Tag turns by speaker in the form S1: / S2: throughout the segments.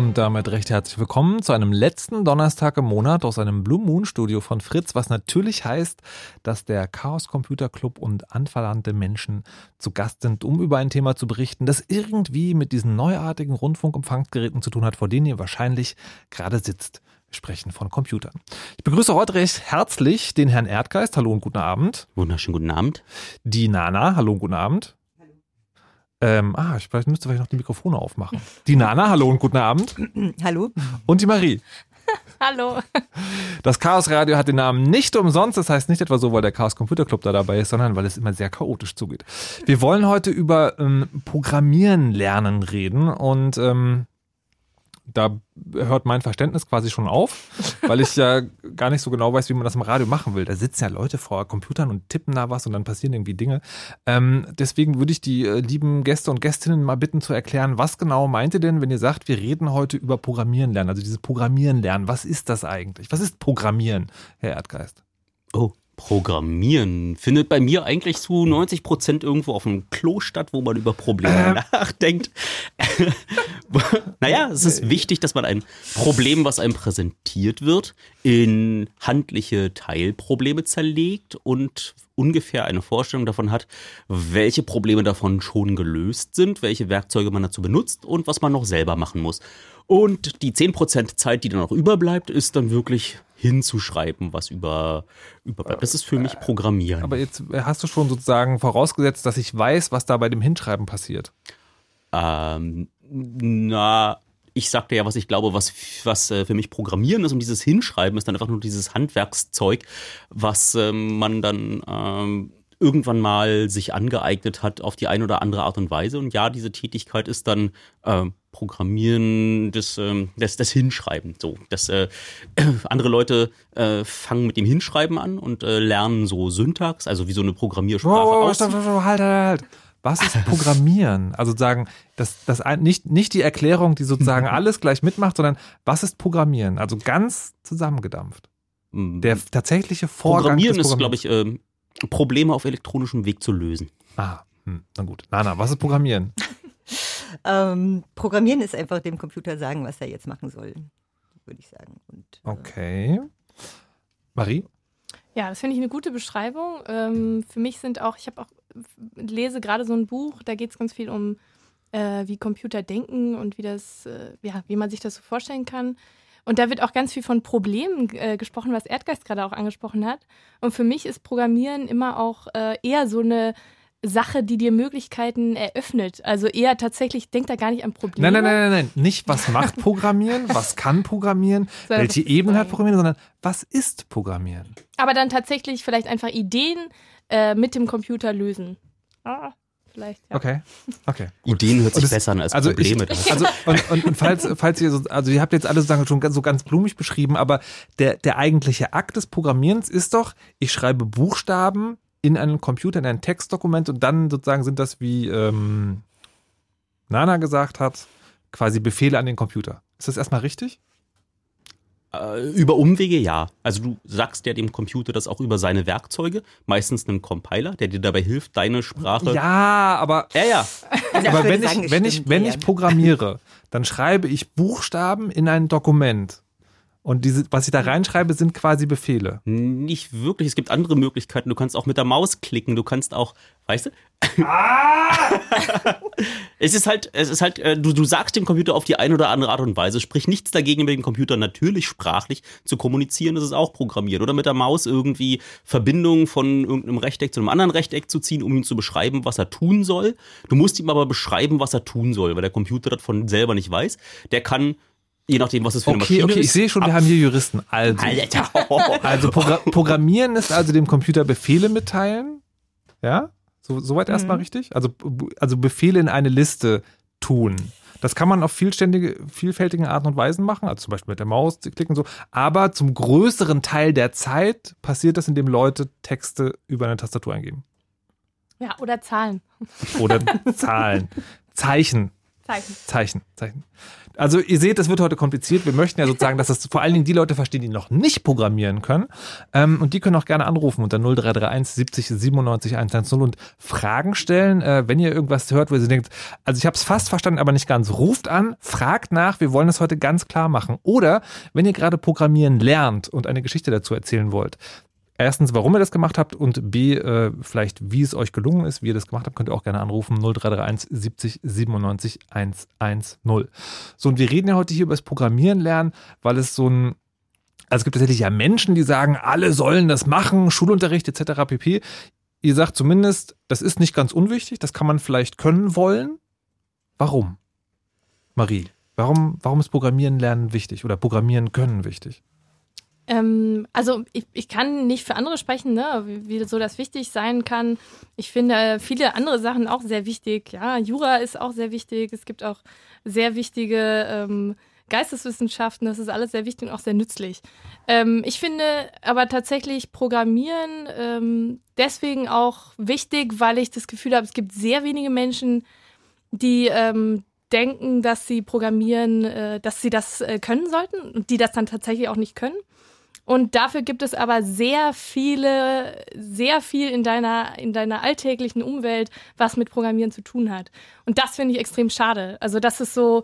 S1: Und damit recht herzlich willkommen zu einem letzten Donnerstag im Monat aus einem Blue Moon Studio von Fritz, was natürlich heißt, dass der Chaos Computer Club und anverwandte Menschen zu Gast sind, um über ein Thema zu berichten, das irgendwie mit diesen neuartigen Rundfunkempfangsgeräten zu tun hat, vor denen ihr wahrscheinlich gerade sitzt. Wir sprechen von Computern. Ich begrüße heute recht herzlich den Herrn Erdgeist. Hallo und guten Abend.
S2: Wunderschönen guten Abend.
S1: Die Nana. Hallo und guten Abend. Ähm, ah, ich müsste vielleicht noch die Mikrofone aufmachen. Die Nana, hallo und guten Abend.
S3: Hallo.
S1: Und die Marie.
S4: Hallo.
S1: Das Chaos Radio hat den Namen nicht umsonst. Das heißt nicht etwa so, weil der Chaos Computer Club da dabei ist, sondern weil es immer sehr chaotisch zugeht. Wir wollen heute über ähm, Programmieren lernen reden und ähm, da hört mein Verständnis quasi schon auf, weil ich ja gar nicht so genau weiß, wie man das im Radio machen will. Da sitzen ja Leute vor Computern und tippen da was und dann passieren irgendwie Dinge. Ähm, deswegen würde ich die äh, lieben Gäste und Gästinnen mal bitten zu erklären, was genau meint ihr denn, wenn ihr sagt, wir reden heute über Programmieren lernen, also dieses Programmieren lernen. Was ist das eigentlich? Was ist Programmieren, Herr Erdgeist?
S2: Oh, Programmieren findet bei mir eigentlich zu 90 Prozent irgendwo auf dem Klo statt, wo man über Probleme äh. nachdenkt. naja, es ist wichtig, dass man ein Problem, was einem präsentiert wird, in handliche Teilprobleme zerlegt und ungefähr eine Vorstellung davon hat, welche Probleme davon schon gelöst sind, welche Werkzeuge man dazu benutzt und was man noch selber machen muss. Und die 10% Zeit, die dann noch überbleibt, ist dann wirklich hinzuschreiben, was über, überbleibt. Das ist für mich Programmieren.
S1: Aber jetzt hast du schon sozusagen vorausgesetzt, dass ich weiß, was da bei dem Hinschreiben passiert.
S2: Ähm, na, ich sagte ja, was ich glaube, was, was äh, für mich Programmieren ist und dieses Hinschreiben ist dann einfach nur dieses Handwerkszeug, was ähm, man dann ähm, irgendwann mal sich angeeignet hat auf die eine oder andere Art und Weise. Und ja, diese Tätigkeit ist dann äh, Programmieren des, äh, des, des Hinschreiben. So, das, äh, andere Leute äh, fangen mit dem Hinschreiben an und äh, lernen so Syntax, also wie so eine Programmiersprache
S1: oh, oh, stopp, stopp, stopp, halt, halt, halt. Was ist Programmieren? Also sagen, das, das nicht, nicht die Erklärung, die sozusagen alles gleich mitmacht, sondern was ist Programmieren? Also ganz zusammengedampft. Mm. Der tatsächliche Vorgang.
S2: Programmieren ist, glaube ich, äh, Probleme auf elektronischem Weg zu lösen.
S1: Ah, hm, na gut. Nana, was ist Programmieren?
S4: ähm, Programmieren ist einfach dem Computer sagen, was er jetzt machen soll, würde ich sagen. Und,
S1: äh, okay. Marie?
S5: Ja, das finde ich eine gute Beschreibung. Ähm, für mich sind auch, ich habe auch lese gerade so ein Buch, da geht es ganz viel um, äh, wie Computer denken und wie das, äh, ja, wie man sich das so vorstellen kann. Und da wird auch ganz viel von Problemen äh, gesprochen, was Erdgeist gerade auch angesprochen hat. Und für mich ist Programmieren immer auch äh, eher so eine Sache, die dir Möglichkeiten eröffnet. Also eher tatsächlich, denk da gar nicht an Probleme.
S1: Nein, nein, nein, nein, nein. Nicht, was macht Programmieren, was kann Programmieren, welche Ebene hat Programmieren, sondern was ist Programmieren?
S5: Aber dann tatsächlich vielleicht einfach Ideen äh, mit dem Computer lösen. Ah, vielleicht. Ja.
S1: Okay, okay.
S2: Ideen hört sich das, besser an als
S1: also
S2: Probleme.
S1: Ich, also und, und, und, falls, falls ihr so, also ihr habt jetzt alles sozusagen schon ganz, so ganz blumig beschrieben, aber der, der eigentliche Akt des Programmierens ist doch, ich schreibe Buchstaben in einen Computer, in ein Textdokument und dann sozusagen sind das, wie ähm, Nana gesagt hat, quasi Befehle an den Computer. Ist das erstmal richtig?
S2: Äh, über Umwege ja. Also du sagst ja dem Computer das auch über seine Werkzeuge, meistens einen Compiler, der dir dabei hilft, deine Sprache.
S1: Ja, aber
S2: ja, ja.
S1: aber wenn ich, wenn ich, wenn ich programmiere, dann schreibe ich Buchstaben in ein Dokument. Und diese, was ich da reinschreibe, sind quasi Befehle.
S2: Nicht wirklich. Es gibt andere Möglichkeiten. Du kannst auch mit der Maus klicken. Du kannst auch, weißt du? Ah! es ist halt, es ist halt, äh, du, du sagst dem Computer auf die eine oder andere Art und Weise, sprich nichts dagegen, mit dem Computer natürlich sprachlich zu kommunizieren. Das ist auch programmiert. Oder mit der Maus irgendwie Verbindungen von irgendeinem Rechteck zu einem anderen Rechteck zu ziehen, um ihm zu beschreiben, was er tun soll. Du musst ihm aber beschreiben, was er tun soll, weil der Computer das von selber nicht weiß. Der kann Je nachdem, was es für eine
S1: okay,
S2: Maschine
S1: okay,
S2: ist.
S1: ich sehe schon, wir haben hier Juristen. Also,
S2: Alter.
S1: also Progra Programmieren ist also dem Computer Befehle mitteilen. Ja? So, soweit mhm. erstmal richtig? Also, also Befehle in eine Liste tun. Das kann man auf vielständige, vielfältigen Arten und Weisen machen, also zum Beispiel mit der Maus klicken so. Aber zum größeren Teil der Zeit passiert das, indem Leute Texte über eine Tastatur eingeben.
S5: Ja, oder Zahlen.
S1: Oder Zahlen. Zeichen.
S5: Zeichen.
S1: Zeichen. Zeichen. Also ihr seht, das wird heute kompliziert. Wir möchten ja sozusagen, dass das vor allen Dingen die Leute verstehen, die noch nicht programmieren können. Ähm, und die können auch gerne anrufen unter 0331 70 97 110 und Fragen stellen. Äh, wenn ihr irgendwas hört, wo ihr denkt, also ich habe es fast verstanden, aber nicht ganz, ruft an, fragt nach. Wir wollen es heute ganz klar machen. Oder wenn ihr gerade programmieren lernt und eine Geschichte dazu erzählen wollt, erstens, warum ihr das gemacht habt und B, äh, vielleicht, wie es euch gelungen ist, wie ihr das gemacht habt, könnt ihr auch gerne anrufen 0331 70 97 110. So, und wir reden ja heute hier über das Programmieren lernen, weil es so ein also es gibt tatsächlich ja Menschen, die sagen, alle sollen das machen, Schulunterricht etc. pp. Ihr sagt zumindest, das ist nicht ganz unwichtig, das kann man vielleicht können wollen. Warum? Marie, warum, warum ist Programmieren lernen wichtig oder Programmieren können wichtig?
S5: Ähm, also ich, ich kann nicht für andere sprechen, ne, wie, wie, so das wichtig sein kann. Ich finde viele andere Sachen auch sehr wichtig. Ja, Jura ist auch sehr wichtig. Es gibt auch sehr wichtige ähm, Geisteswissenschaften. Das ist alles sehr wichtig und auch sehr nützlich. Ähm, ich finde aber tatsächlich Programmieren ähm, deswegen auch wichtig, weil ich das Gefühl habe, es gibt sehr wenige Menschen, die ähm, denken, dass sie programmieren, äh, dass sie das äh, können sollten und die das dann tatsächlich auch nicht können. Und dafür gibt es aber sehr viele, sehr viel in deiner, in deiner alltäglichen Umwelt, was mit Programmieren zu tun hat. Und das finde ich extrem schade. Also, dass es so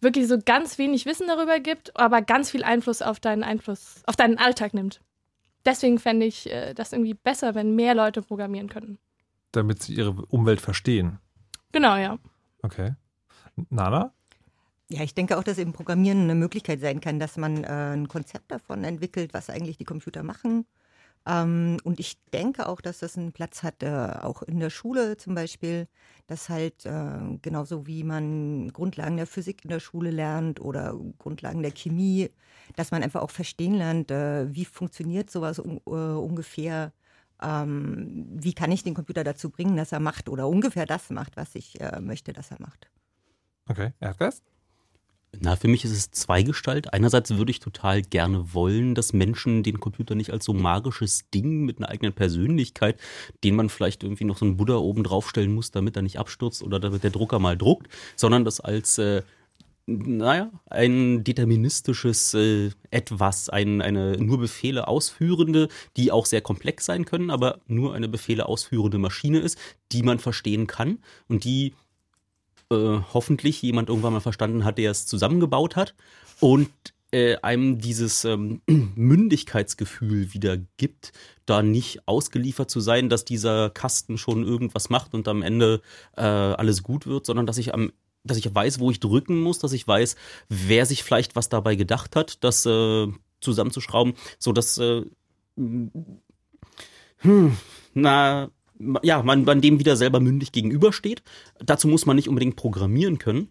S5: wirklich so ganz wenig Wissen darüber gibt, aber ganz viel Einfluss auf deinen Einfluss, auf deinen Alltag nimmt. Deswegen fände ich äh, das irgendwie besser, wenn mehr Leute programmieren könnten.
S1: Damit sie ihre Umwelt verstehen.
S5: Genau, ja.
S1: Okay. Nana?
S4: Ja, ich denke auch, dass eben Programmieren eine Möglichkeit sein kann, dass man äh, ein Konzept davon entwickelt, was eigentlich die Computer machen. Ähm, und ich denke auch, dass das einen Platz hat, äh, auch in der Schule zum Beispiel, dass halt äh, genauso wie man Grundlagen der Physik in der Schule lernt oder Grundlagen der Chemie, dass man einfach auch verstehen lernt, äh, wie funktioniert sowas un äh, ungefähr. Ähm, wie kann ich den Computer dazu bringen, dass er macht oder ungefähr das macht, was ich äh, möchte, dass er macht.
S1: Okay, Erdgeist?
S2: Na, für mich ist es Zweigestalt. Einerseits würde ich total gerne wollen, dass Menschen den Computer nicht als so magisches Ding mit einer eigenen Persönlichkeit, den man vielleicht irgendwie noch so einen Buddha oben draufstellen muss, damit er nicht abstürzt oder damit der Drucker mal druckt, sondern das als äh, naja, ein deterministisches äh, Etwas, ein, eine nur Befehle ausführende, die auch sehr komplex sein können, aber nur eine Befehle ausführende Maschine ist, die man verstehen kann und die äh, hoffentlich jemand irgendwann mal verstanden hat, der es zusammengebaut hat und äh, einem dieses ähm, Mündigkeitsgefühl wieder gibt, da nicht ausgeliefert zu sein, dass dieser Kasten schon irgendwas macht und am Ende äh, alles gut wird, sondern dass ich am dass ich weiß, wo ich drücken muss, dass ich weiß, wer sich vielleicht was dabei gedacht hat, das äh, zusammenzuschrauben, so dass äh, hm, na ja, man, man dem wieder selber mündig gegenübersteht. Dazu muss man nicht unbedingt programmieren können.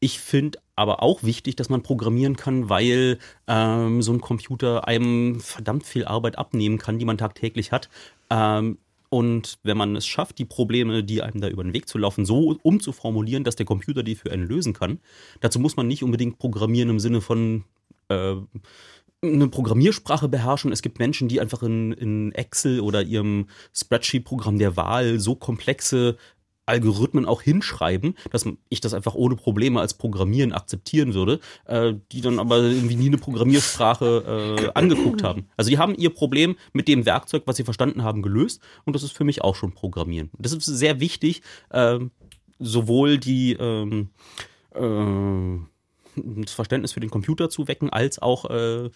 S2: Ich finde aber auch wichtig, dass man programmieren kann, weil ähm, so ein Computer einem verdammt viel Arbeit abnehmen kann, die man tagtäglich hat. Ähm, und wenn man es schafft, die Probleme, die einem da über den Weg zu laufen, so umzuformulieren, dass der Computer die für einen lösen kann, dazu muss man nicht unbedingt programmieren im Sinne von äh, eine Programmiersprache beherrschen. Es gibt Menschen, die einfach in, in Excel oder ihrem Spreadsheet-Programm der Wahl so komplexe Algorithmen auch hinschreiben, dass ich das einfach ohne Probleme als Programmieren akzeptieren würde, äh, die dann aber irgendwie nie eine Programmiersprache äh, angeguckt haben. Also die haben ihr Problem mit dem Werkzeug, was sie verstanden haben, gelöst und das ist für mich auch schon Programmieren. Das ist sehr wichtig, äh, sowohl die ähm, äh, das Verständnis für den Computer zu wecken, als auch äh,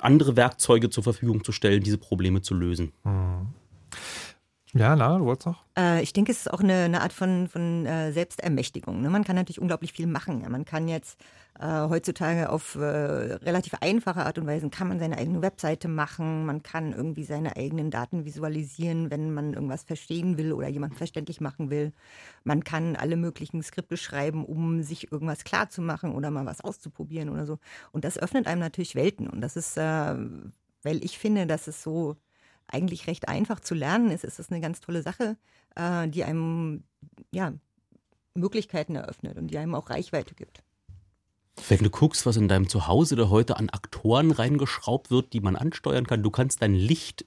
S2: andere Werkzeuge zur Verfügung zu stellen, diese Probleme zu lösen.
S1: Hm. Ja, na, du wolltest noch?
S4: Äh, ich denke, es ist auch eine, eine Art von, von äh, Selbstermächtigung. Ne? Man kann natürlich unglaublich viel machen. Ja? Man kann jetzt äh, heutzutage auf äh, relativ einfache Art und Weise kann man seine eigene Webseite machen. Man kann irgendwie seine eigenen Daten visualisieren, wenn man irgendwas verstehen will oder jemanden verständlich machen will. Man kann alle möglichen Skripte schreiben, um sich irgendwas klar zu machen oder mal was auszuprobieren oder so. Und das öffnet einem natürlich Welten. Und das ist, äh, weil ich finde, dass es so eigentlich recht einfach zu lernen ist, ist das eine ganz tolle Sache, äh, die einem ja, Möglichkeiten eröffnet und die einem auch Reichweite gibt.
S2: Wenn du guckst, was in deinem Zuhause da heute an Aktoren reingeschraubt wird, die man ansteuern kann, du kannst dein Licht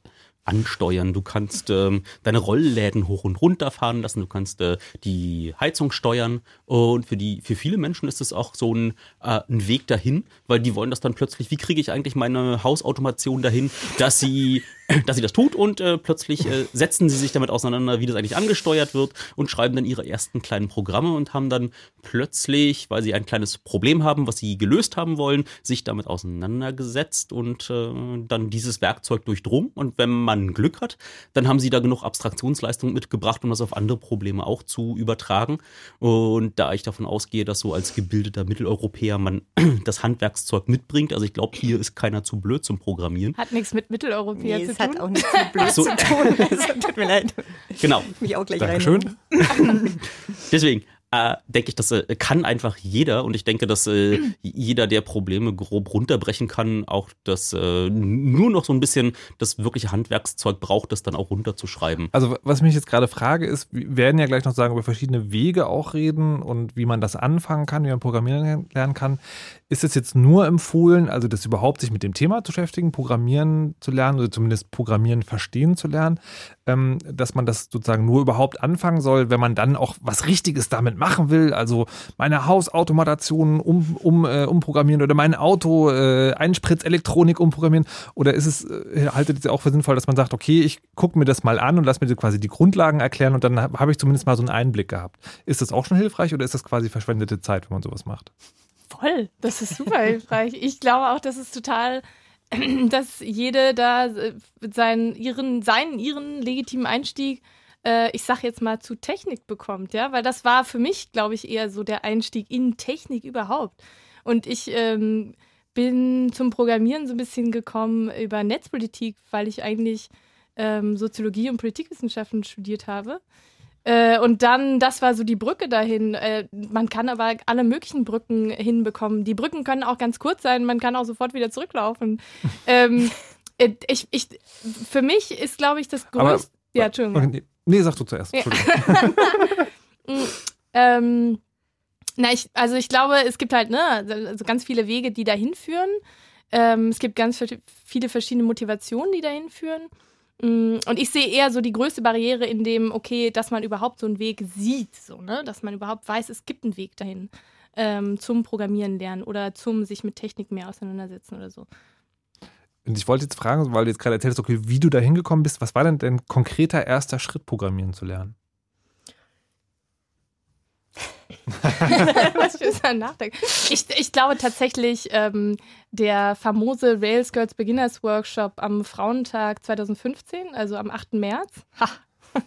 S2: ansteuern. Du kannst ähm, deine Rollläden hoch und runter fahren lassen. Du kannst äh, die Heizung steuern. Und für die für viele Menschen ist es auch so ein, äh, ein Weg dahin, weil die wollen das dann plötzlich. Wie kriege ich eigentlich meine Hausautomation dahin, dass sie dass sie das tut und äh, plötzlich äh, setzen sie sich damit auseinander, wie das eigentlich angesteuert wird und schreiben dann ihre ersten kleinen Programme und haben dann plötzlich, weil sie ein kleines Problem haben, was sie gelöst haben wollen, sich damit auseinandergesetzt und äh, dann dieses Werkzeug durchdrungen. Und wenn man Glück hat, dann haben sie da genug Abstraktionsleistung mitgebracht, um das auf andere Probleme auch zu übertragen. Und da ich davon ausgehe, dass so als gebildeter Mitteleuropäer man das Handwerkszeug mitbringt, also ich glaube, hier ist keiner zu blöd zum Programmieren.
S5: Hat nichts mit Mitteleuropäer
S4: Nee,
S5: zu tun.
S4: hat auch nichts mit blöd
S2: So.
S4: zu tun. Also, tut mir leid.
S2: Genau.
S4: Mich auch gleich
S1: Dankeschön.
S4: rein.
S2: Deswegen äh, denke ich, das äh, kann einfach jeder und ich denke, dass äh, jeder, der Probleme grob runterbrechen kann, auch das äh, nur noch so ein bisschen das wirkliche Handwerkszeug braucht, das dann auch runterzuschreiben.
S1: Also was ich mich jetzt gerade frage, ist, wir werden ja gleich noch sagen, über verschiedene Wege auch reden und wie man das anfangen kann, wie man Programmieren lernen kann. Ist es jetzt nur empfohlen, also das überhaupt sich mit dem Thema zu beschäftigen, Programmieren zu lernen oder zumindest Programmieren verstehen zu lernen, ähm, dass man das sozusagen nur überhaupt anfangen soll, wenn man dann auch was Richtiges damit machen will, also meine Hausautomation um, um, äh, umprogrammieren oder mein Auto äh, Einspritzelektronik umprogrammieren oder ist es, äh, haltet es auch für sinnvoll, dass man sagt, okay, ich gucke mir das mal an und lass mir quasi die Grundlagen erklären und dann habe hab ich zumindest mal so einen Einblick gehabt. Ist das auch schon hilfreich oder ist das quasi verschwendete Zeit, wenn man sowas macht?
S5: Voll, das ist super hilfreich. Ich glaube auch, das ist total, dass jede da äh, seinen, ihren, seinen, ihren legitimen Einstieg, äh, ich sag jetzt mal, zu Technik bekommt, ja, weil das war für mich, glaube ich, eher so der Einstieg in Technik überhaupt. Und ich ähm, bin zum Programmieren so ein bisschen gekommen über Netzpolitik, weil ich eigentlich ähm, Soziologie und Politikwissenschaften studiert habe. Äh, und dann, das war so die Brücke dahin. Äh, man kann aber alle möglichen Brücken hinbekommen. Die Brücken können auch ganz kurz sein, man kann auch sofort wieder zurücklaufen. ähm, äh, ich, ich, für mich ist, glaube ich, das größte. Ja, Entschuldigung.
S1: Nee, nee, sag du zuerst. Entschuldigung.
S5: Mm, ähm, na, ich, also ich glaube, es gibt halt ne, also ganz viele Wege, die dahin führen. Ähm, es gibt ganz viele verschiedene Motivationen, die dahin führen. Mm, und ich sehe eher so die größte Barriere in dem, okay, dass man überhaupt so einen Weg sieht, so, ne? dass man überhaupt weiß, es gibt einen Weg dahin ähm, zum Programmieren lernen oder zum sich mit Technik mehr auseinandersetzen oder so.
S1: Und ich wollte jetzt fragen, weil du jetzt gerade erzählst, okay, wie du da hingekommen bist, was war denn dein konkreter erster Schritt, Programmieren zu lernen?
S5: Was für ein Nachdenken. Ich, ich glaube tatsächlich, ähm, der famose Rails Girls Beginners Workshop am Frauentag 2015, also am 8. März. Ha.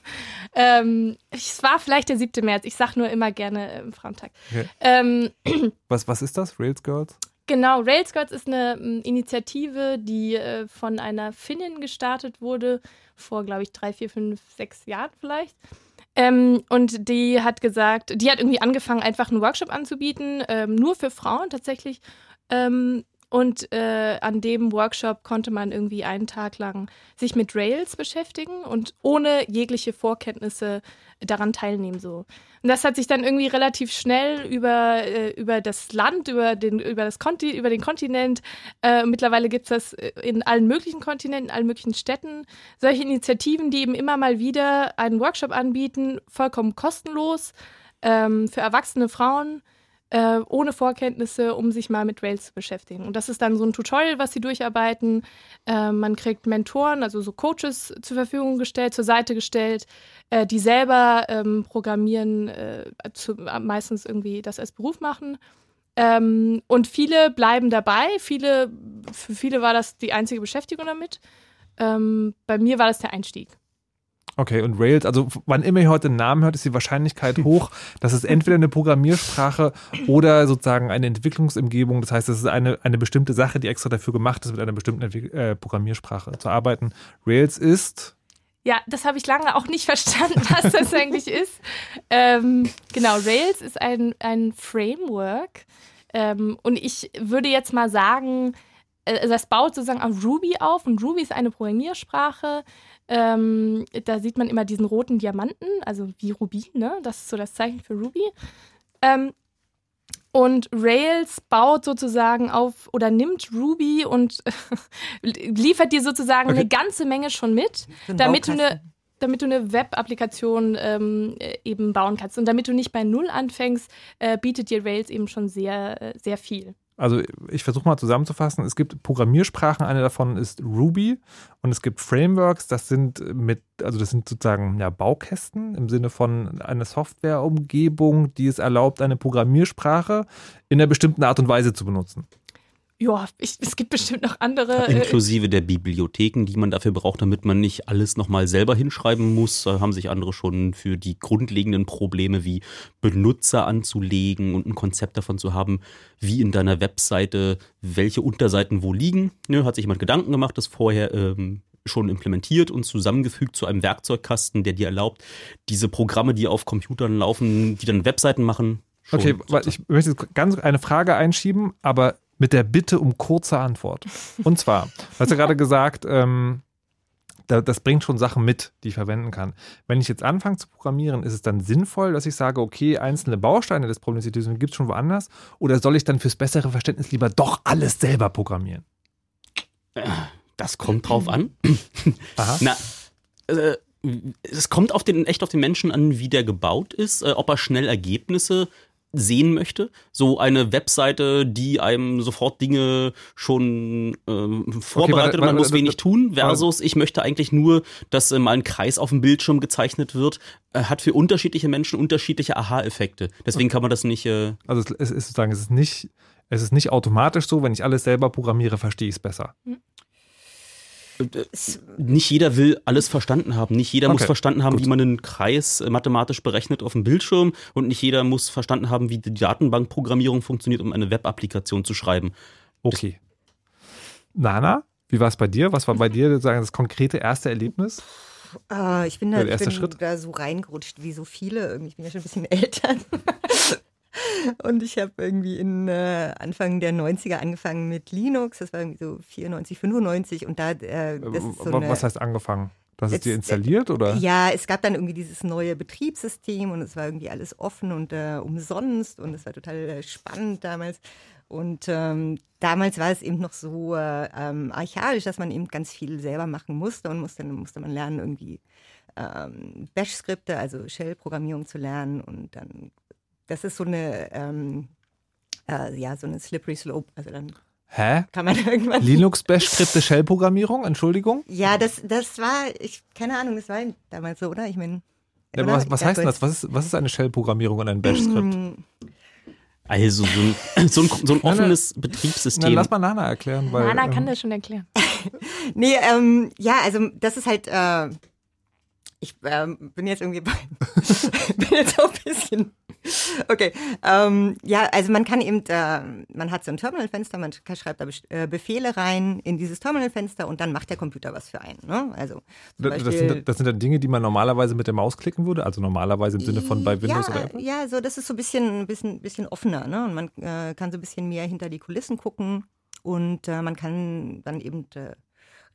S5: ähm, es war vielleicht der 7. März. Ich sage nur immer gerne äh, Frauentag. Okay. Ähm,
S1: was, was ist das, Rails Girls?
S5: Genau, Rails Girls ist eine um, Initiative, die äh, von einer Finnin gestartet wurde, vor, glaube ich, drei, vier, fünf, sechs Jahren vielleicht. Ähm, und die hat gesagt, die hat irgendwie angefangen, einfach einen Workshop anzubieten, ähm, nur für Frauen tatsächlich. Ähm, und äh, an dem Workshop konnte man irgendwie einen Tag lang sich mit Rails beschäftigen und ohne jegliche Vorkenntnisse daran teilnehmen. So. Und das hat sich dann irgendwie relativ schnell über, äh, über das Land, über den, über das Konti, über den Kontinent, äh, mittlerweile gibt es das in allen möglichen Kontinenten, in allen möglichen Städten, solche Initiativen, die eben immer mal wieder einen Workshop anbieten, vollkommen kostenlos ähm, für erwachsene Frauen äh, ohne Vorkenntnisse, um sich mal mit Rails zu beschäftigen. Und das ist dann so ein Tutorial, was sie durcharbeiten. Äh, man kriegt Mentoren, also so Coaches zur Verfügung gestellt, zur Seite gestellt, äh, die selber ähm, programmieren, äh, zu, meistens irgendwie das als Beruf machen. Ähm, und viele bleiben dabei. Viele, für viele war das die einzige Beschäftigung damit. Ähm, bei mir war das der Einstieg.
S1: Okay, und Rails, also wann immer ihr heute einen Namen hört, ist die Wahrscheinlichkeit hoch, dass es entweder eine Programmiersprache oder sozusagen eine Entwicklungsumgebung, das heißt, es ist eine, eine bestimmte Sache, die extra dafür gemacht ist, mit einer bestimmten äh, Programmiersprache zu arbeiten. Rails ist.
S5: Ja, das habe ich lange auch nicht verstanden, was das eigentlich ist. Ähm, genau, Rails ist ein, ein Framework. Ähm, und ich würde jetzt mal sagen, äh, das baut sozusagen auf Ruby auf und Ruby ist eine Programmiersprache, ähm, da sieht man immer diesen roten Diamanten, also wie Rubin, ne? Das ist so das Zeichen für Ruby. Ähm, und Rails baut sozusagen auf oder nimmt Ruby und liefert dir sozusagen okay. eine ganze Menge schon mit, damit du eine, damit du eine Web-Applikation ähm, eben bauen kannst. Und damit du nicht bei Null anfängst, äh, bietet dir Rails eben schon sehr, äh, sehr viel
S1: also ich versuche mal zusammenzufassen, es gibt Programmiersprachen, eine davon ist Ruby. Und es gibt Frameworks, das sind mit, also das sind sozusagen ja, Baukästen im Sinne von einer Softwareumgebung, die es erlaubt, eine Programmiersprache in einer bestimmten Art und Weise zu benutzen
S5: ja, ich, es gibt bestimmt noch andere.
S2: Äh, Inklusive der Bibliotheken, die man dafür braucht, damit man nicht alles nochmal selber hinschreiben muss. Da haben sich andere schon für die grundlegenden Probleme wie Benutzer anzulegen und ein Konzept davon zu haben, wie in deiner Webseite welche Unterseiten wo liegen. Ne, hat sich jemand Gedanken gemacht, das vorher ähm, schon implementiert und zusammengefügt zu einem Werkzeugkasten, der dir erlaubt, diese Programme, die auf Computern laufen, die dann Webseiten machen,
S1: Okay, weil ich möchte jetzt ganz eine Frage einschieben, aber mit der Bitte um kurze Antwort. Und zwar, du hast ja gerade gesagt, ähm, da, das bringt schon Sachen mit, die ich verwenden kann. Wenn ich jetzt anfange zu programmieren, ist es dann sinnvoll, dass ich sage, okay, einzelne Bausteine des Problems gibt es schon woanders? Oder soll ich dann fürs bessere Verständnis lieber doch alles selber programmieren?
S2: Das kommt drauf an.
S1: Aha.
S2: Na, äh, es kommt auf den, echt auf den Menschen an, wie der gebaut ist, äh, ob er schnell Ergebnisse sehen möchte. So eine Webseite, die einem sofort Dinge schon ähm, vorbereitet
S1: warte,
S2: und man
S1: warte,
S2: muss
S1: warte,
S2: wenig tun, versus ich möchte eigentlich nur, dass äh, mal ein Kreis auf dem Bildschirm gezeichnet wird, äh, hat für unterschiedliche Menschen unterschiedliche Aha-Effekte. Deswegen kann man das nicht. Äh,
S1: Also es, es ist sozusagen, es ist nicht, es ist nicht automatisch so, wenn ich alles selber programmiere, verstehe ich es besser.
S2: Nicht jeder will alles verstanden haben. Nicht jeder muss
S1: Okay,
S2: verstanden haben,
S1: gut.
S2: wie man einen Kreis äh, mathematisch berechnet auf dem Bildschirm und nicht jeder muss verstanden haben, wie die Datenbankprogrammierung funktioniert, um eine Web-Applikation zu schreiben.
S1: Okay. Nana, wie war es bei dir? Was war bei dir sozusagen das konkrete erste Erlebnis?
S4: Ah, ich bin, da,
S1: Der
S4: ich
S1: erste
S4: bin
S1: Schritt?
S4: da so reingerutscht, wie so viele. Irgendwie, ich bin ja schon ein bisschen älter. Und ich habe irgendwie in äh, Anfang der 90er angefangen mit Linux. Das war irgendwie so 94, 95. Und da, äh, das ist so eine,
S1: Was heißt angefangen? Du hast es
S4: Jetzt-
S1: dir installiert oder?
S4: Ja, es gab dann irgendwie dieses neue Betriebssystem und es war irgendwie alles offen und äh, umsonst und es war total äh, spannend damals. Und ähm, damals war es eben noch so äh, ähm, archaisch, dass man eben ganz viel selber machen musste und musste, musste man lernen, irgendwie ähm, Bash-Skripte, also Shell-Programmierung zu lernen und dann, das ist so eine, ähm, äh, ja, so eine slippery slope. Also dann
S1: Hä?
S4: kann man irgendwann
S1: Linux Bash Skripte Shell-Programmierung? Entschuldigung?
S4: Ja, das, das war, ich, keine Ahnung, das war damals so, oder? Ich meine.
S1: Ja, was, was heißt denn das? Was ist, was ist eine Shell-Programmierung und ein Bash-Skript?
S2: Also so ein, so ein, so ein offenes
S1: Dann
S2: Betriebssystem.
S1: lass mal Nana erklären, weil.
S5: Nana kann
S1: ähm,
S5: das schon erklären.
S4: Nee, ähm, ja, also das ist halt, äh, ich ähm, bin jetzt irgendwie bei, bin jetzt auch ein bisschen, okay, ähm, ja, also man kann eben, äh, man hat so ein Terminalfenster, man schreibt da äh, Befehle rein in dieses Terminalfenster und dann macht der Computer was für einen, ne? Also
S1: Das, das, sind, das sind dann Dinge, die man normalerweise mit der Maus klicken würde, also normalerweise im Sinne von bei Windows
S4: ja,
S1: oder Apple?
S4: Ja, so das ist so ein bisschen, ein bisschen, bisschen offener, ne? Und man äh, kann so ein bisschen mehr hinter die Kulissen gucken und äh, man kann dann eben äh,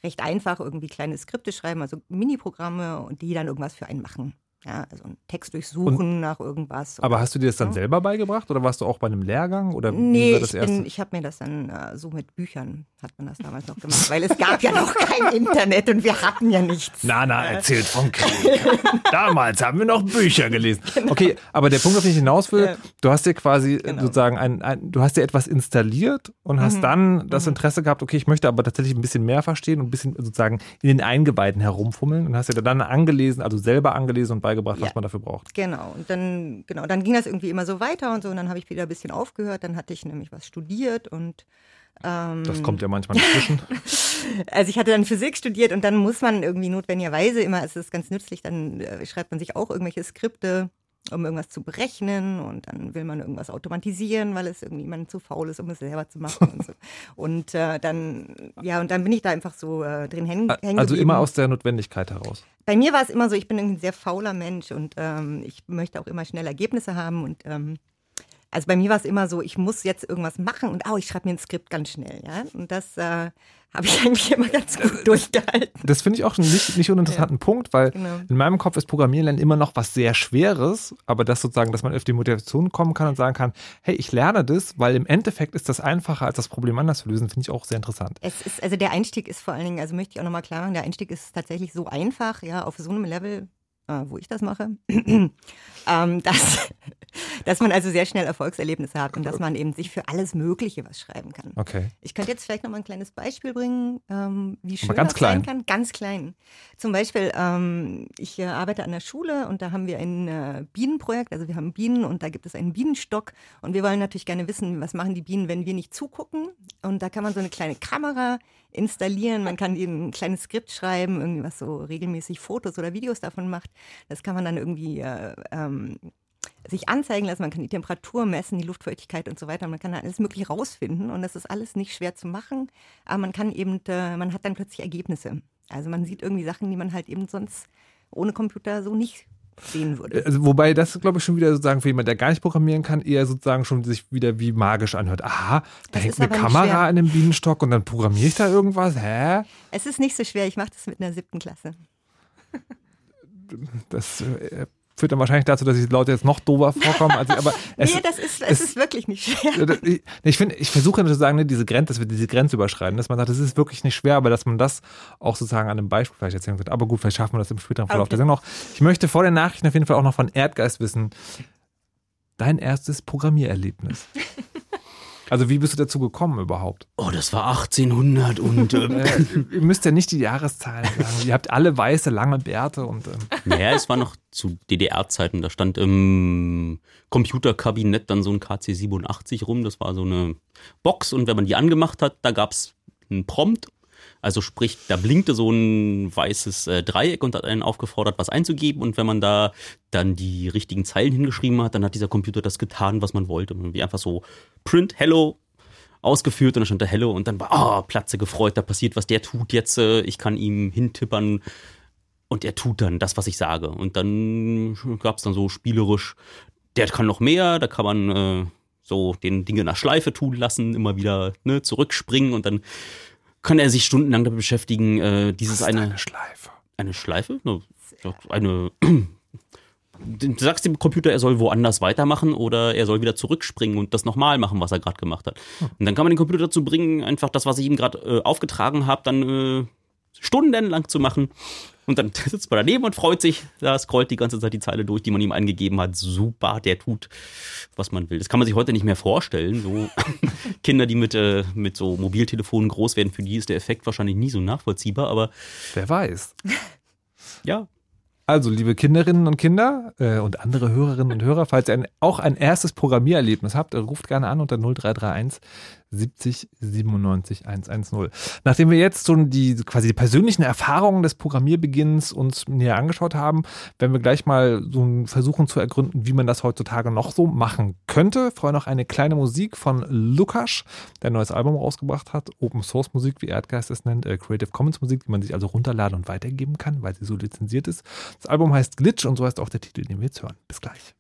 S4: recht einfach irgendwie kleine Skripte schreiben, also Mini-Programme und die dann irgendwas für einen machen. Ja, also einen Text durchsuchen nach irgendwas.
S1: Aber hast du dir das dann
S4: Ja.
S1: selber beigebracht oder warst du auch bei einem Lehrgang oder
S4: Nee, ich, bin- ich habe mir das dann äh, so mit Büchern, hat man das damals noch gemacht, weil es gab ja noch kein Internet und wir hatten ja nichts.
S1: Nana erzählt vom Krieg. Damals haben wir noch Bücher gelesen. Okay, aber der Punkt, auf den ich hinaus will,
S4: Ja.
S1: du hast dir quasi
S4: Genau.
S1: sozusagen ein, ein, du hast dir etwas installiert und hast dann das Interesse gehabt, okay, ich möchte aber tatsächlich ein bisschen mehr verstehen und ein bisschen sozusagen in den Eingeweiden herumfummeln und hast dir dann angelesen, also selber angelesen und beigebracht, was
S4: Ja.
S1: man dafür braucht.
S4: Genau, und dann, genau, dann ging das irgendwie immer so weiter und so, und dann habe ich wieder ein bisschen aufgehört, dann hatte ich nämlich was studiert und ähm,
S1: Das kommt ja manchmal dazwischen.
S4: also ich hatte dann Physik studiert und dann muss man irgendwie notwendigerweise immer, es ist ganz nützlich, dann äh, schreibt man sich auch irgendwelche Skripte, um irgendwas zu berechnen und dann will man irgendwas automatisieren, weil es irgendwie man zu faul ist, um es selber zu machen und so. Und äh, dann, ja, und dann bin ich da einfach so äh, drin hängen, hängen
S1: Also immer aus der Notwendigkeit heraus.
S4: Bei mir war es immer so, ich bin ein sehr fauler Mensch und ähm, ich möchte auch immer schnell Ergebnisse haben und ähm, also bei mir war es immer so, ich muss jetzt irgendwas machen und oh, ich schreibe mir ein Skript ganz schnell, ja. Und das äh, habe ich eigentlich immer ganz gut durchgehalten.
S1: Das finde ich auch einen nicht, nicht uninteressanten Punkt, weil
S4: Genau.
S1: in meinem Kopf ist Programmieren lernen immer noch was sehr Schweres, aber das sozusagen, dass man auf die Motivation kommen kann und sagen kann, hey, ich lerne das, weil im Endeffekt ist das einfacher, als das Problem anders zu lösen, finde ich auch sehr interessant.
S4: Es ist, also der Einstieg ist vor allen Dingen, also möchte ich auch nochmal klar machen, der Einstieg ist tatsächlich so einfach, ja, auf so einem Level, äh, wo ich das mache, ähm, dass, dass man also sehr schnell Erfolgserlebnisse hat und dass man eben sich für alles Mögliche was schreiben kann.
S1: Okay.
S4: Ich könnte jetzt vielleicht noch mal ein kleines Beispiel bringen, ähm, wie schön das sein
S1: klein.
S4: kann. Ganz klein. Zum Beispiel, ähm, ich äh, arbeite an der Schule und da haben wir ein äh, Bienenprojekt. Also wir haben Bienen und da gibt es einen Bienenstock und wir wollen natürlich gerne wissen, was machen die Bienen, wenn wir nicht zugucken. Und da kann man so eine kleine Kamera installieren. Man kann ihnen ein kleines Skript schreiben, irgendwie was so regelmäßig Fotos oder Videos davon macht. Das kann man dann irgendwie äh, ähm, sich anzeigen lassen, man kann die Temperatur messen, die Luftfeuchtigkeit und so weiter. Man kann da alles Mögliche rausfinden und das ist alles nicht schwer zu machen, aber man kann eben, äh, man hat dann plötzlich Ergebnisse. Also man sieht irgendwie Sachen, die man halt eben sonst ohne Computer so nicht sehen würde.
S1: Also, wobei das, glaube ich, schon wieder sozusagen für jemanden, der gar nicht programmieren kann, eher sozusagen schon sich wieder wie magisch anhört. Aha, da
S4: Das
S1: hängt eine Kamera an einem Bienenstock und dann programmiere ich da irgendwas. Hä?
S4: Es ist nicht so schwer, ich mache das mit einer siebten Klasse.
S1: Das äh, führt dann wahrscheinlich dazu, dass die Leute jetzt noch doofer vorkommen. Also, aber es,
S4: nee, das ist, es,
S1: es-
S4: ist wirklich nicht schwer.
S1: Ich, ich finde, ich versuche zu sagen, ne, diese Grenze, dass wir diese Grenze überschreiten, dass man sagt, das ist wirklich nicht schwer, aber dass man das auch sozusagen an einem Beispiel vielleicht erzählen könnte. Aber gut, vielleicht schaffen wir das im späteren Verlauf der
S4: Okay.
S1: Sendung noch. Ich möchte vor den Nachrichten auf jeden Fall auch noch von Erdgeist wissen, dein erstes Programmiererlebnis. Also wie bist du dazu gekommen überhaupt?
S2: Oh, das war 1800 und ähm,
S1: Äh, ihr müsst ja nicht die Jahreszahlen sagen. Ihr habt alle weiße, lange Bärte und ähm,
S2: naja, es war noch zu DDR-Zeiten. Da stand im Computerkabinett dann so ein KC87 rum. Das war so eine Box und wenn man die angemacht hat, da gab es einen Prompt. Also sprich, da blinkte so ein weißes äh, Dreieck und hat einen aufgefordert, was einzugeben. Und wenn man da dann die richtigen Zeilen hingeschrieben hat, dann hat dieser Computer das getan, was man wollte. Und wie einfach so Print Hello ausgeführt und dann stand da Hello und dann war, ah, Platze gefreut, da passiert was, der tut jetzt, äh, ich kann ihm hintippern und er tut dann das, was ich sage. Und dann gab es dann so spielerisch, der kann noch mehr, da kann man äh, so den Dinge nach Schleife tun lassen, immer wieder ne, zurückspringen und dann kann er sich stundenlang damit beschäftigen, äh, dieses eine,
S1: eine Schleife.
S2: eine Schleife? Ne, Eine. Du sagst dem Computer, er soll woanders weitermachen oder er soll wieder zurückspringen und das nochmal machen, was er gerade gemacht hat. Und dann kann man den Computer dazu bringen, einfach das, was ich ihm gerade äh, aufgetragen habe, dann äh, stundenlang zu machen. Und dann sitzt man daneben und freut sich. Da scrollt die ganze Zeit die Zeile durch, die man ihm eingegeben hat. Super, der tut, was man will. Das kann man sich heute nicht mehr vorstellen. So Kinder, die mit, äh, mit so Mobiltelefonen groß werden, für die ist der Effekt wahrscheinlich nie so nachvollziehbar. Aber
S1: Wer weiß.
S2: ja,
S1: Also, liebe Kinderinnen und Kinder äh, und andere Hörerinnen und Hörer, falls ihr ein, auch ein erstes Programmiererlebnis habt, äh, ruft gerne an unter 0331 70 97 110. Nachdem wir jetzt so die quasi die persönlichen Erfahrungen des Programmierbeginns uns näher angeschaut haben, werden wir gleich mal so versuchen zu ergründen, wie man das heutzutage noch so machen könnte. Vorher noch eine kleine Musik von Lukas, der ein neues Album rausgebracht hat. Open Source Musik, wie Erdgeist es nennt, äh, Creative Commons Musik, die man sich also runterladen und weitergeben kann, weil sie so lizenziert ist. Das Album heißt Glitch und so heißt auch der Titel, den wir jetzt hören. Bis gleich.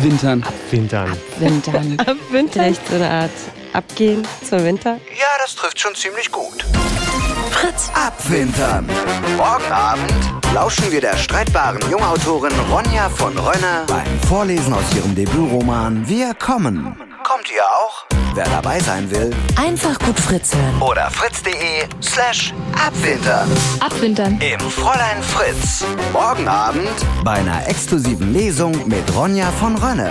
S6: Abwintern?
S7: Abwintern.
S8: Wintern.
S7: Wintern.
S5: Abwintern.
S7: Vielleicht so eine Art Abgehen zum Winter?
S6: Ja, das trifft schon ziemlich gut.
S3: Fritz.
S6: Abwintern. Morgen Abend lauschen wir der streitbaren Jungautorin Ronja von Rönne beim Vorlesen aus ihrem Debütroman Wir kommen. Kommt ihr auch? Wer dabei sein will,
S3: Einfach gut Fritz hören.
S6: oder fritz.de slash abwintern.
S5: Abwintern.
S6: Im Fräulein Fritz. Morgen Abend bei einer exklusiven Lesung mit Ronja von Rönne.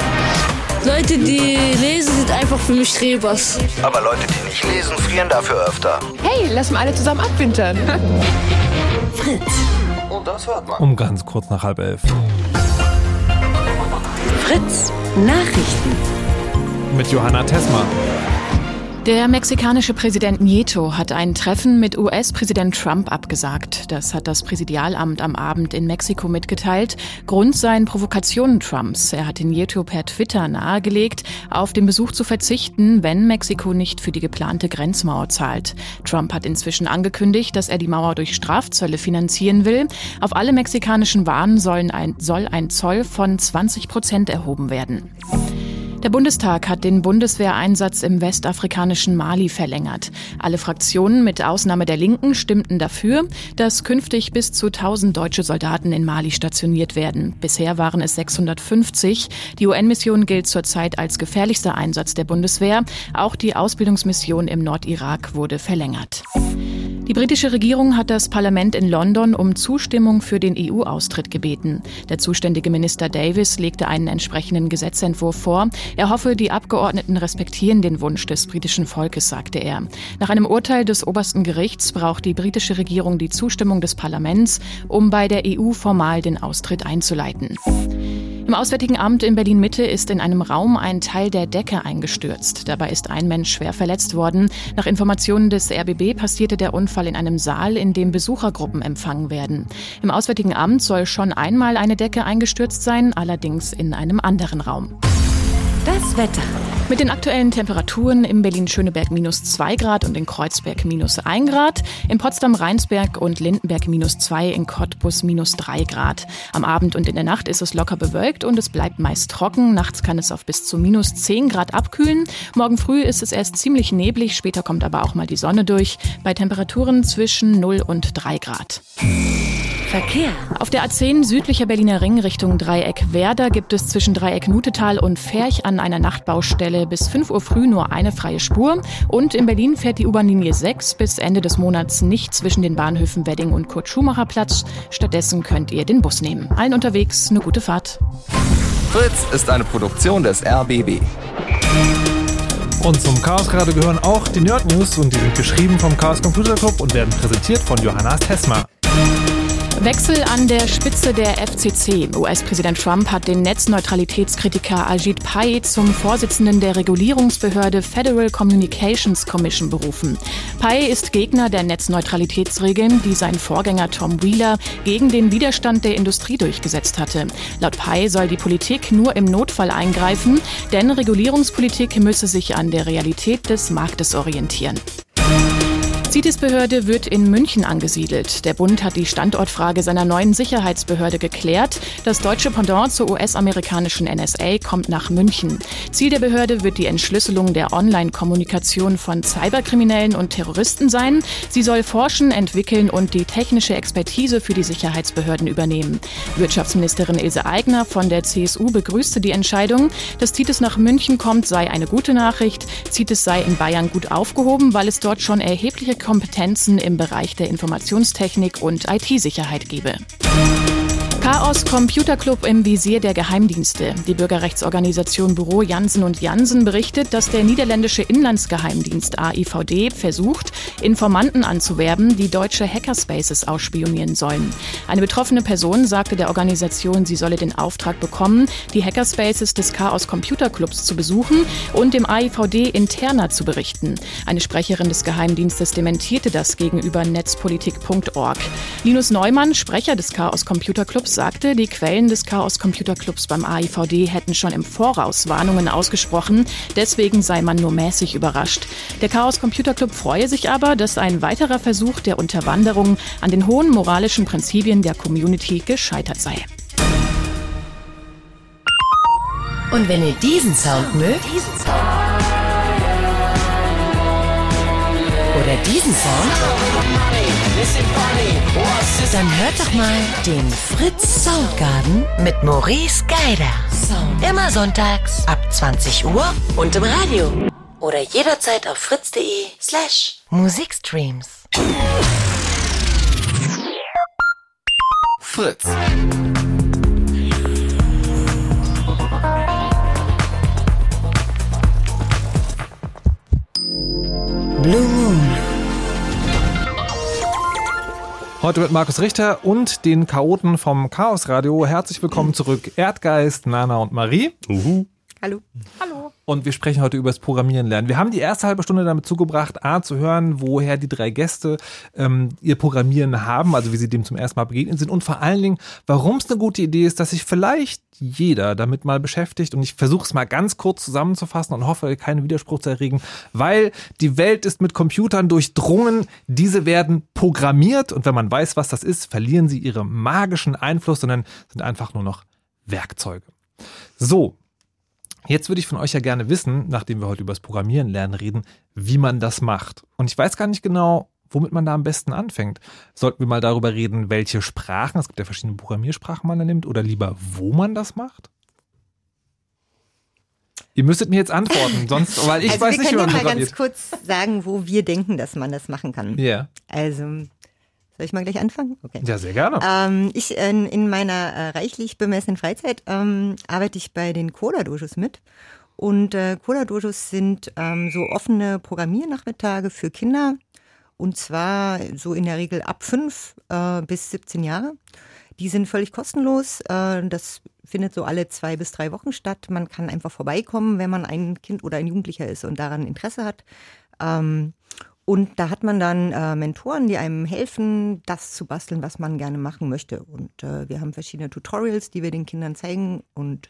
S9: Leute, die lesen, sind einfach für mich Strebers.
S6: Aber Leute, die nicht lesen, frieren dafür öfter.
S10: Hey, lass mal alle zusammen abwintern.
S3: Fritz.
S6: Und das hört man.
S1: Um ganz kurz nach halb elf.
S3: Fritz. Nachrichten.
S1: Mit Johanna Tesma.
S11: Der mexikanische Präsident Nieto hat ein Treffen mit US-Präsident Trump abgesagt. Das hat das Präsidialamt am Abend in Mexiko mitgeteilt. Grund seien Provokationen Trumps. Er hatte Nieto per Twitter nahegelegt, auf den Besuch zu verzichten, wenn Mexiko nicht für die geplante Grenzmauer zahlt. Trump hat inzwischen angekündigt, dass er die Mauer durch Strafzölle finanzieren will. Auf alle mexikanischen Waren ein, soll ein Zoll von 20 Prozent erhoben werden. Der Bundestag hat den Bundeswehreinsatz im westafrikanischen Mali verlängert. Alle Fraktionen mit Ausnahme der Linken stimmten dafür, dass künftig bis zu 1000 deutsche Soldaten in Mali stationiert werden. Bisher waren es 650. Die UN-Mission gilt zurzeit als gefährlichster Einsatz der Bundeswehr. Auch die Ausbildungsmission im Nordirak wurde verlängert. Die britische Regierung hat das Parlament in London um Zustimmung für den EU-Austritt gebeten. Der zuständige Minister Davis legte einen entsprechenden Gesetzentwurf vor. Er hoffe, die Abgeordneten respektieren den Wunsch des britischen Volkes, sagte er. Nach einem Urteil des obersten Gerichts braucht die britische Regierung die Zustimmung des Parlaments, um bei der EU formal den Austritt einzuleiten. Im Auswärtigen Amt in Berlin-Mitte ist in einem Raum ein Teil der Decke eingestürzt. Dabei ist ein Mensch schwer verletzt worden. Nach Informationen des RBB passierte der Unfall in einem Saal, in dem Besuchergruppen empfangen werden. Im Auswärtigen Amt soll schon einmal eine Decke eingestürzt sein, allerdings in einem anderen Raum.
S3: Das Wetter.
S11: Mit den aktuellen Temperaturen in Berlin-Schöneberg minus 2 Grad und in Kreuzberg minus 1 Grad, in Potsdam-Rheinsberg und Lindenberg minus 2, in Cottbus minus 3 Grad. Am Abend und in der Nacht ist es locker bewölkt und es bleibt meist trocken. Nachts kann es auf bis zu minus 10 Grad abkühlen. Morgen früh ist es erst ziemlich neblig, später kommt aber auch mal die Sonne durch, bei Temperaturen zwischen 0 und 3 Grad.
S3: Verkehr.
S11: Auf der A10 südlicher Berliner Ring Richtung Dreieck Werder gibt es zwischen Dreieck Nutetal und Ferch an einer Nachtbaustelle bis 5 Uhr früh nur eine freie Spur. Und in Berlin fährt die U-Bahn-Linie 6 bis Ende des Monats nicht zwischen den Bahnhöfen Wedding und Kurt-Schumacher-Platz. Stattdessen könnt ihr den Bus nehmen. Allen unterwegs eine gute Fahrt.
S12: Fritz ist eine Produktion des RBB.
S1: Und zum Chaos gerade gehören auch die Nerd News und die sind geschrieben vom Chaos Computer Club und werden präsentiert von Johanna Tesma.
S11: Wechsel an der Spitze der FCC. US-Präsident Trump hat den Netzneutralitätskritiker Ajit Pai zum Vorsitzenden der Regulierungsbehörde Federal Communications Commission berufen. Pai ist Gegner der Netzneutralitätsregeln, die sein Vorgänger Tom Wheeler gegen den Widerstand der Industrie durchgesetzt hatte. Laut Pai soll die Politik nur im Notfall eingreifen, denn Regulierungspolitik müsse sich an der Realität des Marktes orientieren. CITES-Behörde wird in München angesiedelt. Der Bund hat die Standortfrage seiner neuen Sicherheitsbehörde geklärt. Das deutsche Pendant zur US-amerikanischen NSA kommt nach München. Ziel der Behörde wird die Entschlüsselung der Online-Kommunikation von Cyberkriminellen und Terroristen sein. Sie soll forschen, entwickeln und die technische Expertise für die Sicherheitsbehörden übernehmen. Wirtschaftsministerin Ilse Aigner von der CSU begrüßte die Entscheidung. Dass CITES nach München kommt, sei eine gute Nachricht. CITES sei in Bayern gut aufgehoben, weil es dort schon erhebliche Kompetenzen im Bereich der Informationstechnik und IT-Sicherheit gebe. Chaos Computer Club im Visier der Geheimdienste. Die Bürgerrechtsorganisation Büro Jansen und Jansen berichtet, dass der niederländische Inlandsgeheimdienst AIVD versucht, Informanten anzuwerben, die deutsche Hackerspaces ausspionieren sollen. Eine betroffene Person sagte der Organisation, sie solle den Auftrag bekommen, die Hackerspaces des Chaos Computer Clubs zu besuchen und dem AIVD interner zu berichten. Eine Sprecherin des Geheimdienstes dementierte das gegenüber netzpolitik.org. Linus Neumann, Sprecher des Chaos Computer Clubs, sagte, die Quellen des Chaos Computer Clubs beim AIVD hätten schon im Voraus Warnungen ausgesprochen. Deswegen sei man nur mäßig überrascht. Der Chaos Computer Club freue sich aber, dass ein weiterer Versuch der Unterwanderung an den hohen moralischen Prinzipien der Community gescheitert sei.
S3: Und wenn ihr diesen Sound mögt, oder diesen Sound, dann hört doch mal den Fritz Soundgarden mit Maurice Geider. Immer sonntags ab 20 Uhr und im Radio. Oder jederzeit auf fritz.de slash Musikstreams.
S12: Fritz.
S3: Blue Moon.
S1: Heute mit Markus Richter und den Chaoten vom Chaos Radio. Herzlich willkommen zurück, Erdgeist, Nana und Marie.
S2: Uhu.
S4: Hallo.
S5: Hallo.
S1: Und wir sprechen heute über das Programmieren lernen. Wir haben die erste halbe Stunde damit zugebracht, A, zu hören, woher die drei Gäste ähm, ihr Programmieren haben, also wie sie dem zum ersten Mal begegnet sind und vor allen Dingen, warum es eine gute Idee ist, dass sich vielleicht jeder damit mal beschäftigt. Und ich versuche es mal ganz kurz zusammenzufassen und hoffe, keinen Widerspruch zu erregen, weil die Welt ist mit Computern durchdrungen. Diese werden programmiert und wenn man weiß, was das ist, verlieren sie ihren magischen Einfluss, sondern sind einfach nur noch Werkzeuge. So, Jetzt würde ich von euch ja gerne wissen, nachdem wir heute über das Programmieren lernen reden, wie man das macht. Und ich weiß gar nicht genau, womit man da am besten anfängt. Sollten wir mal darüber reden, welche Sprachen, es gibt ja verschiedene Programmiersprachen man da nimmt, oder lieber, wo man das macht? Ihr müsstet mir jetzt antworten, sonst, weil ich
S4: also
S1: weiß
S4: wir
S1: nicht, wie man
S4: ja mal
S1: programmiert.
S4: ganz kurz sagen, wo wir denken, dass man das machen kann.
S1: Ja.
S4: Also, soll ich mal gleich anfangen? Okay.
S1: Ja, sehr gerne.
S4: Ähm, ich in, in meiner äh, reichlich bemessenen Freizeit ähm, arbeite ich bei den Coda-Dojos mit. Und äh, Coda-Dojos sind ähm, so offene Programmiernachmittage für Kinder. Und zwar so in der Regel ab fünf äh, bis 17 Jahre. Die sind völlig kostenlos. Äh, das findet so alle zwei bis drei Wochen statt. Man kann einfach vorbeikommen, wenn man ein Kind oder ein Jugendlicher ist und daran Interesse hat. Und da hat man dann äh, Mentoren, die einem helfen, das zu basteln, was man gerne machen möchte. Und äh, wir haben verschiedene Tutorials, die wir den Kindern zeigen und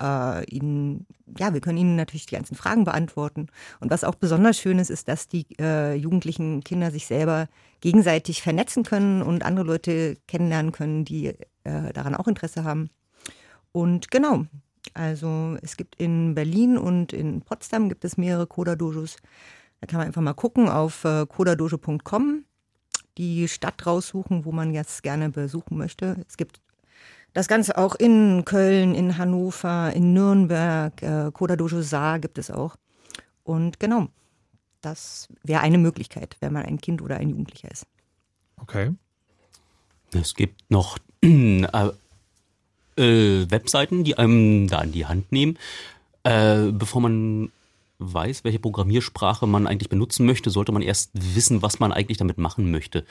S4: äh, ihnen, ja, wir können ihnen natürlich die ganzen Fragen beantworten. Und was auch besonders schön ist, ist, dass die äh, jugendlichen Kinder sich selber gegenseitig vernetzen können und andere Leute kennenlernen können, die äh, daran auch Interesse haben. Und genau, also es gibt in Berlin und in Potsdam gibt es mehrere Coda-Dojos. Da kann man einfach mal gucken auf äh, codadojo.com, die Stadt raussuchen, wo man jetzt gerne besuchen möchte. Es gibt das Ganze auch in Köln, in Hannover, in Nürnberg, äh, Codadojo Saar gibt es auch. Und genau, das wäre eine Möglichkeit, wenn man ein Kind oder ein Jugendlicher ist.
S1: Okay.
S2: Es gibt noch äh, äh, Webseiten, die einem da an die Hand nehmen, äh, bevor man weiß, welche Programmiersprache man eigentlich benutzen möchte, sollte man erst wissen, was man eigentlich damit machen möchte.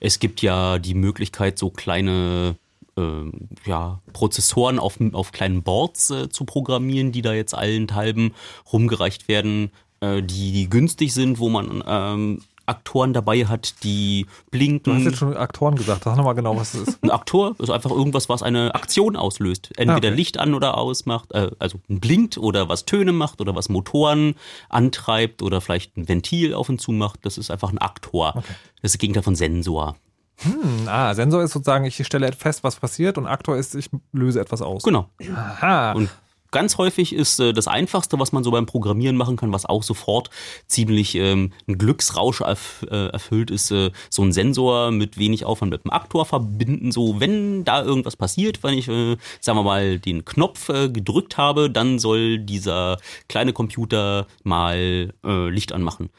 S2: Es gibt ja die Möglichkeit, so kleine äh, ja, Prozessoren auf, auf kleinen Boards äh, zu programmieren, die da jetzt allenthalben rumgereicht werden, äh, die, die günstig sind, wo man ähm, Aktoren dabei hat, die blinken.
S1: Du hast jetzt schon Aktoren gesagt. Sag nochmal genau, was das ist.
S2: Ein Aktor ist einfach irgendwas, was eine Aktion auslöst. Entweder
S1: Okay.
S2: Licht an oder ausmacht, äh, also blinkt oder was Töne macht oder was Motoren antreibt oder vielleicht ein Ventil auf und zu macht. Das ist einfach ein Aktor. Das ist das Gegenteil von Sensor.
S1: Hm, ah, Sensor ist sozusagen, ich stelle fest, was passiert und Aktor ist, ich löse etwas aus.
S2: Genau.
S1: Aha.
S2: Und ganz häufig ist äh, das Einfachste, was man so beim Programmieren machen kann, was auch sofort ziemlich ähm, ein Glücksrausch erf äh, erfüllt ist, äh, so ein Sensor mit wenig Aufwand mit einem Aktor verbinden. So, wenn da irgendwas passiert, wenn ich, äh, sagen wir mal, den Knopf äh, gedrückt habe, dann soll dieser kleine Computer mal äh, Licht anmachen.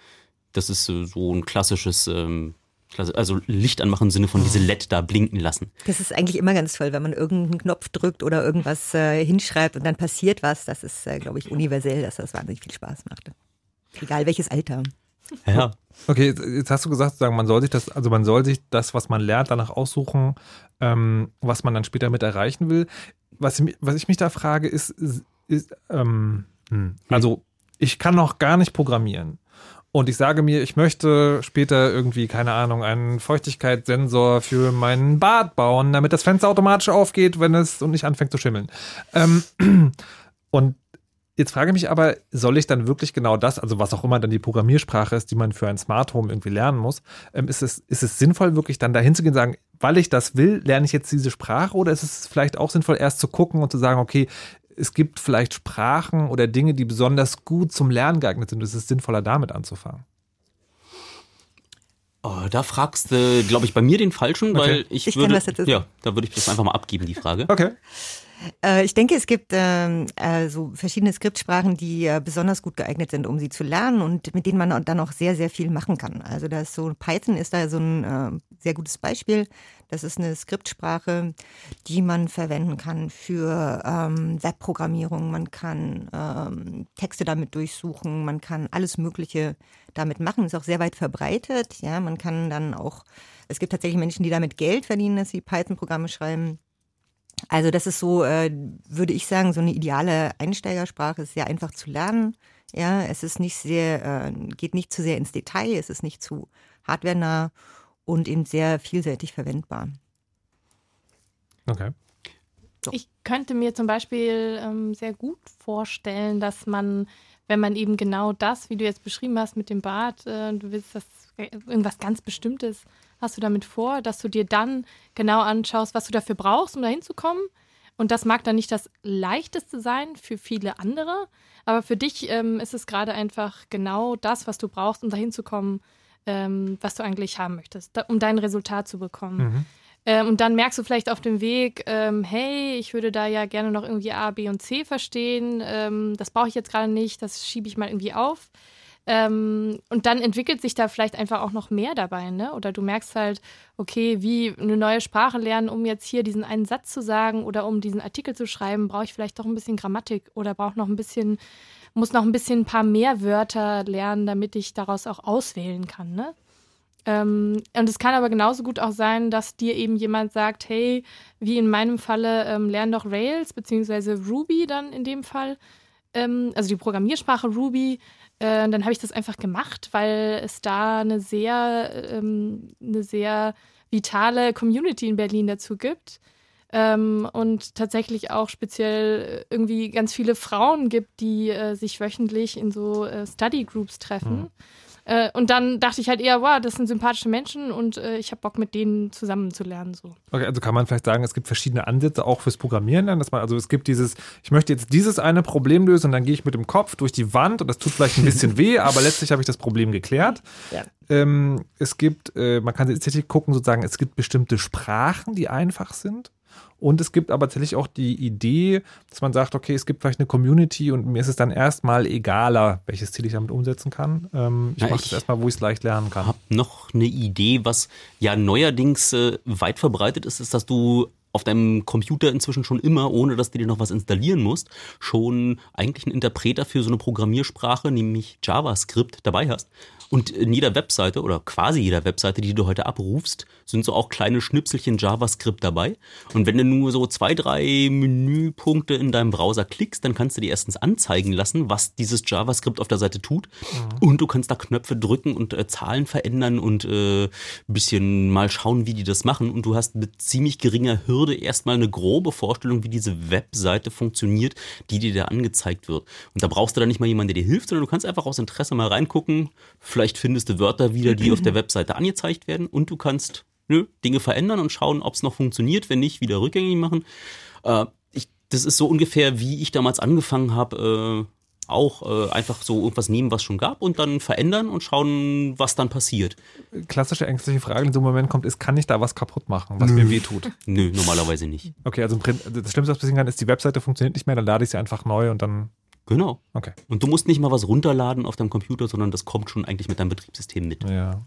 S2: Das ist äh, so ein klassisches, ähm, also Licht anmachen im Sinne von diese LED da blinken lassen.
S4: Das ist eigentlich immer ganz toll, wenn man irgendeinen Knopf drückt oder irgendwas äh, hinschreibt und dann passiert was. Das ist, äh, glaube ich, universell, dass das wahnsinnig viel Spaß macht. Egal welches Alter.
S2: Ja.
S1: Okay, jetzt- hast du gesagt, sagen, man soll sich das, also man soll sich das, was man lernt, danach aussuchen, ähm, was man dann später mit erreichen will. Was, was ich mich da frage, ist, ist, ist ähm, hm, also ich kann noch gar nicht programmieren. Und ich sage mir, ich möchte später irgendwie, keine Ahnung, einen Feuchtigkeitssensor für meinen Bad bauen, damit das Fenster automatisch aufgeht, wenn es und nicht anfängt zu schimmeln. Ähm, und Jetzt frage ich mich aber, soll ich dann wirklich genau das, also was auch immer dann die Programmiersprache ist, die man für ein Smart Home irgendwie lernen muss, ähm, ist, es, ist es sinnvoll, wirklich dann dahin zu gehen und sagen, weil ich das will, lerne ich jetzt diese Sprache oder ist es vielleicht auch sinnvoll, erst zu gucken und zu sagen, okay, es gibt vielleicht Sprachen oder Dinge, die besonders gut zum Lernen geeignet sind. Es ist sinnvoller, damit anzufangen.
S2: Oh, da fragst du, glaube ich, bei mir den Falschen,
S1: Okay.
S2: weil ich,
S4: Ich
S2: würde, ja, da würde ich das einfach mal abgeben, die Frage.
S1: Okay.
S4: Äh, ich denke, es gibt ähm, äh, so verschiedene Skriptsprachen, die äh, besonders gut geeignet sind, um sie zu lernen und mit denen man dann auch sehr, sehr viel machen kann. Also da ist so Python ist da so ein äh, sehr gutes Beispiel. Das ist eine Skriptsprache, die man verwenden kann für ähm, Webprogrammierung. Man kann ähm, Texte damit durchsuchen, man kann alles Mögliche damit machen. Ist auch sehr weit verbreitet. Ja, man kann dann auch, es gibt tatsächlich Menschen, die damit Geld verdienen, dass sie Python-Programme schreiben. Also das ist so, äh, würde ich sagen, so eine ideale Einsteigersprache, ist sehr einfach zu lernen. Ja, es ist nicht sehr, äh, geht nicht zu sehr ins Detail, es ist nicht zu hardwarenah und eben sehr vielseitig verwendbar.
S1: Okay.
S5: Ich könnte mir zum Beispiel ähm, sehr gut vorstellen, dass man, wenn man eben genau das, wie du jetzt beschrieben hast mit dem Bart, äh, du willst das irgendwas ganz Bestimmtes, hast du damit vor, dass du dir dann genau anschaust, was du dafür brauchst, um dahin zu kommen. Und das mag dann nicht das leichteste sein für viele andere, aber für dich ähm, ist es gerade einfach genau das, was du brauchst, um dahin zu kommen, ähm, was du eigentlich haben möchtest, da, um dein Resultat zu bekommen.
S1: Mhm.
S5: Ähm, und dann merkst du vielleicht auf dem Weg, ähm, hey, ich würde da ja gerne noch irgendwie A, B und C verstehen. Ähm, das brauche ich jetzt gerade nicht, das schiebe ich mal irgendwie auf. Ähm, und dann entwickelt sich da vielleicht einfach auch noch mehr dabei, ne? Oder du merkst halt, okay, wie eine neue Sprache lernen, um jetzt hier diesen einen Satz zu sagen oder um diesen Artikel zu schreiben, brauche ich vielleicht doch ein bisschen Grammatik oder brauche noch ein bisschen, muss noch ein bisschen ein paar mehr Wörter lernen, damit ich daraus auch auswählen kann, ne? Ähm, und es kann aber genauso gut auch sein, dass dir eben jemand sagt, hey, wie in meinem Falle, ähm, lern doch Rails, beziehungsweise Ruby dann in dem Fall, ähm, also die Programmiersprache Ruby, äh, dann habe ich das einfach gemacht, weil es da eine sehr, ähm, eine sehr vitale Community in Berlin dazu gibt. Ähm, und tatsächlich auch speziell irgendwie ganz viele Frauen gibt, die äh, sich wöchentlich in so äh, Study Groups treffen. Äh, und dann dachte ich halt eher, wow, das sind sympathische Menschen und äh, ich habe Bock, mit denen zusammen zu lernen. So.
S1: Okay, also kann man vielleicht sagen, es gibt verschiedene Ansätze auch fürs Programmieren lernen, dass man, also es gibt dieses, ich möchte jetzt dieses eine Problem lösen und dann gehe ich mit dem Kopf durch die Wand und das tut vielleicht ein bisschen weh, aber letztlich habe ich das Problem geklärt.
S4: Ja.
S1: Ähm, es gibt, äh, man kann tatsächlich gucken, sozusagen, es gibt bestimmte Sprachen, die einfach sind. Und es gibt aber tatsächlich auch die Idee, dass man sagt, okay, es gibt vielleicht eine Community und mir ist es dann erstmal egaler, welches Ziel ich damit umsetzen kann. Ähm, ich
S2: Ja,
S1: mache
S2: ich-
S1: das erstmal, wo ich es leicht lernen kann.
S2: habe noch eine Idee, was ja neuerdings äh, weit verbreitet ist, ist, dass du auf deinem Computer inzwischen schon immer, ohne dass du dir noch was installieren musst, schon eigentlich einen Interpreter für so eine Programmiersprache, nämlich JavaScript, dabei hast. Und in jeder Webseite oder quasi jeder Webseite, die du heute abrufst, sind so auch kleine Schnipselchen JavaScript dabei. Und wenn du nur so zwei, drei Menüpunkte in deinem Browser klickst, dann kannst du dir erstens anzeigen lassen, was dieses JavaScript auf der Seite tut. Und du kannst da Knöpfe drücken und äh, Zahlen verändern und äh, ein bisschen mal schauen, wie die das machen. Und du hast mit ziemlich geringer Hürde erstmal eine grobe Vorstellung, wie diese Webseite funktioniert, die dir da angezeigt wird. Und da brauchst du dann nicht mal jemanden, der dir hilft, sondern du kannst einfach aus Interesse mal reingucken. Vielleicht findest du Wörter wieder, die auf der Webseite angezeigt werden und du kannst nö, Dinge verändern und schauen, ob es noch funktioniert. Wenn nicht, wieder rückgängig machen. Äh, ich, das ist so ungefähr, wie ich damals angefangen habe, äh, auch äh, einfach so irgendwas nehmen, was schon gab und dann verändern und schauen, was dann passiert.
S1: Klassische ängstliche Frage, die in so einem Moment kommt, ist, kann ich da was kaputt machen, was mir weh tut?
S2: Nö, normalerweise nicht.
S1: Okay, also das Schlimmste, was passieren kann, ist, die Webseite funktioniert nicht mehr, dann lade ich sie einfach neu und dann.
S2: Genau.
S1: Okay.
S2: Und du musst nicht mal was runterladen auf deinem Computer, sondern das kommt schon eigentlich mit deinem Betriebssystem mit.
S1: Ja.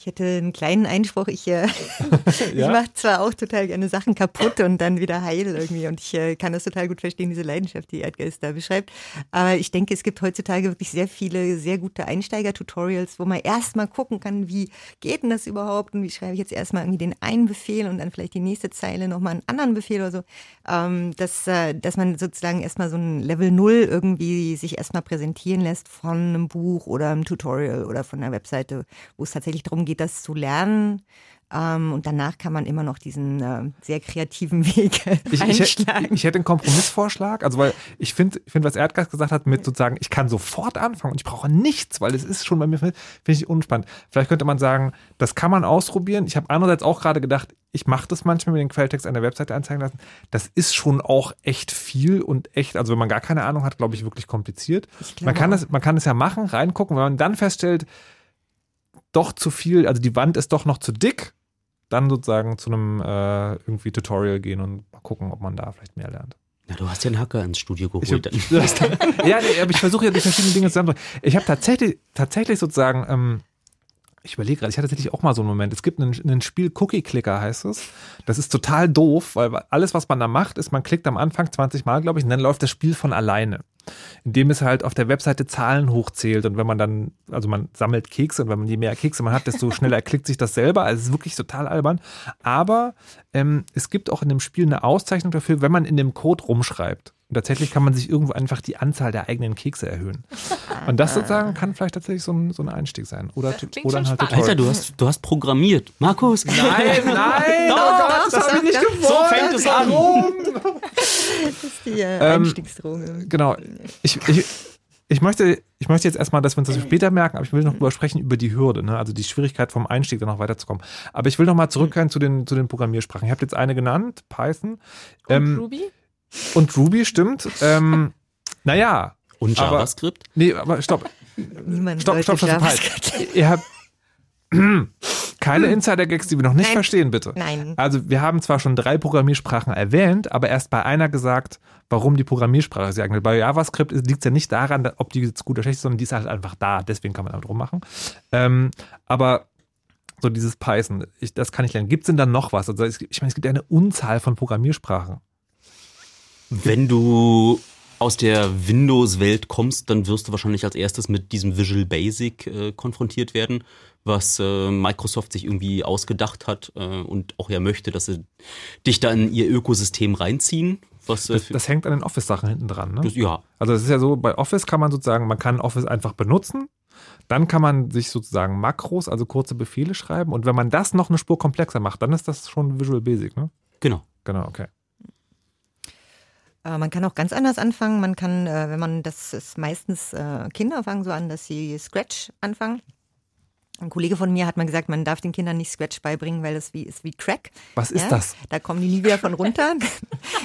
S4: Ich hätte einen kleinen Einspruch. Ich, äh, ich
S1: Ja?
S4: mache zwar auch total gerne Sachen kaputt und dann wieder heil irgendwie. Und ich äh, kann das total gut verstehen, diese Leidenschaft, die Erdgeist da beschreibt. Aber ich denke, es gibt heutzutage wirklich sehr viele, sehr gute Einsteiger-Tutorials, wo man erstmal gucken kann, wie geht denn das überhaupt und wie schreibe ich jetzt erstmal irgendwie den einen Befehl und dann vielleicht die nächste Zeile nochmal einen anderen Befehl oder so. Ähm, dass, äh, dass man sozusagen erstmal so ein Level Null irgendwie sich erstmal präsentieren lässt von einem Buch oder einem Tutorial oder von einer Webseite, wo es tatsächlich darum geht, das zu lernen. Ähm, und danach kann man immer noch diesen äh, sehr kreativen Weg
S1: Ich, ich,
S4: einschlagen.
S1: ich, ich hätte einen Kompromissvorschlag, also weil ich finde, ich find, was Erdgas gesagt hat, mit sozusagen, ich kann sofort anfangen und ich brauche nichts, weil es ist schon bei mir, finde ich unspannend. Vielleicht könnte man sagen, das kann man ausprobieren. Ich habe andererseits auch gerade gedacht, ich mache das manchmal mit den Quelltext an der Webseite anzeigen lassen. Das ist schon auch echt viel und echt, also wenn man gar keine Ahnung hat, glaube ich, wirklich kompliziert. Man kann, das, man kann es ja machen, reingucken, wenn man dann feststellt, doch zu viel, also die Wand ist doch noch zu dick, dann sozusagen zu einem äh, irgendwie Tutorial gehen und mal gucken, ob man da vielleicht mehr lernt.
S2: Ja, du hast ja einen Hacker ins Studio geholt.
S1: Ich hab, ja, aber ich versuche ja die verschiedenen Dinge zusammenzubringen. Ich habe tatsächlich, tatsächlich sozusagen, ähm, ich überlege gerade, ich hatte tatsächlich auch mal so einen Moment. Es gibt ein, ein Spiel Cookie Clicker, heißt es. Das ist total doof, weil alles, was man da macht, ist, man klickt am Anfang 20 Mal, glaube ich, und dann läuft das Spiel von alleine indem es halt auf der Webseite Zahlen hochzählt und wenn man dann, also man sammelt Kekse und wenn man je mehr Kekse man hat, desto schneller klickt sich das selber. Also es ist wirklich total albern. Aber ähm, es gibt auch in dem Spiel eine Auszeichnung dafür, wenn man in dem Code rumschreibt. Und tatsächlich kann man sich irgendwo einfach die Anzahl der eigenen Kekse erhöhen. Und das sozusagen kann vielleicht tatsächlich so ein, so ein Einstieg sein. Oder, oder halt
S2: Alter, du hast, du hast programmiert. Markus.
S1: Nein, nein, doch, oh Gott, das, das habe ich nicht gewollt.
S2: So fängt es an.
S4: Das ist die äh, Einstiegsdroge.
S1: Ähm, genau. Ich, ich, ich möchte, ich möchte jetzt erstmal, dass wir uns das später merken, aber ich will noch drüber sprechen über die Hürde, ne? also die Schwierigkeit vom Einstieg dann noch weiterzukommen. Aber ich will noch mal zurückkehren zu den, zu den Programmiersprachen. Ich habe jetzt eine genannt, Python.
S5: Und
S1: Ähm,
S5: Ruby?
S1: Und Ruby, stimmt. Ähm, naja.
S2: Und
S1: aber-
S2: JavaScript?
S1: Nee, aber stopp.
S4: Niemand
S1: Stopp, stopp, stopp, stopp. Halt. Ihr habt keine Insider-Gags, die wir noch nicht
S4: Nein.
S1: verstehen, bitte.
S4: Nein.
S1: Also wir haben zwar schon drei Programmiersprachen erwähnt, aber erst bei einer gesagt, warum die Programmiersprache sie eignet. Bei JavaScript liegt es ja nicht daran, da- ob die jetzt gut oder schlecht ist, sondern die ist halt einfach da. Deswegen kann man damit rummachen. Ähm, aber so dieses Python, ich, das kann ich lernen. Gibt es denn dann noch was? Also es, ich meine, es gibt ja eine Unzahl von Programmiersprachen.
S2: Wenn du aus der Windows-Welt kommst, dann wirst du wahrscheinlich als erstes mit diesem Visual Basic äh, konfrontiert werden, was äh, Microsoft sich irgendwie ausgedacht hat äh, und auch ja möchte, dass sie dich da in ihr Ökosystem reinziehen. Was, äh,
S1: Das, das hängt an den Office-Sachen hinten dran. Ne?
S2: das, ja,
S1: Also es ist ja so, bei Office kann man sozusagen, man kann Office einfach benutzen. Dann kann man sich sozusagen Makros, also kurze Befehle schreiben. Und wenn man das noch eine Spur komplexer macht, dann ist das schon Visual Basic, ne?
S2: genau.
S1: Genau, okay.
S4: Äh, man kann auch ganz anders anfangen. Man kann, äh, wenn man, das ist meistens, äh, Kinder fangen so an, dass sie Scratch anfangen. Ein Kollege von mir hat mal gesagt, man darf den Kindern nicht Scratch beibringen, weil das wie, ist wie Crack.
S1: Was ist das?
S4: Da kommen die nie wieder von runter.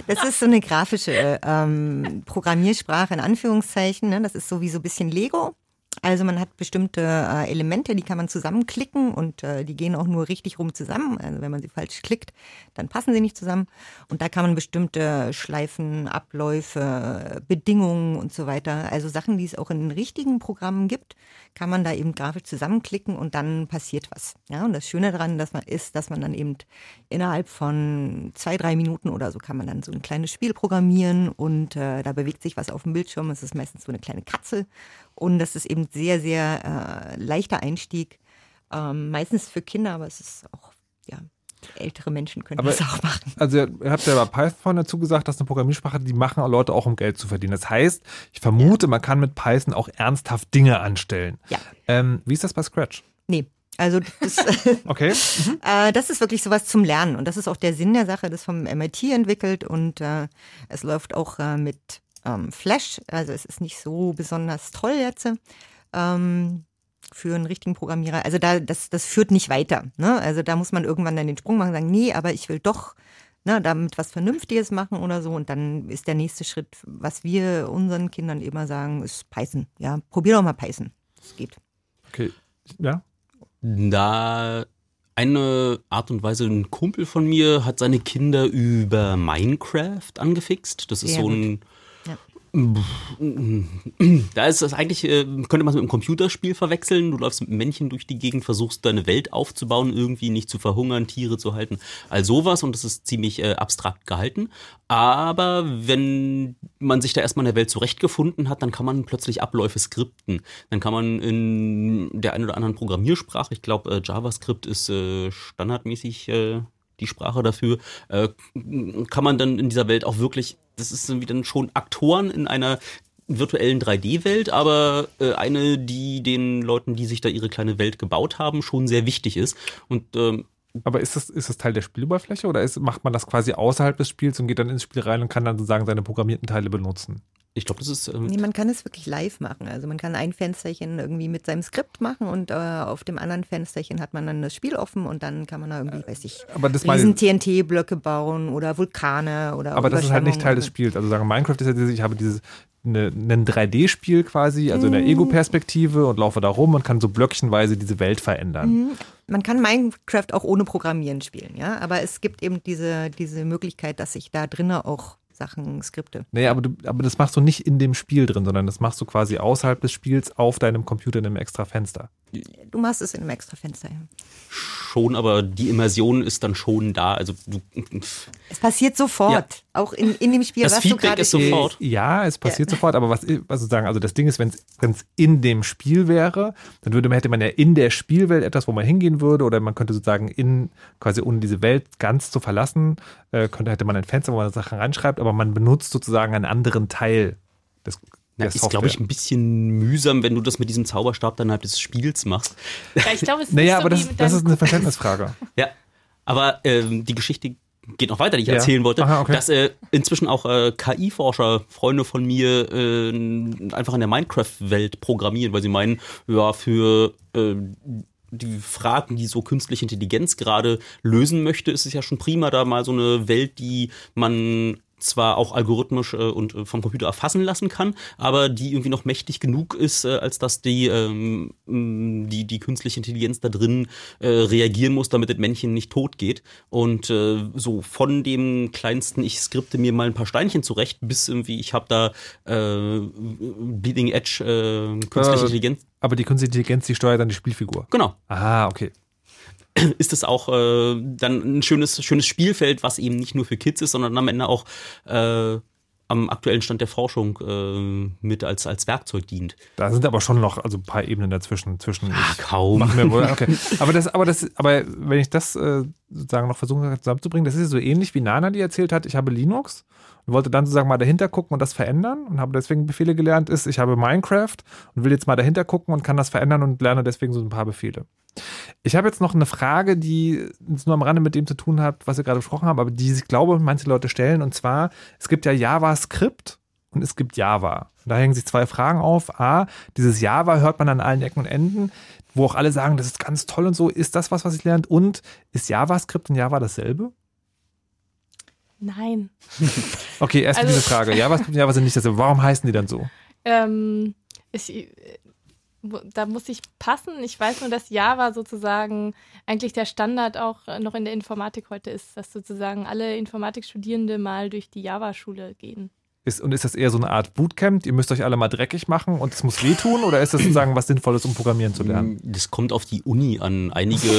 S4: Das ist so eine grafische ähm, Programmiersprache in Anführungszeichen. Ne? Das ist so wie so ein bisschen Lego. Also man hat bestimmte äh, Elemente, die kann man zusammenklicken und äh, die gehen auch nur richtig rum zusammen. Also wenn man sie falsch klickt, dann passen sie nicht zusammen. Und da kann man bestimmte Schleifen, Abläufe, Bedingungen und so weiter, also Sachen, die es auch in den richtigen Programmen gibt, kann man da eben grafisch zusammenklicken und dann passiert was. Ja, und das Schöne daran dass man, ist, dass man dann eben innerhalb von zwei, drei Minuten oder so kann man dann so ein kleines Spiel programmieren und äh, da bewegt sich was auf dem Bildschirm. Es ist meistens so eine kleine Katze und das ist eben sehr, sehr äh, leichter Einstieg. Ähm, meistens für Kinder, aber es ist auch, ja, ältere Menschen können
S1: Aber-
S4: das auch machen.
S1: Also ihr habt ja bei Python vorhin dazu gesagt, dass eine Programmiersprache, die machen Leute auch, um Geld zu verdienen. Das heißt, ich vermute, man kann mit Python auch ernsthaft Dinge anstellen.
S4: Ja.
S1: Ähm, wie ist das bei Scratch?
S4: Nee, also das,
S1: Okay.
S4: äh, das ist wirklich sowas zum Lernen und das ist auch der Sinn der Sache, das vom MIT entwickelt und äh, es läuft auch äh, mit ähm, Flash, also es ist nicht so besonders toll jetzt ähm, für einen richtigen Programmierer. Also da, das, das führt nicht weiter. Ne? Also da muss man irgendwann dann den Sprung machen und sagen, nee, aber ich will doch ne, damit was Vernünftiges machen oder so. Und dann ist der nächste Schritt, was wir unseren Kindern immer sagen, ist Python. Ja, probier doch mal Python. Das geht.
S1: Okay. Ja.
S2: Da eine Art und Weise, ein Kumpel von mir hat seine Kinder über Minecraft angefixt. Das ist
S4: Sehr
S2: so ein. Da ist das eigentlich, äh, könnte man es mit einem Computerspiel verwechseln. Du läufst mit Männchen durch die Gegend, versuchst deine Welt aufzubauen, irgendwie nicht zu verhungern, Tiere zu halten, all sowas und das ist ziemlich äh, abstrakt gehalten. Aber wenn man sich da erstmal in der Welt zurechtgefunden hat, dann kann man plötzlich Abläufe skripten. Dann kann man in der einen oder anderen Programmiersprache, ich glaube äh, JavaScript ist standardmäßig die Sprache dafür, kann man dann in dieser Welt auch wirklich, das ist dann schon Aktoren in einer virtuellen 3D-Welt, aber äh, eine, die den Leuten, die sich da ihre kleine Welt gebaut haben, schon sehr wichtig ist. Und ähm,
S1: Aber ist das, ist das Teil der Spieloberfläche oder ist, macht man das quasi außerhalb des Spiels und geht dann ins Spiel rein und kann dann sozusagen seine programmierten Teile benutzen?
S2: Ich glaube, das ist. Ähm
S4: Nee, man kann es wirklich live machen. Also man kann ein Fensterchen irgendwie mit seinem Skript machen und äh, auf dem anderen Fensterchen hat man dann das Spiel offen und dann kann man da irgendwie, weiß ich,
S1: Aber das
S4: riesen TNT-Blöcke bauen oder Vulkane oder
S1: Aber das ist halt nicht Teil des. Spiels. Also sagen, Minecraft ist ja dieses, ich habe dieses eine, ein 3D-Spiel quasi, also in der Ego-Perspektive und laufe da rum und kann so blöckchenweise diese Welt verändern.
S4: Mhm. Man kann Minecraft auch ohne Programmieren spielen, ja, aber es gibt eben diese, diese Möglichkeit, dass ich da drinnen auch Sachen skripte.
S1: Nee, aber, du, aber das machst du nicht in dem Spiel drin, sondern das machst du quasi außerhalb des Spiels auf deinem Computer in einem extra Fenster.
S4: Du machst es in einem extra Fenster. Ja.
S2: schon, aber die Immersion ist dann schon da. Also du,
S4: Es passiert sofort, auch in, in dem Spiel,
S2: Das
S4: was du
S2: Feedback
S4: gerade
S2: ist sofort.
S1: Ja, es passiert sofort, aber was, was sozusagen, also das Ding ist, wenn es in dem Spiel wäre, dann würde man, hätte man ja in der Spielwelt etwas, wo man hingehen würde, oder man könnte sozusagen in, quasi ohne diese Welt ganz zu verlassen, äh, könnte, hätte man ein Fenster, wo man Sachen reinschreibt, aber man benutzt sozusagen einen anderen Teil des, der
S2: ist, glaube ich, ein bisschen mühsam, wenn du das mit diesem Zauberstab dann innerhalb des Spiels machst.
S5: Ja, ich glaube, es ist
S1: Naja,
S5: nicht so
S1: aber
S5: wie
S1: das,
S5: mit
S1: das ist eine Verständnisfrage.
S2: Ja, aber ähm, die Geschichte geht noch weiter, die ich
S1: Ja.
S2: erzählen wollte,
S1: Aha, okay.
S2: dass äh, inzwischen auch äh, KI-Forscher, Freunde von mir, äh, einfach in der Minecraft-Welt programmieren, weil sie meinen, ja, für äh, die Fragen, die so künstliche Intelligenz gerade lösen möchte, ist es ja schon prima, da mal so eine Welt, die man zwar auch algorithmisch äh, und äh, vom Computer erfassen lassen kann, aber die irgendwie noch mächtig genug ist, äh, als dass die, ähm, mh, die, die künstliche Intelligenz da drin äh, reagieren muss, damit das Männchen nicht tot geht. Und äh, so von dem kleinsten, ich skripte mir mal ein paar Steinchen zurecht, bis irgendwie, ich habe da äh, Bleeding Edge äh, künstliche
S1: Äh,
S2: Intelligenz.
S1: Aber die künstliche Intelligenz, die steuert dann die Spielfigur.
S2: Genau.
S1: Ah, okay.
S2: ist es auch äh, dann ein schönes, schönes Spielfeld, was eben nicht nur für Kids ist, sondern am Ende auch äh, am aktuellen Stand der Forschung äh, mit als, als Werkzeug dient.
S1: Da sind aber schon noch also ein paar Ebenen dazwischen. Zwischen
S2: Ah, kaum.
S1: Wohl, okay. Aber das, aber das, aber wenn ich das äh, sozusagen noch versuchen zusammenzubringen, das ist ja so ähnlich wie Nana, die erzählt hat, ich habe Linux und wollte dann sozusagen mal dahinter gucken und das verändern und habe deswegen Befehle gelernt, ist, ich habe Minecraft und will jetzt mal dahinter gucken und kann das verändern und lerne deswegen so ein paar Befehle. Ich habe jetzt noch eine Frage, die nur am Rande mit dem zu tun hat, was wir gerade besprochen haben, aber die ich glaube, manche Leute stellen. Und zwar, es gibt ja JavaScript und es gibt Java. Und da hängen sich zwei Fragen auf. A, dieses Java hört man an allen Ecken und Enden, wo auch alle sagen, das ist ganz toll und so. Ist das was, was ich lerne? Und ist JavaScript und Java dasselbe?
S5: Nein.
S1: Okay, erstmal
S5: Also-
S1: diese Frage. JavaScript und Java sind nicht dasselbe. Warum heißen die dann so?
S5: Ähm, ich, äh, da muss ich passen. Ich weiß nur, dass Java sozusagen eigentlich der Standard auch äh, noch in der Informatik heute ist, dass sozusagen alle Informatikstudierende mal durch die Java-Schule gehen.
S1: Ist, und ist das eher so eine Art Bootcamp? Ihr müsst euch alle mal dreckig machen und es muss wehtun? Oder ist das sozusagen was Sinnvolles, um Programmieren zu lernen?
S2: Das kommt auf die Uni an. Einige,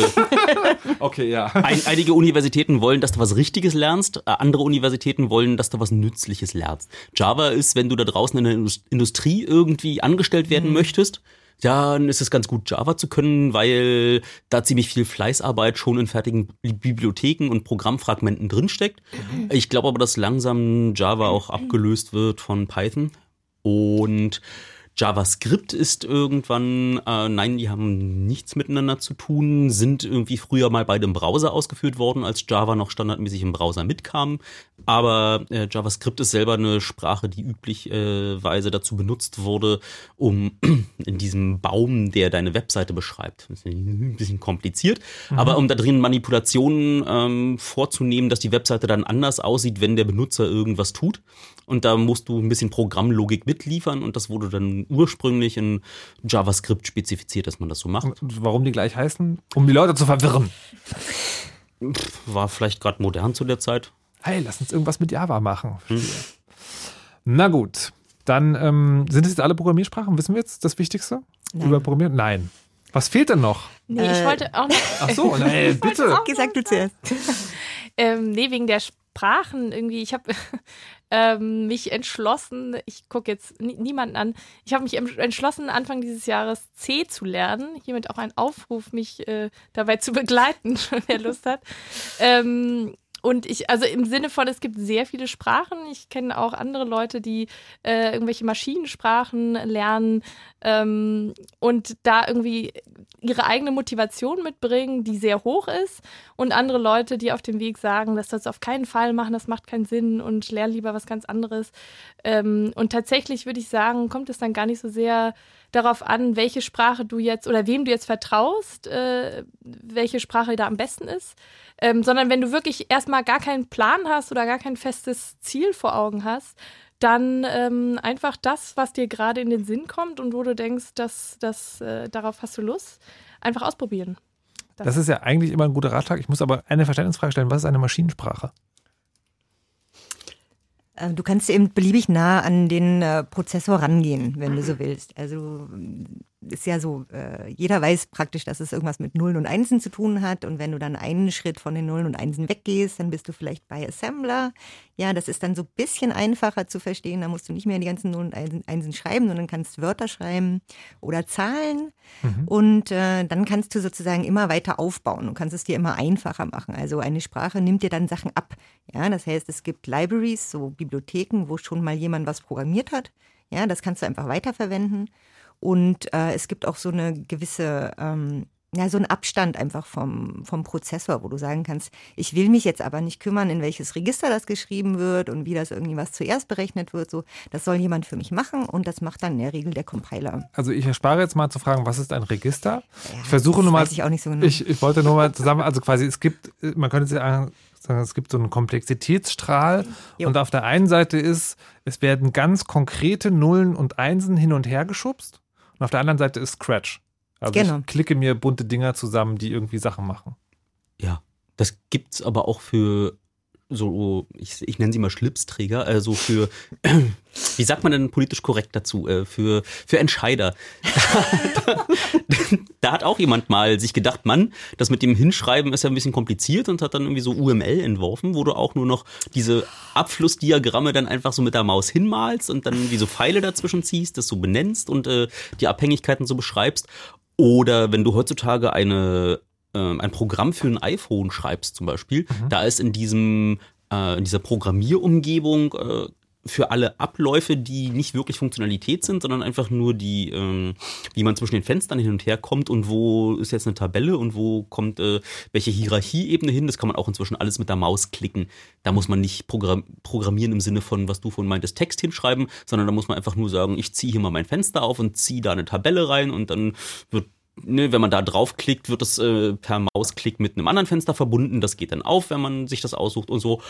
S1: Okay, ja.
S2: ein, einige Universitäten wollen, dass du was Richtiges lernst, äh, andere Universitäten wollen, dass du was Nützliches lernst. Java ist, wenn du da draußen in der Indus- Industrie irgendwie angestellt werden möchtest, dann ist es ganz gut, Java zu können, weil da ziemlich viel Fleißarbeit schon in fertigen Bi- Bibliotheken und Programmfragmenten drinsteckt. Ich glaube aber, dass langsam Java auch abgelöst wird von Python. Und JavaScript ist irgendwann, äh, nein, die haben nichts miteinander zu tun, sind irgendwie früher mal beide im Browser ausgeführt worden, als Java noch standardmäßig im Browser mitkam. Aber äh, JavaScript ist selber eine Sprache, die üblicherweise dazu benutzt wurde, um in diesem Baum, der deine Webseite beschreibt, das ist ein bisschen kompliziert, aber um da drin Manipulationen ähm, vorzunehmen, dass die Webseite dann anders aussieht, wenn der Benutzer irgendwas tut. Und da musst du ein bisschen Programmlogik mitliefern und das wurde dann ursprünglich in JavaScript spezifiziert, dass man das so macht.
S1: Und warum die gleich heißen? Um die Leute zu verwirren.
S2: War vielleicht gerade modern zu der Zeit.
S1: Hey, lass uns irgendwas mit Java machen. Na gut, dann ähm, sind es jetzt alle Programmiersprachen? Wissen wir jetzt das Wichtigste?
S4: Nein.
S1: Über Programmieren? Nein. Was fehlt denn noch?
S5: Nee, ich
S4: Äh,
S5: wollte auch noch.
S1: Ach so, nein, bitte.
S4: Gesagt du zuerst.
S5: Ähm, nee, wegen der Sprachen irgendwie. Ich habe ähm, mich entschlossen, ich gucke jetzt nie, niemanden an, ich habe mich entschlossen, Anfang dieses Jahres C zu lernen. Hiermit auch ein Aufruf, mich äh, dabei zu begleiten, wer Lust hat. Ähm, und ich, also im Sinne von, es gibt sehr viele Sprachen. Ich kenne auch andere Leute, die äh, irgendwelche Maschinensprachen lernen ähm, und da irgendwie ihre eigene Motivation mitbringen, die sehr hoch ist und andere Leute, die auf dem Weg sagen, das sollst du auf keinen Fall machen, das macht keinen Sinn und lern lieber was ganz anderes. Ähm, und tatsächlich würde ich sagen, kommt es dann gar nicht so sehr darauf an, welche Sprache du jetzt oder wem du jetzt vertraust, äh, welche Sprache da am besten ist, ähm, sondern wenn du wirklich erstmal gar keinen Plan hast oder gar kein festes Ziel vor Augen hast, dann ähm, einfach das, was dir gerade in den Sinn kommt und wo du denkst, dass, dass äh, darauf hast du Lust, einfach ausprobieren.
S1: Das, das ist ja eigentlich immer ein guter Ratschlag. Ich muss aber eine Verständnisfrage stellen. Was ist eine Maschinensprache?
S4: Äh, du kannst eben beliebig nah an den äh, Prozessor rangehen, wenn du so willst. Also ist ja so, äh, jeder weiß praktisch, dass es irgendwas mit Nullen und Einsen zu tun hat. Und wenn du dann einen Schritt von den Nullen und Einsen weggehst, dann bist du vielleicht bei Assembler. Ja, das ist dann so ein bisschen einfacher zu verstehen. Da musst du nicht mehr die ganzen Nullen und Einsen schreiben, sondern kannst Wörter schreiben oder Zahlen. Mhm. Und äh, dann kannst du sozusagen immer weiter aufbauen und kannst es dir immer einfacher machen. Also eine Sprache nimmt dir dann Sachen ab. Ja, das heißt, es gibt Libraries, so Bibliotheken, wo schon mal jemand was programmiert hat. Ja, das kannst du einfach weiterverwenden. Und äh, es gibt auch so eine gewisse, ähm, ja, so einen Abstand einfach vom, vom Prozessor, wo du sagen kannst, ich will mich jetzt aber nicht kümmern, in welches Register das geschrieben wird und wie das irgendwie was zuerst berechnet wird. So, das soll jemand für mich machen und das macht dann in der Regel der Compiler.
S1: Also ich erspare jetzt mal zu fragen, was ist ein Register? Ja, ich versuche nur mal.
S4: Weiß ich auch nicht so genau.
S1: Ich, ich wollte nur mal zusammen, also quasi, es gibt, man könnte sagen, es gibt so einen Komplexitätsstrahl jo. und auf der einen Seite ist, es werden ganz konkrete Nullen und Einsen hin und her geschubst und auf der anderen Seite ist Scratch. Also genau. ich klicke mir bunte Dinger zusammen, die irgendwie Sachen machen.
S2: Ja, das gibt es aber auch für so, ich, ich nenne sie mal Schlipsträger, also für, wie sagt man denn politisch korrekt dazu, äh, für, für Entscheider. da, da, hat auch jemand mal sich gedacht, Mann, das mit dem Hinschreiben ist ja ein bisschen kompliziert und hat dann irgendwie so UML entworfen, wo du auch nur noch diese Abflussdiagramme dann einfach so mit der Maus hinmalst und dann wie so Pfeile dazwischen ziehst, das so benennst und äh, die Abhängigkeiten so beschreibst. Oder wenn du heutzutage eine äh, ein Programm für ein iPhone schreibst zum Beispiel, mhm. da ist in diesem äh, in dieser Programmierumgebung äh, für alle Abläufe, die nicht wirklich Funktionalität sind, sondern einfach nur die, ähm, wie man zwischen den Fenstern hin und her kommt und wo ist jetzt eine Tabelle und wo kommt äh, welche Hierarchieebene hin. Das kann man auch inzwischen alles mit der Maus klicken. Da muss man nicht program programmieren im Sinne von, was du von meintest, Text hinschreiben, sondern da muss man einfach nur sagen, ich ziehe hier mal mein Fenster auf und ziehe da eine Tabelle rein und dann wird ne, wenn man da draufklickt, wird das äh, per Mausklick mit einem anderen Fenster verbunden. Das geht dann auf, wenn man sich das aussucht und so.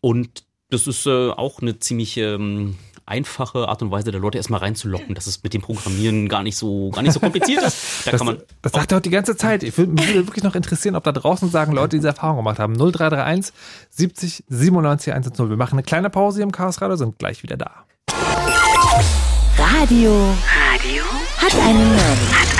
S2: Und das ist äh, auch eine ziemlich ähm, einfache Art und Weise, der Leute erstmal reinzulocken, dass es mit dem Programmieren gar nicht so, gar nicht so kompliziert ist.
S1: Da das, kann man das sagt er auch die ganze Zeit. Ich würde, mich würde wirklich noch interessieren, ob da draußen sagen Leute, die diese Erfahrung gemacht haben. 0331 70 97 110. Wir machen eine kleine Pause hier im Chaos Radio, sind gleich wieder da.
S3: Radio. Radio hat einen Namen. Hat einen Namen.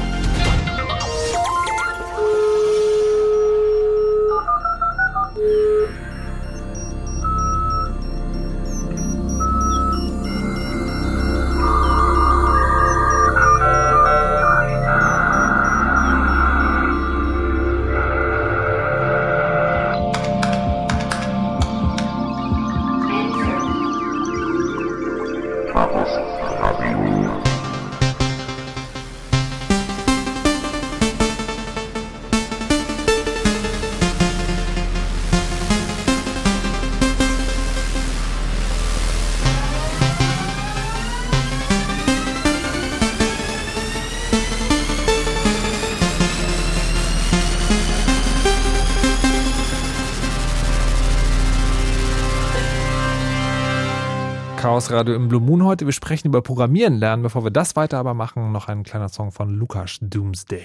S1: Chaos Radio im Blue Moon heute. Wir sprechen über Programmieren lernen. Bevor wir das weiter aber machen, noch ein kleiner Song von Lukas Doomsday.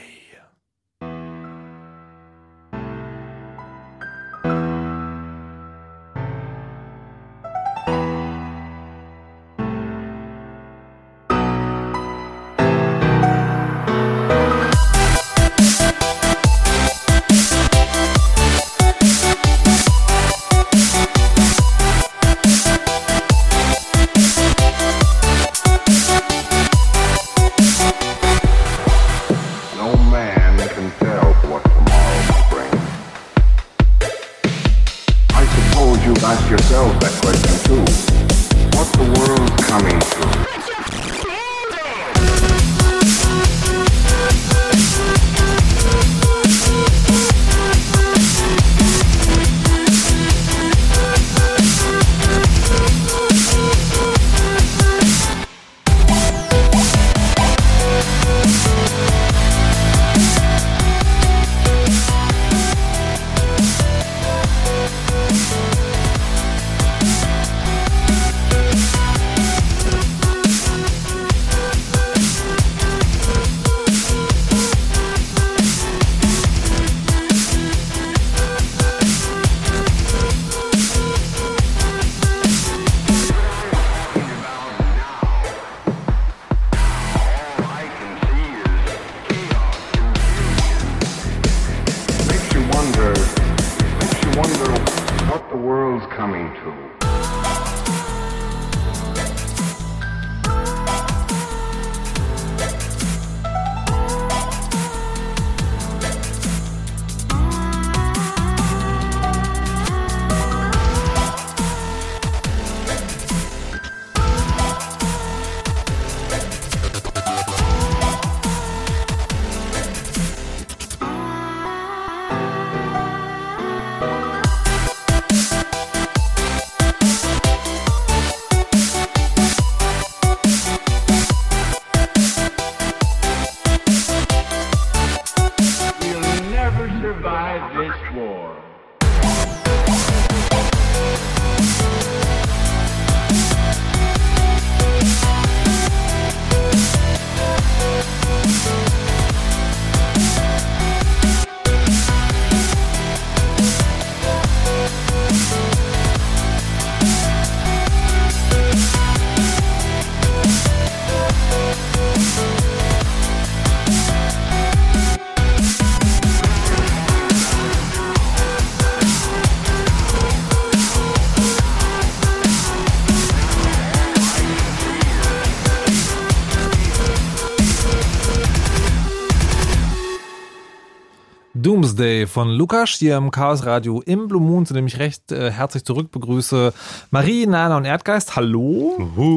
S1: Von Lukas hier im Chaos Radio im Blue Moon, zu dem ich recht äh, herzlich zurück begrüße. Marie, Nana und Erdgeist, hallo.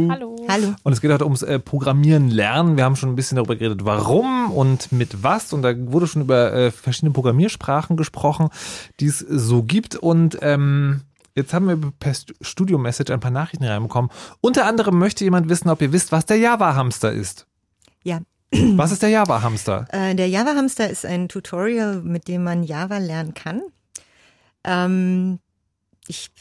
S5: Hallo.
S4: Hallo.
S1: Und es geht heute ums äh, Programmieren lernen. Wir haben schon ein bisschen darüber geredet, warum und mit was. Und da wurde schon über äh, verschiedene Programmiersprachen gesprochen, die es so gibt. Und ähm, jetzt haben wir per St- Studio-Message ein paar Nachrichten reinbekommen. Unter anderem möchte jemand wissen, ob ihr wisst, was der Java-Hamster ist. Was ist der Java-Hamster?
S4: Äh, der Java Hamster ist ein Tutorial, mit dem man Java lernen kann. Ähm, ich,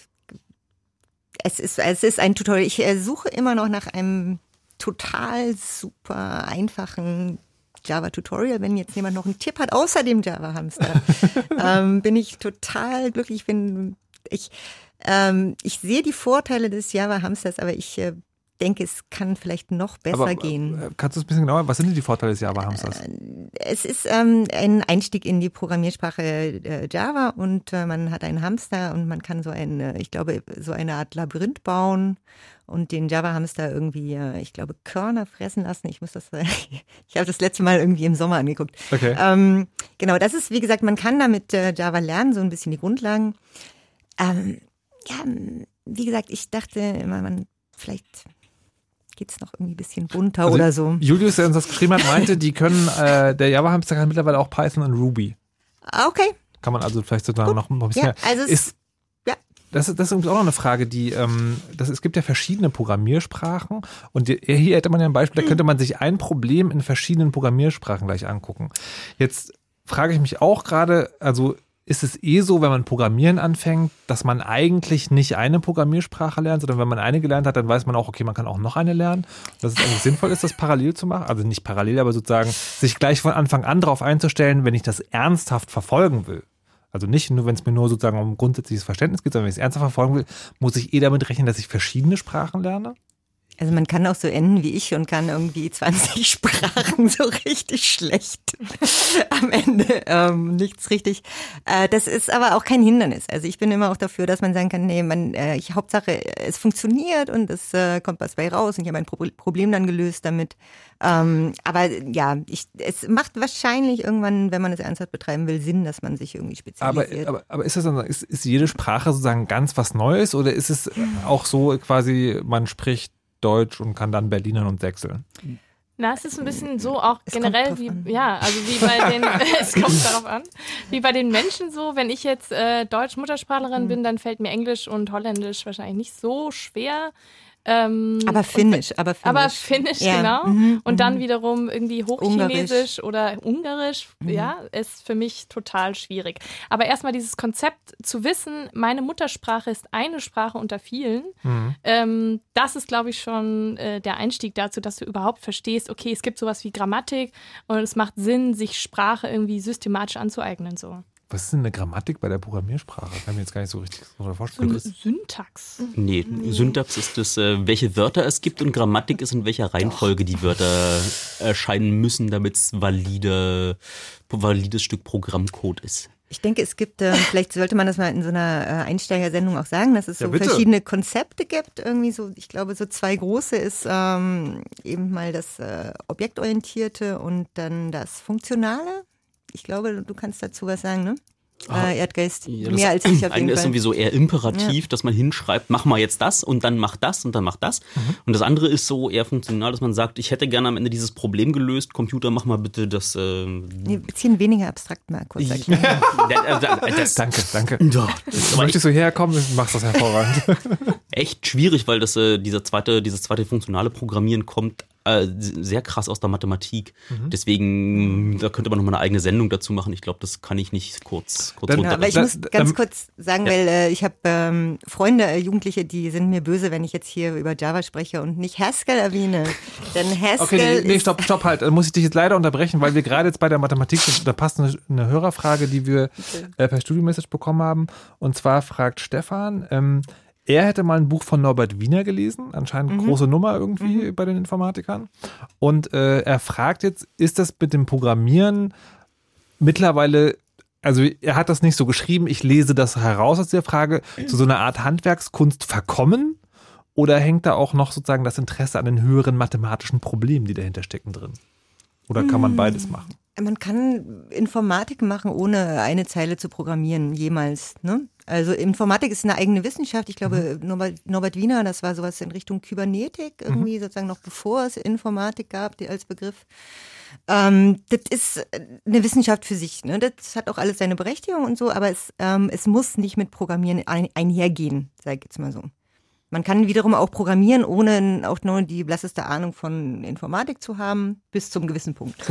S4: es, ist, es ist ein Tutorial. Ich äh, suche immer noch nach einem total super einfachen Java-Tutorial. Wenn jetzt jemand noch einen Tipp hat, außer dem Java Hamster, ähm, bin ich total glücklich. Ich bin, ich, ähm, ich sehe die Vorteile des Java Hamsters, aber ich äh, denke, es kann vielleicht noch besser
S1: Aber,
S4: gehen.
S1: äh, Kannst du es ein bisschen genauer? Was sind denn die Vorteile des Java-Hamsters?
S4: Es ist ähm, ein Einstieg in die Programmiersprache äh, Java und äh, man hat einen Hamster und man kann so ein, äh, ich glaube, so eine Art Labyrinth bauen und den Java-Hamster irgendwie, äh, ich glaube, Körner fressen lassen. Ich muss das, äh, ich habe das letzte Mal irgendwie im Sommer angeguckt.
S1: Okay.
S4: Ähm, genau, das ist, wie gesagt, man kann damit äh, Java lernen, so ein bisschen die Grundlagen. Ähm, ja, wie gesagt, ich dachte immer, man vielleicht geht's noch irgendwie ein bisschen bunter
S1: Also
S4: oder so.
S1: Julius, der uns das geschrieben hat, meinte, die können, äh, der Java-Hamster kann mittlerweile auch Python und Ruby.
S4: Ah, Okay.
S1: Kann man also vielleicht sozusagen noch ein bisschen
S4: Ja,
S1: mehr.
S4: also es-
S1: ist,
S4: ja.
S1: Das, ist- das ist übrigens auch noch eine Frage, die, ähm, das, es gibt ja verschiedene Programmiersprachen und die, hier hätte man ja ein Beispiel, da könnte man sich ein Problem in verschiedenen Programmiersprachen gleich angucken. Jetzt frage ich mich auch gerade, also ist es eh so, wenn man Programmieren anfängt, dass man eigentlich nicht eine Programmiersprache lernt, sondern wenn man eine gelernt hat, dann weiß man auch, okay, man kann auch noch eine lernen. Dass es eigentlich sinnvoll ist, das parallel zu machen. Also nicht parallel, aber sozusagen sich gleich von Anfang an darauf einzustellen, wenn ich das ernsthaft verfolgen will. Also nicht nur, wenn es mir nur sozusagen um grundsätzliches Verständnis geht, sondern wenn ich es ernsthaft verfolgen will, muss ich eh damit rechnen, dass ich verschiedene Sprachen lerne.
S4: Also man kann auch so enden wie ich und kann irgendwie 20 Sprachen so richtig schlecht am Ende ähm, nichts richtig. Äh, das ist aber auch kein Hindernis. Also ich bin immer auch dafür, dass man sagen kann, nee, man, äh, ich, Hauptsache es funktioniert und es äh, kommt was bei raus und ich habe ein Pro Problem dann gelöst damit. Ähm, aber ja, ich, es macht wahrscheinlich irgendwann, wenn man es ernsthaft betreiben will, Sinn, dass man sich irgendwie
S1: Aber,
S4: spezialisiert.
S1: aber, aber ist das dann, ist, ist jede Sprache sozusagen ganz was Neues oder ist es auch so quasi, man spricht Deutsch und kann dann Berlinern und Sächseln?
S5: Na, es ist ein bisschen so auch
S4: Es
S5: generell wie,
S4: an.
S5: ja, also wie bei den, es kommt darauf an, wie bei den Menschen so, wenn ich jetzt äh, Deutsch-Muttersprachlerin
S4: Mhm.
S5: bin, dann fällt mir Englisch und Holländisch wahrscheinlich nicht so schwer. Ähm,
S4: aber Finnisch, aber Finnisch.
S5: Aber Finnisch,
S4: Ja,
S5: genau.
S4: mhm,
S5: und dann
S4: mhm.
S5: wiederum irgendwie Hochchinesisch oder Ungarisch,
S4: Mhm.
S5: ja, ist für mich total schwierig. Aber erstmal dieses Konzept zu wissen, meine Muttersprache ist eine Sprache unter vielen,
S1: Mhm.
S5: ähm, das ist, glaube ich, schon äh, der Einstieg dazu, dass du überhaupt verstehst, okay, es gibt sowas wie Grammatik und es macht Sinn, sich Sprache irgendwie systematisch anzueignen. So.
S1: Was ist denn eine Grammatik bei der Programmiersprache? Kann ich mir jetzt gar nicht so richtig so vorstellen.
S5: Syntax.
S2: Nee, Syntax ist das, äh, welche Wörter es gibt und Grammatik ist in welcher Reihenfolge die Wörter erscheinen müssen, damit es valide, valides Stück Programmcode ist.
S4: Ich denke, es gibt, äh, vielleicht sollte man das mal in so einer äh, Einsteigersendung auch sagen, dass es
S1: Ja,
S4: so
S1: bitte.
S4: verschiedene Konzepte gibt. Irgendwie so, ich glaube, so zwei große ist ähm, eben mal das äh, Objektorientierte und dann das Funktionale. Ich glaube, du kannst dazu was sagen, ne? Äh, Erdgeist.
S2: Ah. Ja,
S4: Mehr als ich auf
S2: eine
S4: jeden
S2: ist
S4: Fall.
S2: irgendwie so eher imperativ, dass man hinschreibt, mach mal jetzt das und dann mach das und dann mach das.
S4: Mhm.
S2: Und das andere ist so eher funktional, dass man sagt, ich hätte gerne am Ende dieses Problem gelöst. Computer, mach mal bitte das. Äh,
S4: Nee, ein bisschen weniger abstrakt mal kurz erklären.
S2: das,
S1: Danke, danke.
S2: Ja, das ist
S1: Möchtest du herkommen? Du machst das hervorragend.
S2: echt schwierig, weil das, äh, dieser zweite, dieses zweite funktionale Programmieren kommt äh, sehr krass aus der Mathematik.
S1: Mhm.
S2: Deswegen, da könnte man nochmal eine eigene Sendung dazu machen. Ich glaube, das kann ich nicht kurz, kurz
S1: Dann-
S4: Ja, aber ich muss ganz kurz sagen,
S2: ja.
S4: weil äh, ich habe ähm, Freunde, äh, Jugendliche, die sind mir böse, wenn ich jetzt hier über Java spreche und nicht Haskell erwähne. Denn Haskell
S1: Okay, nee, nee, stopp, stopp, halt. Da muss ich dich jetzt leider unterbrechen, weil wir gerade jetzt bei der Mathematik sind. Da passt eine, eine Hörerfrage, die wir äh, per Studio-Message bekommen haben. Und zwar fragt Stefan, ähm, er hätte mal ein Buch von Norbert Wiener gelesen, anscheinend große Nummer irgendwie bei den Informatikern. Und äh, er fragt jetzt, ist das mit dem Programmieren mittlerweile, also er hat das nicht so geschrieben, ich lese das heraus aus der Frage, zu so einer Art Handwerkskunst verkommen? Oder hängt da auch noch sozusagen das Interesse an den höheren mathematischen Problemen, die dahinter stecken, drin? Oder kann man beides machen?
S4: Man kann Informatik machen, ohne eine Zeile zu programmieren, jemals. Ne? Also Informatik ist eine eigene Wissenschaft. Ich glaube, Norbert, Norbert Wiener, das war sowas in Richtung Kybernetik, irgendwie sozusagen noch bevor es Informatik gab, die als Begriff. Ähm, das ist eine Wissenschaft für sich. Ne? Das hat auch alles seine Berechtigung und so, aber es, ähm, es muss nicht mit Programmieren ein, einhergehen, sage ich jetzt mal so. Man kann wiederum auch programmieren, ohne auch nur die blasseste Ahnung von Informatik zu haben, bis zum gewissen Punkt.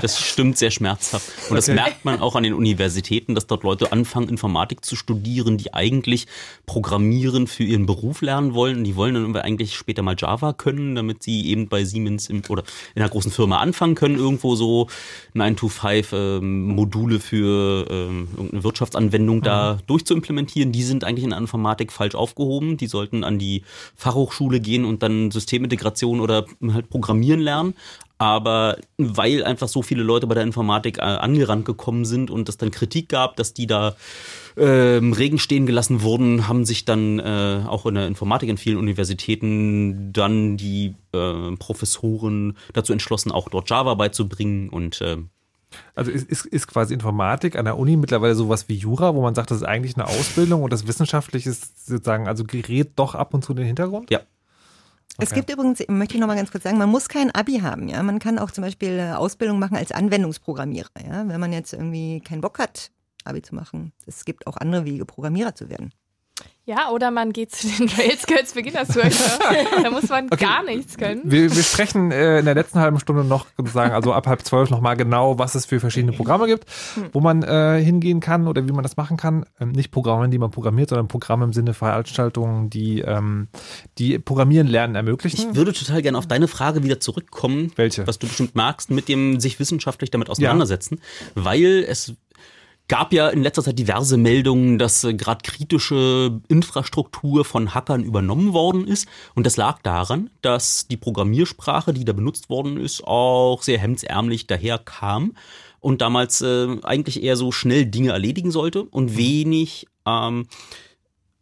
S2: Das stimmt sehr schmerzhaft. Und das
S1: Okay.
S2: merkt man auch an den Universitäten, dass dort Leute anfangen, Informatik zu studieren, die eigentlich Programmieren für ihren Beruf lernen wollen. Und die wollen dann eigentlich später mal Java können, damit sie eben bei Siemens im, oder in einer großen Firma anfangen können, irgendwo so 9-to-5 ähm, Module für ähm, irgendeine Wirtschaftsanwendung da durchzuimplementieren. Die sind eigentlich in der Informatik falsch aufgehoben. Die sollten an die Fachhochschule gehen und dann Systemintegration oder halt Programmieren lernen. Aber weil einfach so viele Leute bei der Informatik äh, angerannt gekommen sind und es dann Kritik gab, dass die da äh, im Regen stehen gelassen wurden, haben sich dann äh, auch in der Informatik in vielen Universitäten dann die äh, Professoren dazu entschlossen, auch dort Java beizubringen und äh,
S1: Also ist, ist, ist quasi Informatik an der Uni mittlerweile sowas wie Jura, wo man sagt, das ist eigentlich eine Ausbildung und das Wissenschaftliche ist sozusagen, also gerät doch ab und zu in den Hintergrund?
S2: Ja.
S4: Es
S1: Okay.
S4: gibt übrigens, möchte ich noch mal ganz kurz sagen, man muss kein Abi haben, ja. Man kann auch zum Beispiel äh, Ausbildung machen als Anwendungsprogrammierer, ja. Wenn man jetzt irgendwie keinen Bock hat, Abi zu machen. Es gibt auch andere Wege, Programmierer zu werden.
S5: Ja, oder man geht zu den Rails Girls Beginners Workshop. da muss man gar nichts können.
S1: Wir, wir sprechen äh, in der letzten halben Stunde noch sozusagen, also ab halb zwölf nochmal genau, was es für verschiedene Programme gibt, wo man äh, hingehen kann oder wie man das machen kann. Ähm, nicht Programme, die man programmiert, sondern Programme im Sinne Veranstaltungen, die, ähm, die Programmieren lernen ermöglichen.
S2: ich würde total gerne auf deine Frage wieder zurückkommen,
S1: Welche?
S2: was du bestimmt magst, mit dem sich wissenschaftlich damit auseinandersetzen, weil es gab ja in letzter Zeit diverse Meldungen, dass äh, gerade kritische Infrastruktur von Hackern übernommen worden ist. Und das lag daran, dass die Programmiersprache, die da benutzt worden ist, auch sehr hemdsärmlich daherkam und damals äh, eigentlich eher so schnell Dinge erledigen sollte und wenig ähm,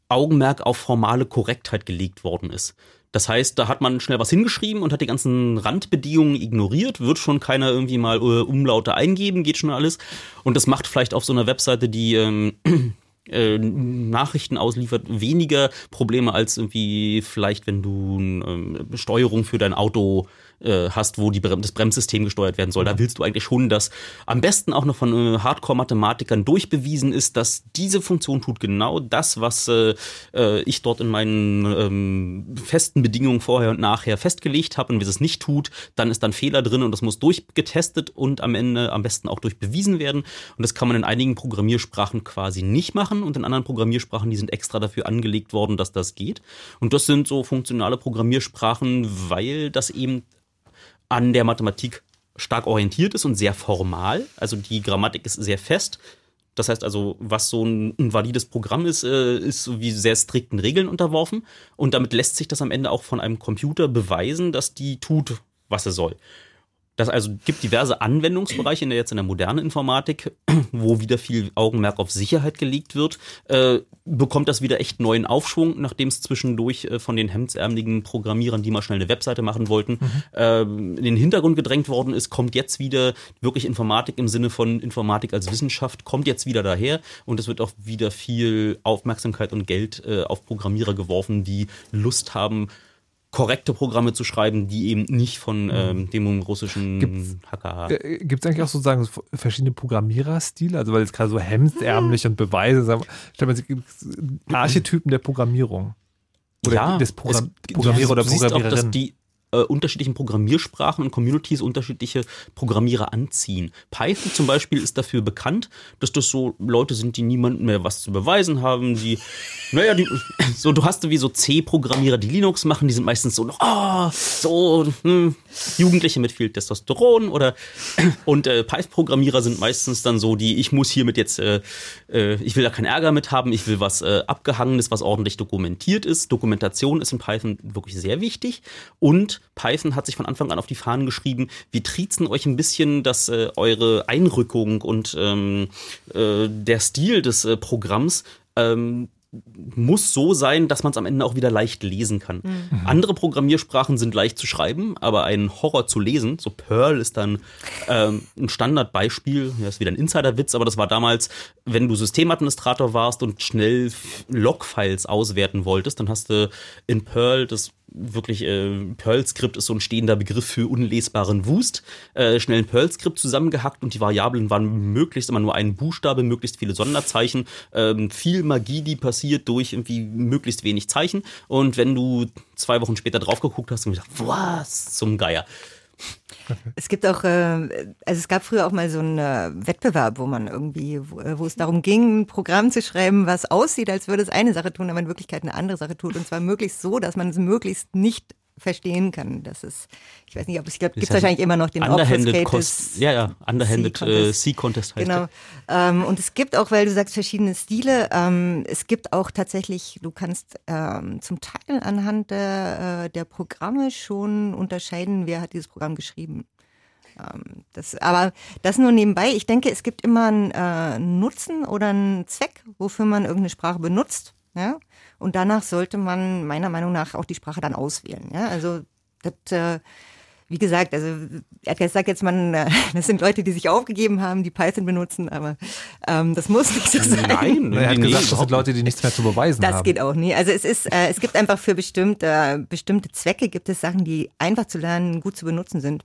S2: Augenmerk auf formale Korrektheit gelegt worden ist. Das heißt, da hat man schnell was hingeschrieben und hat die ganzen Randbedingungen ignoriert, wird schon keiner irgendwie mal äh, Umlaute eingeben, geht schon alles. Und das macht vielleicht auf so einer Webseite, die ähm, äh, Nachrichten ausliefert, weniger Probleme als irgendwie vielleicht, wenn du ähm, Steuerung für dein Auto äh, hast, wo die, Brem- das Bremssystem gesteuert werden soll. Da willst du eigentlich schon, dass am besten auch noch von äh, Hardcore-Mathematikern durchbewiesen ist, dass diese Funktion tut genau das, was äh, äh, ich dort in meinen ähm, festen Bedingungen vorher und nachher festgelegt habe. Und wenn es nicht tut, dann ist dann Fehler drin und das muss durchgetestet und am Ende am besten auch durchbewiesen werden. Und das kann man in einigen Programmiersprachen quasi nicht machen und in anderen Programmiersprachen, die sind extra dafür angelegt worden, dass das geht. Und das sind so funktionale Programmiersprachen, weil das eben an der Mathematik stark orientiert ist und sehr formal. Also die Grammatik ist sehr fest. Das heißt also, was so ein, ein valides Programm ist, äh, ist wie sehr strikten Regeln unterworfen. Und damit lässt sich das am Ende auch von einem Computer beweisen, dass die tut, was er soll. Das also gibt diverse Anwendungsbereiche in der jetzt in der modernen Informatik, wo wieder viel Augenmerk auf Sicherheit gelegt wird, äh, bekommt das wieder echt neuen Aufschwung, nachdem es zwischendurch äh, von den hemdsärmeligen Programmierern, die mal schnell eine Webseite machen wollten, mhm. äh, in den Hintergrund gedrängt worden ist, kommt jetzt wieder wirklich Informatik im Sinne von Informatik als Wissenschaft, kommt jetzt wieder daher und es wird auch wieder viel Aufmerksamkeit und Geld äh, auf Programmierer geworfen, die Lust haben, korrekte Programme zu schreiben, die eben nicht von mhm. ähm, dem russischen
S1: gibt's,
S2: Hacker.
S1: Äh, Gibt es eigentlich auch sozusagen verschiedene Programmiererstile? Also weil jetzt gerade so hemdsärmlich und Beweise, sagen, stellt man sich Archetypen der Programmierung. Oder
S2: ja,
S1: des Programm Programmierer oder Programmiererin.
S2: Auch, dass die äh, unterschiedlichen Programmiersprachen und Communities unterschiedliche Programmierer anziehen. Python zum Beispiel ist dafür bekannt, dass das so Leute sind, die niemandem mehr was zu beweisen haben, die, naja, die, so, du hast wie so C-Programmierer, die Linux machen, die sind meistens so oh, so, hm, Jugendliche mit viel Testosteron oder, und äh, Python-Programmierer sind meistens dann so, die, ich muss hiermit jetzt, äh, äh, ich will da keinen Ärger mit haben, ich will was äh, Abgehangenes, was ordentlich dokumentiert ist. Dokumentation ist in Python wirklich sehr wichtig und Python hat sich von Anfang an auf die Fahnen geschrieben, wir triezen euch ein bisschen, dass äh, eure Einrückung und ähm, äh, der Stil des äh, Programms ähm, muss so sein, dass man es am Ende auch wieder leicht lesen kann. Mhm. Andere Programmiersprachen sind leicht zu schreiben, aber ein Horror zu lesen, so Perl ist dann ähm, ein Standardbeispiel, ja, ist wieder ein Insiderwitz, aber das war damals, wenn du Systemadministrator warst und schnell Logfiles auswerten wolltest, dann hast du in Perl das wirklich äh, Perl-Skript ist so ein stehender Begriff für unlesbaren Wust. Äh, schnell ein Perl-Skript zusammengehackt und die Variablen waren möglichst immer nur ein Buchstabe, möglichst viele Sonderzeichen, ähm, viel Magie, die passiert durch irgendwie möglichst wenig Zeichen. Und wenn du zwei Wochen später drauf geguckt hast und gedacht, was zum Geier.
S4: Es gibt auch, äh, also es gab früher auch mal so einen äh, Wettbewerb, wo man irgendwie, äh, wo, es darum ging, ein Programm zu schreiben, was aussieht, als würde es eine Sache tun, aber in Wirklichkeit eine andere Sache tut. Und zwar möglichst so, dass man es möglichst nicht verstehen kann. Das ist, ich weiß nicht, ob es gibt, es wahrscheinlich immer noch den
S2: Obfuscated. Ja, ja, Underhanded C-Contest
S4: heißt Genau. Ähm, und es gibt auch, weil du sagst, verschiedene Stile, ähm, es gibt auch tatsächlich, du kannst ähm, zum Teil anhand der, äh, der Programme schon unterscheiden, wer hat dieses Programm geschrieben. Ähm, das, aber das nur nebenbei. Ich denke, es gibt immer einen äh, Nutzen oder einen Zweck, wofür man irgendeine Sprache benutzt. Ja? Und danach sollte man meiner Meinung nach auch die Sprache dann auswählen. Ja? Also das, äh, wie gesagt, also er hat gesagt jetzt man, äh, das sind Leute, die sich aufgegeben haben, die Python benutzen, aber ähm, das muss nicht so sein.
S1: Nein, er hat gesagt, das sind Leute, die nichts mehr zu beweisen
S4: das
S1: haben.
S4: Das geht auch nie. Also es ist, äh, es gibt einfach für bestimmte, bestimmte Zwecke gibt es Sachen, die einfach zu lernen, gut zu benutzen sind.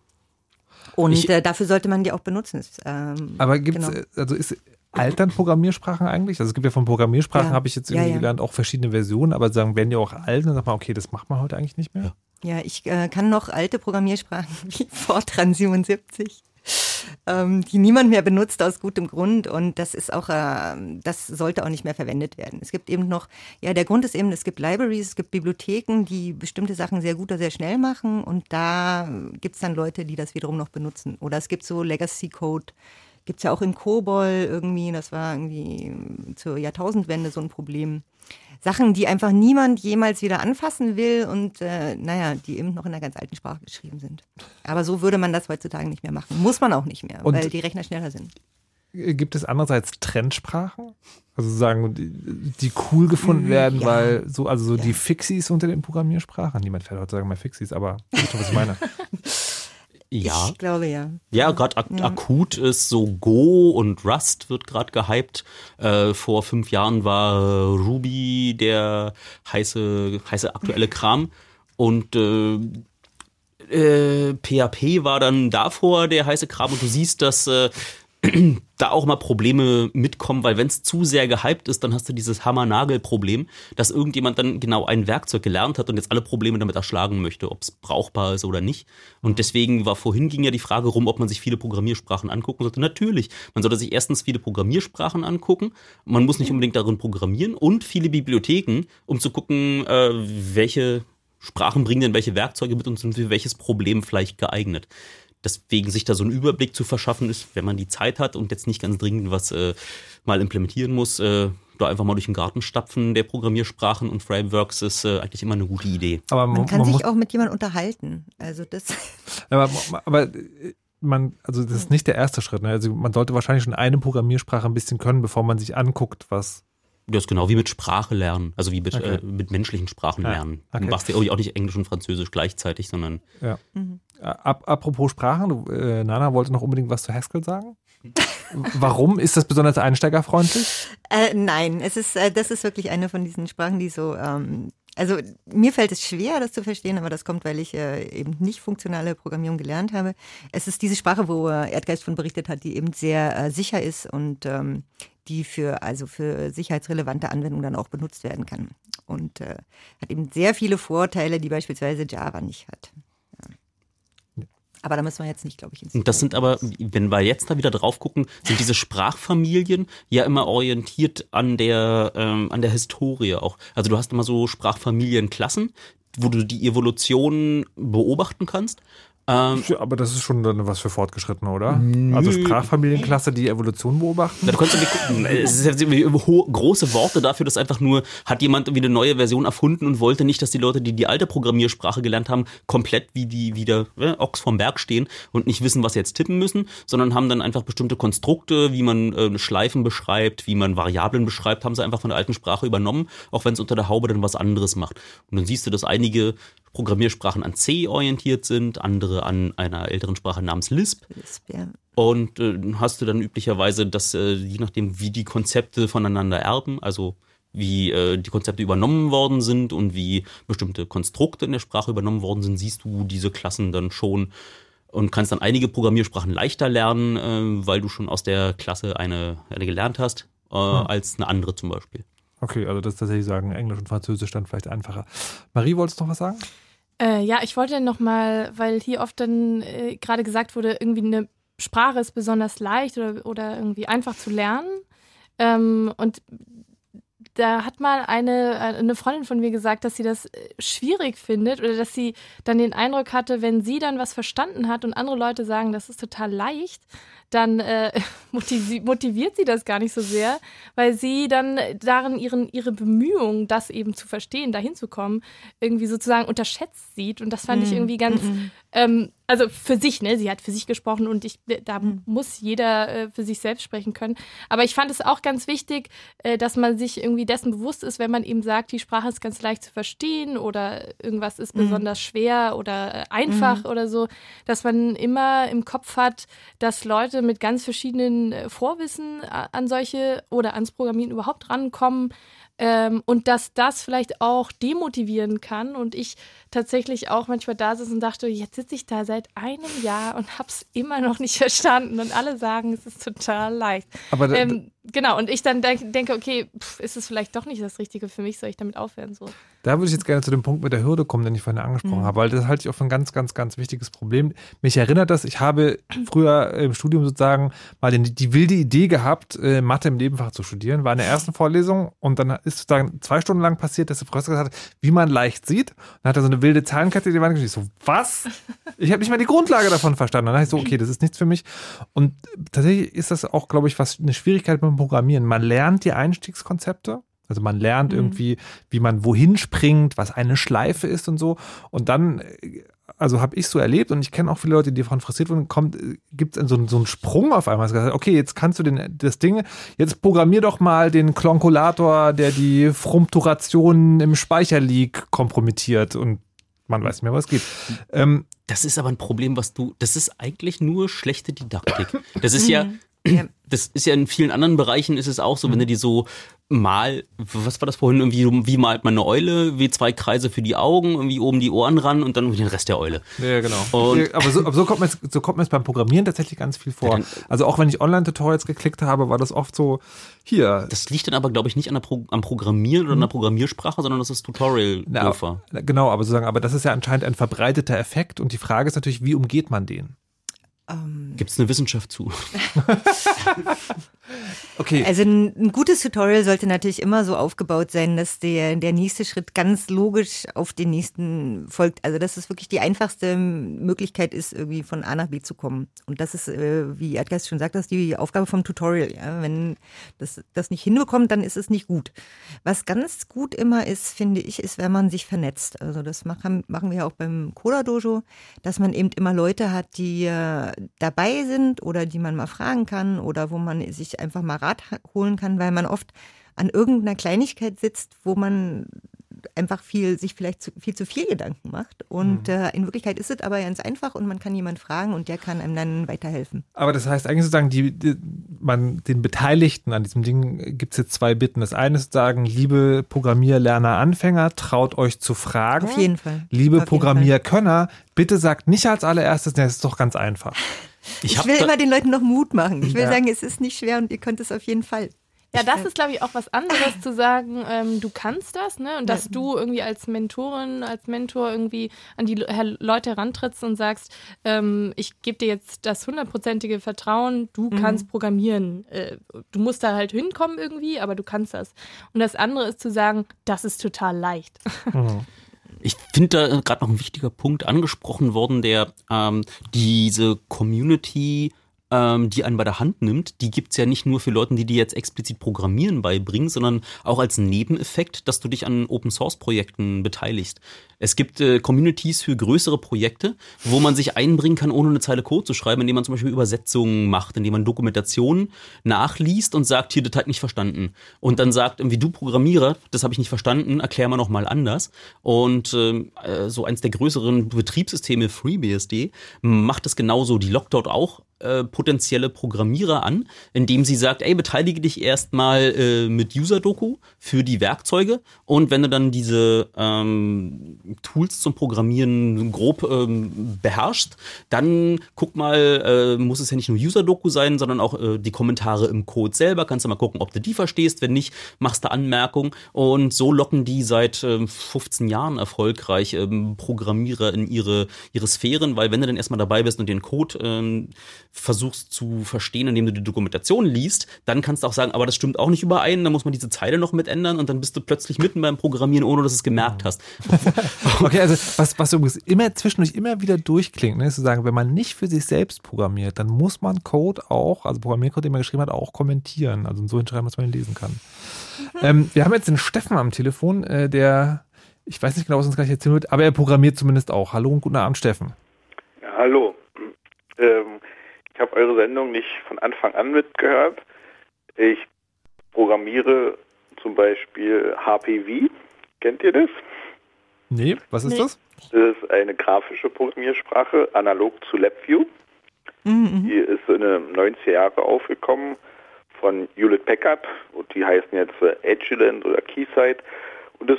S4: Und ich, äh, dafür sollte man die auch benutzen.
S1: Ähm, aber gibt es, genau. also ist altern Programmiersprachen eigentlich? Also es gibt ja von Programmiersprachen, ja. habe ich jetzt irgendwie ja, ja. gelernt, auch verschiedene Versionen, aber sagen, werden die auch alt, dann sagt man, okay, das macht man heute eigentlich nicht mehr.
S4: Ja, ich äh, kann noch alte Programmiersprachen wie Fortran 77 ähm, die niemand mehr benutzt aus gutem Grund und das ist auch, äh, das sollte auch nicht mehr verwendet werden. Es gibt eben noch, ja, der Grund ist eben, es gibt Libraries, es gibt Bibliotheken, die bestimmte Sachen sehr gut oder sehr schnell machen und da gibt es dann Leute, die das wiederum noch benutzen. Oder es gibt so Legacy Code, Gibt es ja auch in Kobol irgendwie, das war irgendwie zur Jahrtausendwende so ein Problem. Sachen, die einfach niemand jemals wieder anfassen will und äh, naja, die eben noch in einer ganz alten Sprache geschrieben sind. Aber so würde man das heutzutage nicht mehr machen. Muss man auch nicht mehr, und weil die Rechner schneller sind.
S1: Gibt es andererseits Trendsprachen? Also sagen, die, cool gefunden werden, ja. weil so, also so ja. die Fixies unter den Programmiersprachen. Niemand fährt heutzutage mehr Fixies, aber weißt du, was ich meine?
S2: Ja.
S4: Ich glaube ja.
S2: Ja, gerade ak ja. akut ist so Go und Rust wird gerade gehypt. Äh, vor fünf Jahren war Ruby der heiße, heiße aktuelle Kram. Und äh, äh, PHP war dann davor der heiße Kram. Und du siehst, dass äh, da auch mal Probleme mitkommen, weil wenn es zu sehr gehypt ist, dann hast du dieses Hammer-Nagel-Problem, dass irgendjemand dann genau ein Werkzeug gelernt hat und jetzt alle Probleme damit erschlagen möchte, ob es brauchbar ist oder nicht. Und deswegen war vorhin ging ja die Frage rum, ob man sich viele Programmiersprachen angucken sollte. Natürlich, man sollte sich erstens viele Programmiersprachen angucken. Man muss nicht unbedingt darin programmieren und viele Bibliotheken, um zu gucken, äh, welche Sprachen bringen denn welche Werkzeuge mit und sind für welches Problem vielleicht geeignet deswegen sich da so einen Überblick zu verschaffen ist, wenn man die Zeit hat und jetzt nicht ganz dringend was äh, mal implementieren muss, äh, da einfach mal durch den Garten stapfen der Programmiersprachen und Frameworks ist äh, eigentlich immer eine gute Idee.
S1: Aber
S4: Man kann sich auch mit jemandem unterhalten. Also das.
S1: Aber, aber äh, man, also das ist nicht der erste Schritt. Ne? Also man sollte wahrscheinlich schon eine Programmiersprache ein bisschen können, bevor man sich anguckt, was.
S2: Das ist genau wie mit Sprache lernen, also wie mit,
S1: Okay.
S2: äh, mit menschlichen Sprachen
S1: Ja,
S2: lernen.
S1: okay.
S2: Du machst ja auch nicht Englisch und Französisch gleichzeitig, sondern
S1: Ja. Ap apropos Sprachen, äh, Nana wollte noch unbedingt was zu Haskell sagen. Warum ist das besonders einsteigerfreundlich?
S4: Äh, nein, es ist, äh, das ist wirklich eine von diesen Sprachen, die so, ähm, also mir fällt es schwer, das zu verstehen, aber das kommt, weil ich äh, eben nicht funktionale Programmierung gelernt habe. Es ist diese Sprache, wo äh, Erdgeist von berichtet hat, die eben sehr äh, sicher ist und ähm, die für, also für sicherheitsrelevante Anwendungen dann auch benutzt werden kann. Und äh, hat eben sehr viele Vorteile, die beispielsweise Java nicht hat. Aber da müssen wir jetzt nicht, glaube ich, ins
S2: Und das sind aber, wenn wir jetzt da wieder drauf gucken, sind diese Sprachfamilien ja immer orientiert an der, ähm, an der Historie auch. Also du hast immer so Sprachfamilienklassen, wo du die Evolution beobachten kannst. Ähm,
S1: aber das ist schon dann was für Fortgeschrittene, oder? Also Sprachfamilienklasse, die Evolution beobachten.
S2: Du kannst ja gucken, es ist jetzt irgendwie ho- große Worte dafür, dass einfach nur, hat jemand irgendwie eine neue Version erfunden und wollte nicht, dass die Leute, die die alte Programmiersprache gelernt haben, komplett wie die wieder äh, Ochs vom Berg stehen und nicht wissen, was sie jetzt tippen müssen, sondern haben dann einfach bestimmte Konstrukte, wie man äh, Schleifen beschreibt, wie man Variablen beschreibt, haben sie einfach von der alten Sprache übernommen, auch wenn es unter der Haube dann was anderes macht. Und dann siehst du, dass einige Programmiersprachen an C orientiert sind, andere an einer älteren Sprache namens Lisp.
S4: Lisp, ja.
S2: Und äh, hast du dann üblicherweise, dass äh, je nachdem, wie die Konzepte voneinander erben, also wie äh, die Konzepte übernommen worden sind und wie bestimmte Konstrukte in der Sprache übernommen worden sind, siehst du diese Klassen dann schon und kannst dann einige Programmiersprachen leichter lernen, äh, weil du schon aus der Klasse eine, eine gelernt hast, äh, als eine andere zum Beispiel.
S1: Okay, also das ist tatsächlich sagen, Englisch und Französisch dann vielleicht einfacher. Marie, wolltest du noch was sagen?
S5: Äh, ja, ich wollte nochmal, weil hier oft dann äh, gerade gesagt wurde, irgendwie eine Sprache ist besonders leicht oder, oder irgendwie einfach zu lernen. Ähm, und da hat mal eine, eine Freundin von mir gesagt, dass sie das äh, schwierig findet oder dass sie dann den Eindruck hatte, wenn sie dann was verstanden hat und andere Leute sagen, das ist total leicht, dann äh, motivi motiviert sie das gar nicht so sehr, weil sie dann darin ihren, ihre Bemühungen, das eben zu verstehen, dahin zu kommen, irgendwie sozusagen unterschätzt sieht. Und das fand ich
S4: Mhm.
S5: irgendwie ganz,
S4: Mhm.
S5: ähm, also für sich, ne? Sie hat für sich gesprochen und ich, da
S4: Mhm.
S5: muss jeder äh, für sich selbst sprechen können. Aber ich fand es auch ganz wichtig, äh, dass man sich irgendwie dessen bewusst ist, wenn man eben sagt, die Sprache ist ganz leicht zu verstehen oder irgendwas ist
S4: Mhm.
S5: besonders schwer oder äh, einfach
S4: Mhm.
S5: oder so, dass man immer im Kopf hat, dass Leute mit ganz verschiedenen äh, Vorwissen a- an solche oder ans Programmieren überhaupt rankommen. Ähm, und dass das vielleicht auch demotivieren kann. Und ich tatsächlich auch manchmal da sitze und dachte, jetzt sitze ich da seit einem Jahr und habe es immer noch nicht verstanden. Und alle sagen, es ist total leicht.
S1: Aber da-
S5: ähm, genau, und ich dann denk, denke, okay, pff, ist es vielleicht doch nicht das Richtige für mich, soll ich damit aufhören? So.
S1: Da würde ich jetzt gerne zu dem Punkt mit der Hürde kommen, den ich vorhin angesprochen
S5: Mhm.
S1: habe, weil das halte ich auch für ein ganz, ganz, ganz wichtiges Problem. Mich erinnert das, ich habe früher im Studium sozusagen mal den, die wilde Idee gehabt, äh, Mathe im Nebenfach zu studieren. War in der ersten Vorlesung und dann ist sozusagen zwei Stunden lang passiert, dass der Professor gesagt hat, wie man leicht sieht. Dann hat er so eine wilde Zahlenkette in die Wand geschrieben. Ich so, was? Ich habe nicht mal die Grundlage davon verstanden. Dann dachte ich so, okay, das ist nichts für mich. Und tatsächlich ist das auch, glaube ich, was eine Schwierigkeit beim Programmieren. Man lernt die Einstiegskonzepte. Also man lernt
S4: Mhm.
S1: irgendwie, wie man wohin springt, was eine Schleife ist und so. Und dann, also habe ich so erlebt und ich kenne auch viele Leute, die davon frustriert wurden, kommt, gibt es so, einen- so einen Sprung auf einmal. Gesagt, Okay, jetzt kannst du den, das Ding, jetzt programmier doch mal den Klonkulator, der die Frumpturation im Speicherleak kompromittiert und man weiß nicht mehr, was geht. Ähm,
S2: Das ist aber ein Problem, was du, das ist eigentlich nur schlechte Didaktik. Das ist ja,
S4: Mhm.
S2: das ist ja in vielen anderen Bereichen ist es auch so, wenn du die so mal, was war das vorhin, irgendwie, wie malt man eine Eule, wie zwei Kreise für die Augen, irgendwie oben die Ohren ran und dann den Rest der Eule.
S1: Ja, genau.
S2: Und-
S1: Ja, aber so, aber so kommt mir jetzt- so kommt mir es beim Programmieren tatsächlich ganz viel vor. Also auch wenn ich Online-Tutorials geklickt habe, war das oft so, hier.
S2: Das liegt dann aber, glaube ich, nicht an der Pro am Programmieren oder an der Programmiersprache, sondern das ist Tutorial
S1: Na. Genau, aber sozusagen, aber das ist ja anscheinend ein verbreiteter Effekt und die Frage ist natürlich, wie umgeht man den?
S4: Ähm,
S2: Gibt es eine Wissenschaft zu?
S1: okay.
S4: Also ein, ein, gutes Tutorial sollte natürlich immer so aufgebaut sein, dass der, der nächste Schritt ganz logisch auf den nächsten folgt. Also dass es wirklich die einfachste Möglichkeit ist, irgendwie von A nach B zu kommen. Und das ist, äh, wie Erdgeist schon sagt, das ist die Aufgabe vom Tutorial. Ja? Wenn das, das nicht hinbekommt, dann ist es nicht gut. Was ganz gut immer ist, finde ich, ist, wenn man sich vernetzt. Also das machen, machen wir ja auch beim Coda Dojo, dass man eben immer Leute hat, die äh, dabei sind oder die man mal fragen kann oder wo man sich einfach mal Rat holen kann, weil man oft an irgendeiner Kleinigkeit sitzt, wo man einfach viel, sich vielleicht zu, viel zu viel Gedanken macht. Und mhm. äh, in Wirklichkeit ist es aber ganz einfach und man kann jemanden fragen und der kann einem dann weiterhelfen.
S1: Aber das heißt eigentlich sozusagen, die, die man, den Beteiligten an diesem Ding gibt es jetzt zwei Bitten. Das eine ist sagen, liebe Programmierlerner, Anfänger, traut euch zu fragen.
S4: Auf jeden Fall.
S1: Liebe Programmierkönner, bitte sagt nicht als allererstes, das ist doch ganz einfach.
S4: Ich, ich will immer den Leuten noch Mut machen. Ich will ja. sagen, es ist nicht schwer und ihr könnt es auf jeden Fall.
S5: Ja, das ist, glaube ich, auch was anderes zu sagen, ähm, du kannst das, ne? Und dass ja. du irgendwie als Mentorin, als Mentor irgendwie an die Leute herantrittst und sagst, ähm, ich gebe dir jetzt das hundertprozentige Vertrauen, du mhm. kannst programmieren. Äh, du musst da halt hinkommen irgendwie, aber du kannst das. Und das andere ist zu sagen, das ist total leicht. Mhm.
S2: Ich finde da gerade noch ein wichtiger Punkt angesprochen worden, der ähm, diese Community ähm, die einen bei der Hand nimmt, die gibt's ja nicht nur für Leute, die dir jetzt explizit Programmieren beibringen, sondern auch als Nebeneffekt, dass du dich an Open-Source-Projekten beteiligst. Es gibt äh, Communities für größere Projekte, wo man sich einbringen kann, ohne eine Zeile Code zu schreiben, indem man zum Beispiel Übersetzungen macht, indem man Dokumentationen nachliest und sagt, hier, das hat nicht verstanden. Und dann sagt, wie du Programmierer, das habe ich nicht verstanden, erklär mal nochmal anders. Und ähm, äh, so eins der größeren Betriebssysteme, FreeBSD, macht es genauso. Die lockt dort auch äh, potenzielle Programmierer an, indem sie sagt, ey, beteilige dich erstmal äh, mit User-Doku für die Werkzeuge und wenn du dann diese ähm, Tools zum Programmieren grob ähm, beherrschst, dann guck mal, äh, muss es ja nicht nur User-Doku sein, sondern auch äh, die Kommentare im Code selber. Kannst du mal gucken, ob du die verstehst. Wenn nicht, machst du Anmerkungen. Und so locken die seit äh, 15 Jahren erfolgreich ähm, Programmierer in ihre, ihre Sphären, weil wenn du dann erstmal dabei bist und den Code ähm, versuchst zu verstehen, indem du die Dokumentation liest, dann kannst du auch sagen, aber das stimmt auch nicht überein, dann muss man diese Zeile noch mit ändern und dann bist du plötzlich mitten beim Programmieren, ohne dass du es gemerkt hast.
S1: okay, also was, was übrigens immer zwischendurch immer wieder durchklingt, ne, ist zu sagen, wenn man nicht für sich selbst programmiert, dann muss man Code auch, also Programmiercode, den man geschrieben hat, auch kommentieren. Also so hinschreiben, dass man ihn lesen kann. Mhm. Ähm, wir haben jetzt den Steffen am Telefon, äh, der, ich weiß nicht genau, was uns gleich erzählen wird, aber er programmiert zumindest auch. Hallo und guten Abend, Steffen.
S8: Ja, hallo. Ähm, ich habe eure Sendung nicht von Anfang an mitgehört. Ich programmiere zum Beispiel HPV. Kennt ihr das?
S1: Nee, was ist nee. das?
S8: Das ist eine grafische Programmiersprache, analog zu LabVIEW. Mhm. Die ist in den 90er Jahre aufgekommen von Hewlett Packard und die heißen jetzt Agilent oder Keysight. Und das,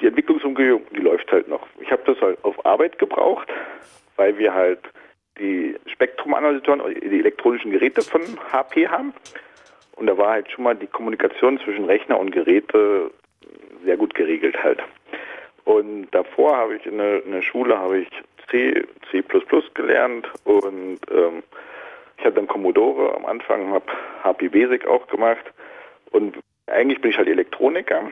S8: die Entwicklungsumgebung, die läuft halt noch. Ich habe das halt auf Arbeit gebraucht, weil wir halt die Spektrumanalysatoren, die elektronischen Geräte von HP haben. Und da war halt schon mal die Kommunikation zwischen Rechner und Geräte sehr gut geregelt halt. Und davor habe ich in der, in der Schule habe ich C, C++ gelernt und ähm, ich hatte dann Commodore am Anfang, habe HP Basic auch gemacht und eigentlich bin ich halt Elektroniker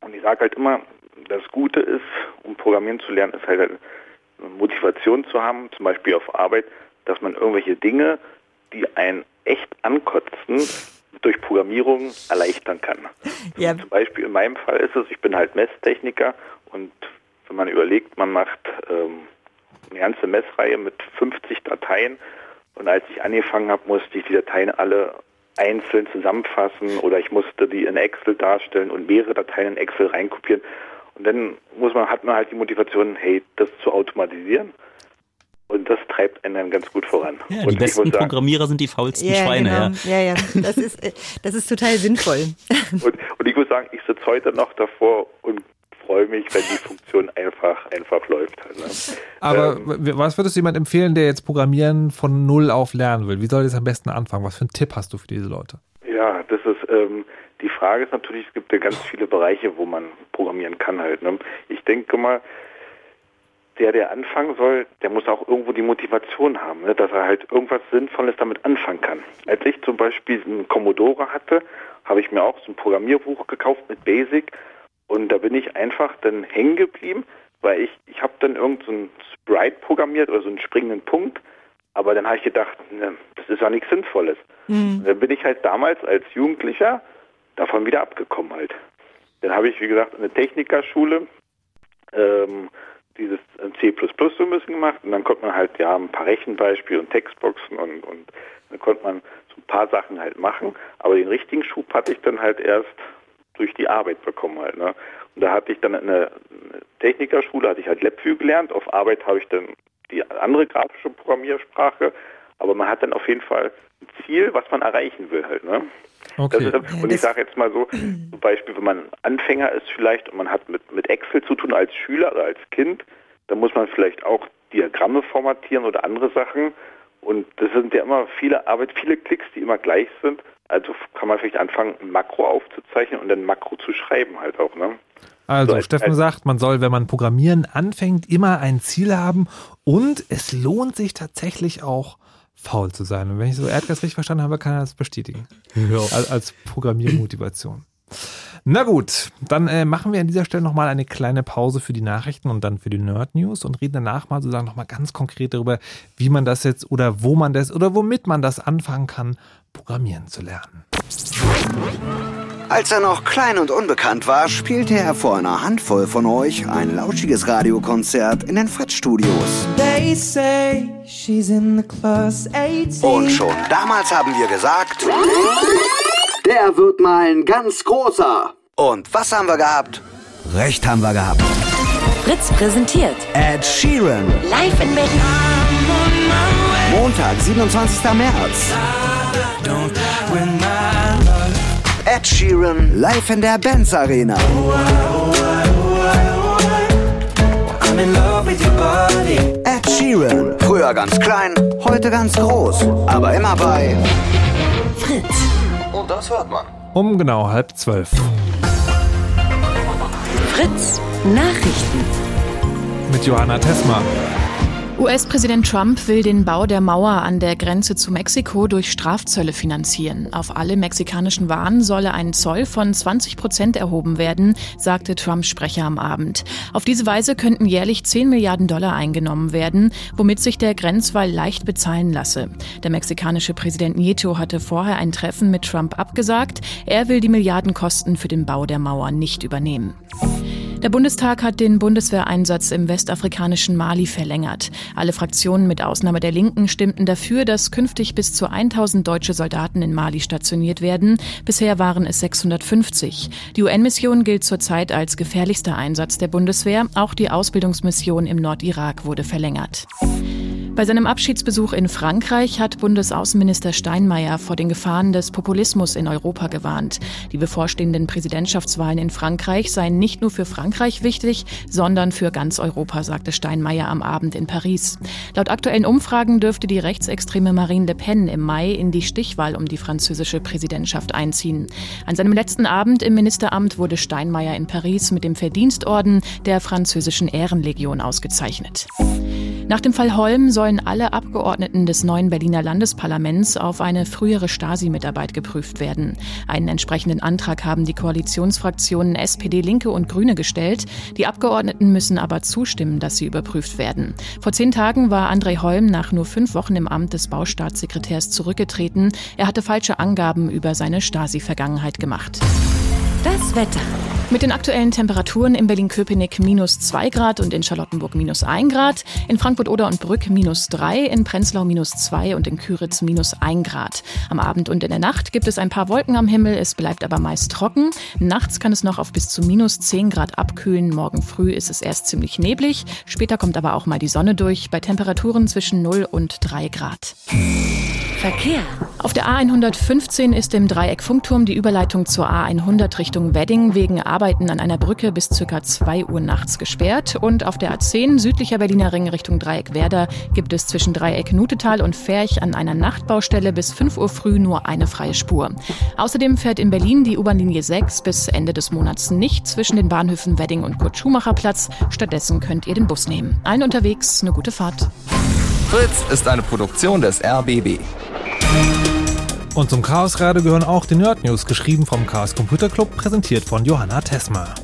S8: und ich sage halt immer, das Gute ist, um Programmieren zu lernen, ist halt, halt Motivation zu haben, zum Beispiel auf Arbeit, dass man irgendwelche Dinge, die einen echt ankotzen, durch Programmierung erleichtern kann. Ja. Zum Beispiel in meinem Fall ist es, ich bin halt Messtechniker und wenn man überlegt, man macht ähm, eine ganze Messreihe mit 50 Dateien und als ich angefangen habe, musste ich die Dateien alle einzeln zusammenfassen oder ich musste die in Excel darstellen und mehrere Dateien in Excel reinkopieren. Und dann muss man, hat man halt die Motivation, hey, das zu automatisieren. Und das treibt einen dann ganz gut voran.
S2: Ja, die besten sagen, Programmierer sind die faulsten ja, Schweine.
S4: Genau. Ja, ja, ja. Das ist, äh, das ist total sinnvoll.
S8: Und, und ich muss sagen, ich sitze heute noch davor und freue mich, wenn die Funktion einfach, einfach läuft.
S1: Also, Aber ähm, was würdest du jemand empfehlen, der jetzt Programmieren von Null auf lernen will? Wie soll das am besten anfangen? Was für einen Tipp hast du für diese Leute?
S8: Ja, das ist, ähm, die Frage ist natürlich, es gibt ja ganz viele Bereiche, wo man programmieren kann halt. Ne? Ich denke mal, der, der anfangen soll, der muss auch irgendwo die Motivation haben, ne, dass er halt irgendwas Sinnvolles damit anfangen kann. Als ich zum Beispiel einen Commodore hatte, habe ich mir auch so ein Programmierbuch gekauft mit Basic und da bin ich einfach dann hängen geblieben, weil ich, ich habe dann irgendeinen so Sprite programmiert oder so einen springenden Punkt, aber dann habe ich gedacht, ne, das ist ja nichts Sinnvolles. Mhm. Dann bin ich halt damals als Jugendlicher davon wieder abgekommen halt. Dann habe ich, wie gesagt, eine Technikerschule ähm, dieses C++ so ein bisschen gemacht und dann konnte man halt ja ein paar Rechenbeispiele und Textboxen und, und dann konnte man so ein paar Sachen halt machen, aber den richtigen Schub hatte ich dann halt erst durch die Arbeit bekommen halt. Ne? Und da hatte ich dann eine Technikerschule, hatte ich halt LabVIEW gelernt, auf Arbeit habe ich dann die andere grafische Programmiersprache, aber man hat dann auf jeden Fall ein Ziel, was man erreichen will halt. Ne? Okay. Ist, und ich sage jetzt mal so, zum Beispiel, wenn man Anfänger ist vielleicht und man hat mit, mit Excel zu tun als Schüler oder als Kind, dann muss man vielleicht auch Diagramme formatieren oder andere Sachen. Und das sind ja immer viele Arbeit, viele Klicks, die immer gleich sind. Also kann man vielleicht anfangen, ein Makro aufzuzeichnen und dann Makro zu schreiben halt auch. Ne?
S1: Also, so Steffen sagt, man soll, wenn man Programmieren anfängt, immer ein Ziel haben und es lohnt sich tatsächlich auch, faul zu sein. Und wenn ich so Erdgas richtig verstanden habe, kann er das bestätigen. Ja. Als, als Programmiermotivation. Na gut, dann äh, machen wir an dieser Stelle nochmal eine kleine Pause für die Nachrichten und dann für die Nerd News und reden danach mal sozusagen nochmal ganz konkret darüber, wie man das jetzt oder wo man das oder womit man das anfangen kann, programmieren zu lernen.
S6: Als er noch klein und unbekannt war, spielte er vor einer Handvoll von euch ein lauschiges Radiokonzert in den Fritz-Studios. Und schon damals haben wir gesagt, der wird mal ein ganz großer. Und was haben wir gehabt? Recht haben wir gehabt.
S3: Fritz präsentiert
S6: Ed Sheeran.
S3: Live in Berlin.
S6: Montag, 27. März. Ed Sheeran live in der Benz Arena. Ed Sheeran, früher ganz klein, heute ganz groß, aber immer bei
S3: Fritz.
S12: Und das hört man.
S1: Um genau halb zwölf.
S3: Fritz Nachrichten.
S1: Mit Johanna Tesma.
S11: US-Präsident Trump will den Bau der Mauer an der Grenze zu Mexiko durch Strafzölle finanzieren. Auf alle mexikanischen Waren solle ein Zoll von 20 Prozent erhoben werden, sagte Trumps Sprecher am Abend. Auf diese Weise könnten jährlich 10 Milliarden Dollar eingenommen werden, womit sich der Grenzwall leicht bezahlen lasse. Der mexikanische Präsident Nieto hatte vorher ein Treffen mit Trump abgesagt. Er will die Milliardenkosten für den Bau der Mauer nicht übernehmen. Der Bundestag hat den Bundeswehreinsatz im westafrikanischen Mali verlängert. Alle Fraktionen mit Ausnahme der Linken stimmten dafür, dass künftig bis zu 1000 deutsche Soldaten in Mali stationiert werden. Bisher waren es 650. Die UN-Mission gilt zurzeit als gefährlichster Einsatz der Bundeswehr. Auch die Ausbildungsmission im Nordirak wurde verlängert. Bei seinem Abschiedsbesuch in Frankreich hat Bundesaußenminister Steinmeier vor den Gefahren des Populismus in Europa gewarnt. Die bevorstehenden Präsidentschaftswahlen in Frankreich seien nicht nur für Frankreich wichtig, sondern für ganz Europa, sagte Steinmeier am Abend in Paris. Laut aktuellen Umfragen dürfte die rechtsextreme Marine Le Pen im Mai in die Stichwahl um die französische Präsidentschaft einziehen. An seinem letzten Abend im Ministeramt wurde Steinmeier in Paris mit dem Verdienstorden der französischen Ehrenlegion ausgezeichnet. Nach dem Fall Holm sollen alle Abgeordneten des neuen Berliner Landesparlaments auf eine frühere Stasi-Mitarbeit geprüft werden. Einen entsprechenden Antrag haben die Koalitionsfraktionen SPD, Linke und Grüne gestellt. Die Abgeordneten müssen aber zustimmen, dass sie überprüft werden. Vor zehn Tagen war André Holm nach nur fünf Wochen im Amt des Baustaatssekretärs zurückgetreten. Er hatte falsche Angaben über seine Stasi-Vergangenheit gemacht.
S3: Das Wetter.
S11: Mit den aktuellen Temperaturen in Berlin-Köpenick minus 2 Grad und in Charlottenburg minus 1 Grad, in Frankfurt-Oder und Brück minus 3, in Prenzlau minus 2 und in Küritz minus 1 Grad. Am Abend und in der Nacht gibt es ein paar Wolken am Himmel, es bleibt aber meist trocken. Nachts kann es noch auf bis zu minus 10 Grad abkühlen, morgen früh ist es erst ziemlich neblig, später kommt aber auch mal die Sonne durch, bei Temperaturen zwischen 0 und 3 Grad.
S3: Verkehr.
S11: Auf der A115 ist im Dreieck Funkturm die Überleitung zur A100 Richtung Wedding wegen Arbeiten an einer Brücke bis ca. 2 Uhr nachts gesperrt. Und auf der A10 südlicher Berliner Ring Richtung Dreieck Werder gibt es zwischen Dreieck Nutetal und Ferch an einer Nachtbaustelle bis 5 Uhr früh nur eine freie Spur. Außerdem fährt in Berlin die U-Bahn-Linie 6 bis Ende des Monats nicht zwischen den Bahnhöfen Wedding und Kurt-Schumacher-Platz. Stattdessen könnt ihr den Bus nehmen. Allen unterwegs eine gute Fahrt.
S12: Fritz ist eine Produktion des RBB.
S1: Und zum Chaos Radio gehören auch die Nerd News, geschrieben vom Chaos Computer Club, präsentiert von Johanna Tesma.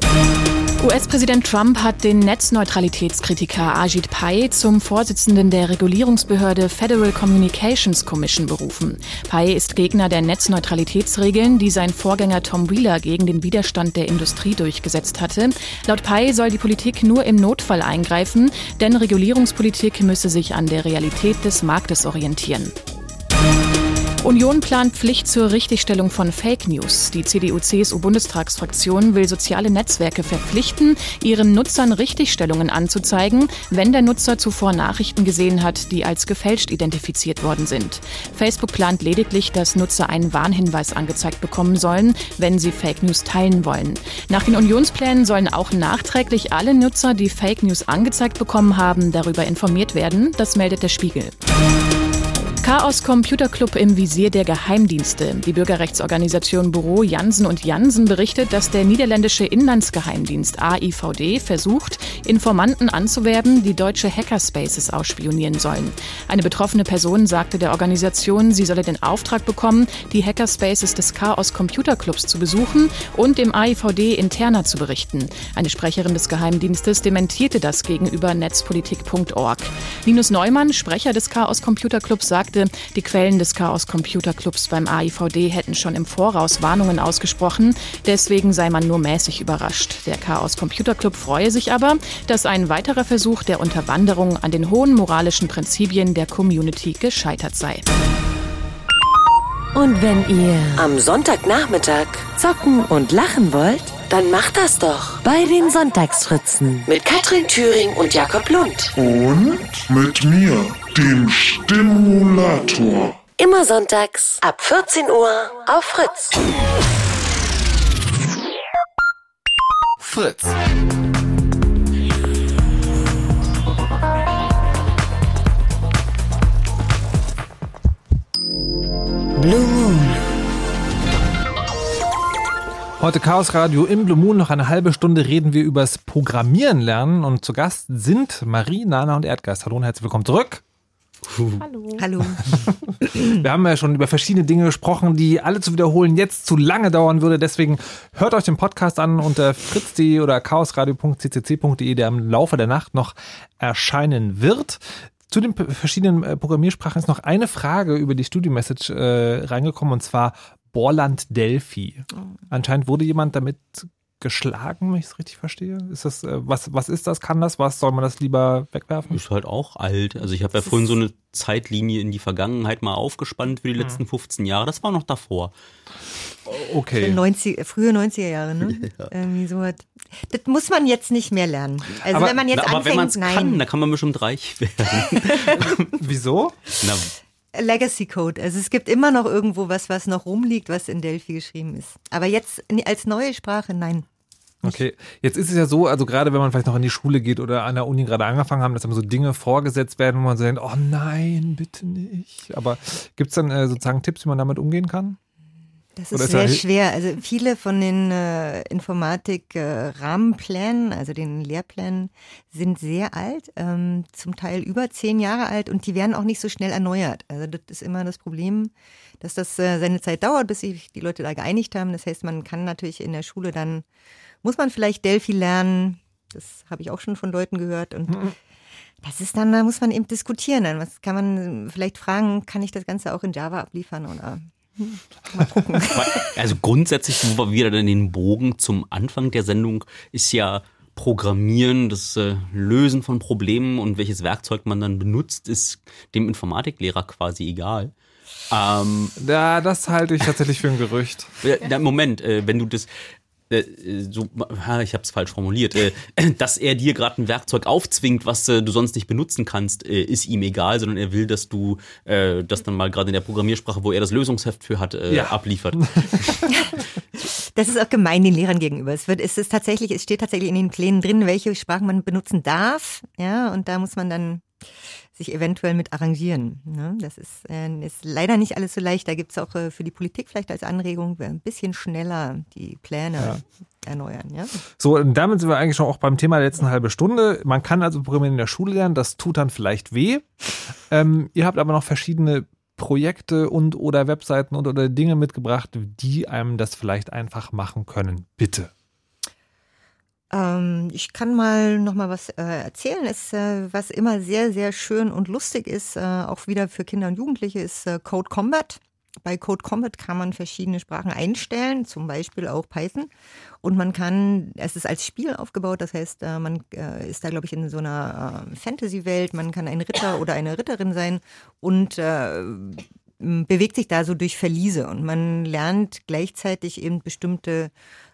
S11: US-Präsident Trump hat den Netzneutralitätskritiker Ajit Pai zum Vorsitzenden der Regulierungsbehörde Federal Communications Commission berufen. Pai ist Gegner der Netzneutralitätsregeln, die sein Vorgänger Tom Wheeler gegen den Widerstand der Industrie durchgesetzt hatte. Laut Pai soll die Politik nur im Notfall eingreifen, denn Regulierungspolitik müsse sich an der Realität des Marktes orientieren. Union plant Pflicht zur Richtigstellung von Fake News. Die CDU-CSU-Bundestagsfraktion will soziale Netzwerke verpflichten, ihren Nutzern Richtigstellungen anzuzeigen, wenn der Nutzer zuvor Nachrichten gesehen hat, die als gefälscht identifiziert worden sind. Facebook plant lediglich, dass Nutzer einen Warnhinweis angezeigt bekommen sollen, wenn sie Fake News teilen wollen. Nach den Unionsplänen sollen auch nachträglich alle Nutzer, die Fake News angezeigt bekommen haben, darüber informiert werden. Das meldet der Spiegel. Chaos Computer Club im Visier der Geheimdienste. Die Bürgerrechtsorganisation Büro Jansen und Jansen berichtet, dass der niederländische Inlandsgeheimdienst AIVD versucht, Informanten anzuwerben, die deutsche Hackerspaces ausspionieren sollen. Eine betroffene Person sagte der Organisation, sie solle den Auftrag bekommen, die Hackerspaces des Chaos Computer Clubs zu besuchen und dem AIVD interner zu berichten. Eine Sprecherin des Geheimdienstes dementierte das gegenüber netzpolitik.org. Linus Neumann, Sprecher des Chaos Computer Clubs, sagte, die Quellen des Chaos Computer Clubs beim AIVD hätten schon im Voraus Warnungen ausgesprochen. Deswegen sei man nur mäßig überrascht. Der Chaos Computer Club freue sich aber, dass ein weiterer Versuch der Unterwanderung an den hohen moralischen Prinzipien der Community gescheitert sei.
S3: Und wenn ihr am Sonntagnachmittag zocken und lachen wollt, dann macht das doch bei den Sonntagsfritzen mit Katrin Thüring und Jakob Lund.
S13: Und mit mir, dem Stimulator.
S3: Immer sonntags ab 14 Uhr auf Fritz.
S12: Fritz.
S3: Blue Moon.
S1: Heute Chaos Radio im Blue Moon. Noch eine halbe Stunde reden wir übers Programmieren lernen. Und zu Gast sind Marie, Nana und Erdgeist. Hallo und herzlich willkommen zurück.
S5: Hallo.
S4: Hallo.
S1: Wir haben ja schon über verschiedene Dinge gesprochen, die alle zu wiederholen jetzt zu lange dauern würde. Deswegen hört euch den Podcast an unter fritz.de oder chaosradio.ccc.de, der im Laufe der Nacht noch erscheinen wird. Zu den verschiedenen äh, Programmiersprachen ist noch eine Frage über die Studio-Message äh, reingekommen und zwar Borland Delphi. Anscheinend wurde jemand damit geschlagen, wenn ich es richtig verstehe. Ist das, äh, was, was ist das? Kann das was? Soll man das lieber wegwerfen?
S2: Ist halt auch alt. Also ich habe ja vorhin so eine Zeitlinie in die Vergangenheit mal aufgespannt für die letzten 15 Jahre. Das war noch davor.
S1: Okay.
S4: 90, frühe 90er Jahre, ne?
S2: Ja.
S4: Irgendwie so. Das muss man jetzt nicht mehr lernen. Also
S1: Aber-
S4: wenn man jetzt
S2: Na, aber
S4: anfängt,
S2: wenn
S4: nein.
S2: kann, dann kann man bestimmt reich werden.
S1: Wieso?
S2: Na,
S4: Legacy Code. Also es gibt immer noch irgendwo was, was noch rumliegt, was in Delphi geschrieben ist. Aber jetzt als neue Sprache, nein.
S1: Okay, jetzt ist es ja so, also gerade wenn man vielleicht noch in die Schule geht oder an der Uni gerade angefangen haben, dass dann so Dinge vorgesetzt werden, wo man so denkt, oh nein, bitte nicht. Aber gibt es dann äh, sozusagen Tipps, wie man damit umgehen kann?
S4: Das ist sehr schwer. Also viele von den äh, Informatik-Rahmenplänen, also den Lehrplänen, sind sehr alt, ähm, zum Teil über zehn Jahre alt und die werden auch nicht so schnell erneuert. Also das ist immer das Problem, dass das äh, seine Zeit dauert, bis sich die Leute da geeinigt haben. Das heißt, man kann natürlich in der Schule dann, muss man vielleicht Delphi lernen. Das habe ich auch schon von Leuten gehört und das ist dann, da muss man eben diskutieren. Dann was kann man vielleicht fragen, kann ich das Ganze auch in Java abliefern oder mal gucken.
S2: Also grundsätzlich, wo wir wieder dann den Bogen zum Anfang der Sendung ist ja Programmieren, das äh, Lösen von Problemen und welches Werkzeug man dann benutzt, ist dem Informatiklehrer quasi egal. Ähm,
S1: Ja, das halte ich tatsächlich für ein Gerücht.
S2: Moment, äh, wenn du das äh, so, ha, ich habe es falsch formuliert, äh, dass er dir gerade ein Werkzeug aufzwingt, was äh, du sonst nicht benutzen kannst, äh, ist ihm egal, sondern er will, dass du äh, das dann mal gerade in der Programmiersprache, wo er das Lösungsheft für hat, äh,
S1: Ja.
S2: abliefert.
S4: Das ist auch gemein den Lehrern gegenüber. Es wird, es ist tatsächlich, es steht tatsächlich in den Plänen drin, welche Sprachen man benutzen darf. Ja, und da muss man dann sich eventuell mit arrangieren. Ne? Das ist, äh, ist leider nicht alles so leicht. Da gibt es auch äh, für die Politik vielleicht als Anregung, ein bisschen schneller die Pläne erneuern. Ja?
S1: So, und damit sind wir eigentlich schon auch beim Thema der letzten halbe Stunde. Man kann also Programmieren in der Schule lernen, das tut dann vielleicht weh. Ähm, ihr habt aber noch verschiedene Projekte und oder Webseiten und oder Dinge mitgebracht, die einem das vielleicht einfach machen können. Bitte.
S4: Ähm, ich kann mal noch mal was äh, erzählen. Es, äh, was immer sehr, sehr schön und lustig ist, äh, auch wieder für Kinder und Jugendliche, ist äh, Code Combat. Bei Code Combat kann man verschiedene Sprachen einstellen, zum Beispiel auch Python. Und man kann, es ist als Spiel aufgebaut, das heißt, äh, man äh, ist da, glaube ich, in so einer äh, Fantasy-Welt. Man kann ein Ritter oder eine Ritterin sein und bewegt sich da so durch Verliese. Und man lernt gleichzeitig eben bestimmte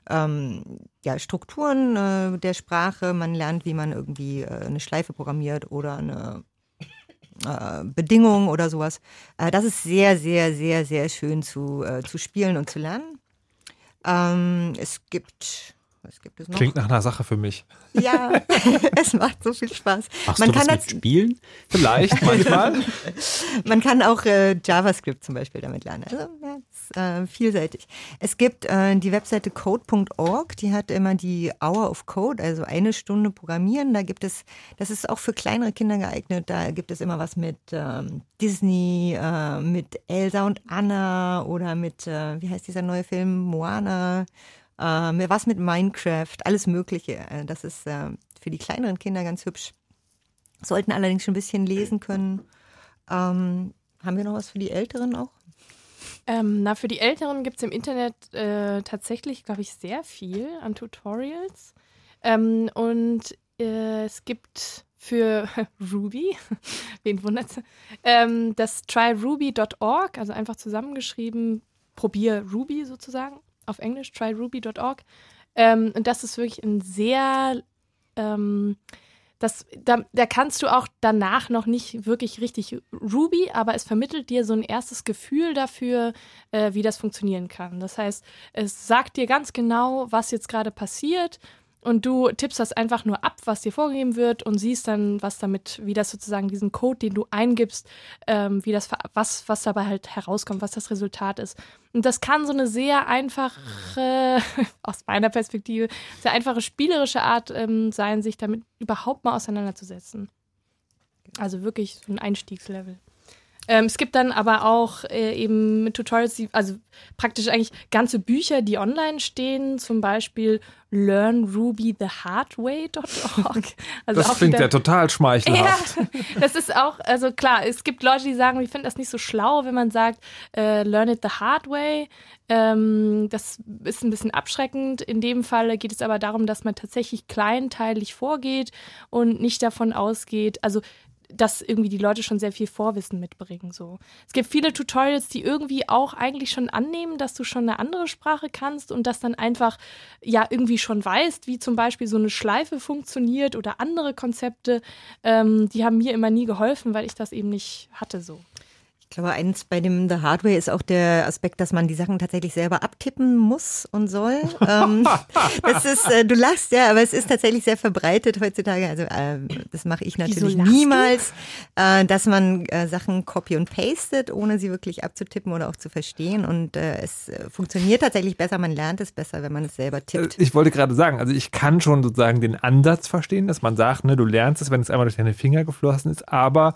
S4: ähm, ja, Strukturen äh, der Sprache. Man lernt, wie man irgendwie äh, eine Schleife programmiert oder eine äh, Bedingung oder sowas. Äh, das ist sehr, sehr, sehr, sehr schön zu, äh, zu spielen und zu lernen. Ähm, es gibt, was gibt es noch?
S1: Klingt nach einer Sache für mich.
S4: Ja, es macht so viel Spaß.
S2: Machst
S4: man
S2: du
S4: kann
S2: mit Spielen?
S1: Vielleicht, manchmal.
S4: Man kann auch äh, JavaScript zum Beispiel damit lernen. Also ja, ist, äh, vielseitig. Es gibt äh, die Webseite code.org, die hat immer die Hour of Code, also eine Stunde Programmieren. Da gibt es, das ist auch für kleinere Kinder geeignet. Da gibt es immer was mit ähm, Disney, äh, mit Elsa und Anna oder mit, äh, wie heißt dieser neue Film, Moana. Äh, was mit Minecraft, alles Mögliche. Äh, Das ist äh, für die kleineren Kinder ganz hübsch. Sollten allerdings schon ein bisschen lesen können. Ähm, haben wir noch was für die Älteren auch?
S5: Ähm, na, für die Älteren gibt es im Internet äh, tatsächlich, glaube ich, sehr viel an Tutorials. Ähm, und äh, es gibt für Ruby, wen wundert's, ähm, das tryruby.org, also einfach zusammengeschrieben, probier Ruby sozusagen, auf Englisch, tryruby.org. Ähm, und das ist wirklich ein sehr ähm, das, da, da kannst du auch danach noch nicht wirklich richtig Ruby, aber es vermittelt dir so ein erstes Gefühl dafür, äh, wie das funktionieren kann. Das heißt, es sagt dir ganz genau, was jetzt gerade passiert und du tippst das einfach nur ab, was dir vorgegeben wird und siehst dann, was damit, wie das sozusagen diesen Code, den du eingibst, ähm, wie das, was, was dabei halt herauskommt, was das Resultat ist. Und das kann so eine sehr einfache, aus meiner Perspektive, sehr einfache spielerische Art ähm, sein, sich damit überhaupt mal auseinanderzusetzen. Also wirklich so ein Einstiegslevel. Ähm, es gibt dann aber auch äh, eben mit Tutorials, die, also praktisch eigentlich ganze Bücher, die online stehen, zum Beispiel learnrubythehardway.org. Also
S1: das klingt
S5: wieder-
S1: ja total schmeichelhaft.
S5: ja, das ist auch, also klar, es gibt Leute, die sagen, ich finde das nicht so schlau, wenn man sagt, äh, learn it the hard way. Ähm, das ist ein bisschen abschreckend. In dem Fall geht es aber darum, dass man tatsächlich kleinteilig vorgeht und nicht davon ausgeht, also dass irgendwie die Leute schon sehr viel Vorwissen mitbringen. So. Es gibt viele Tutorials, die irgendwie auch eigentlich schon annehmen, dass du schon eine andere Sprache kannst und das dann einfach ja irgendwie schon weißt, wie zum Beispiel so eine Schleife funktioniert oder andere Konzepte. Ähm, die haben mir immer nie geholfen, weil ich das eben nicht hatte so.
S4: Ich glaube, eins bei dem The Hardware ist auch der Aspekt, dass man die Sachen tatsächlich selber abtippen muss und soll. ähm, das ist, äh, du lachst ja, aber es ist tatsächlich sehr verbreitet heutzutage. Also äh, das mache ich natürlich
S5: lachst du?
S4: niemals, äh, dass man äh, Sachen copy und pastet, ohne sie wirklich abzutippen oder auch zu verstehen. Und es funktioniert tatsächlich besser, man lernt es besser, wenn man es selber tippt.
S1: Ich wollte gerade sagen, also ich kann schon sozusagen den Ansatz verstehen, dass man sagt, ne, du lernst es, wenn es einmal durch deine Finger geflossen ist, aber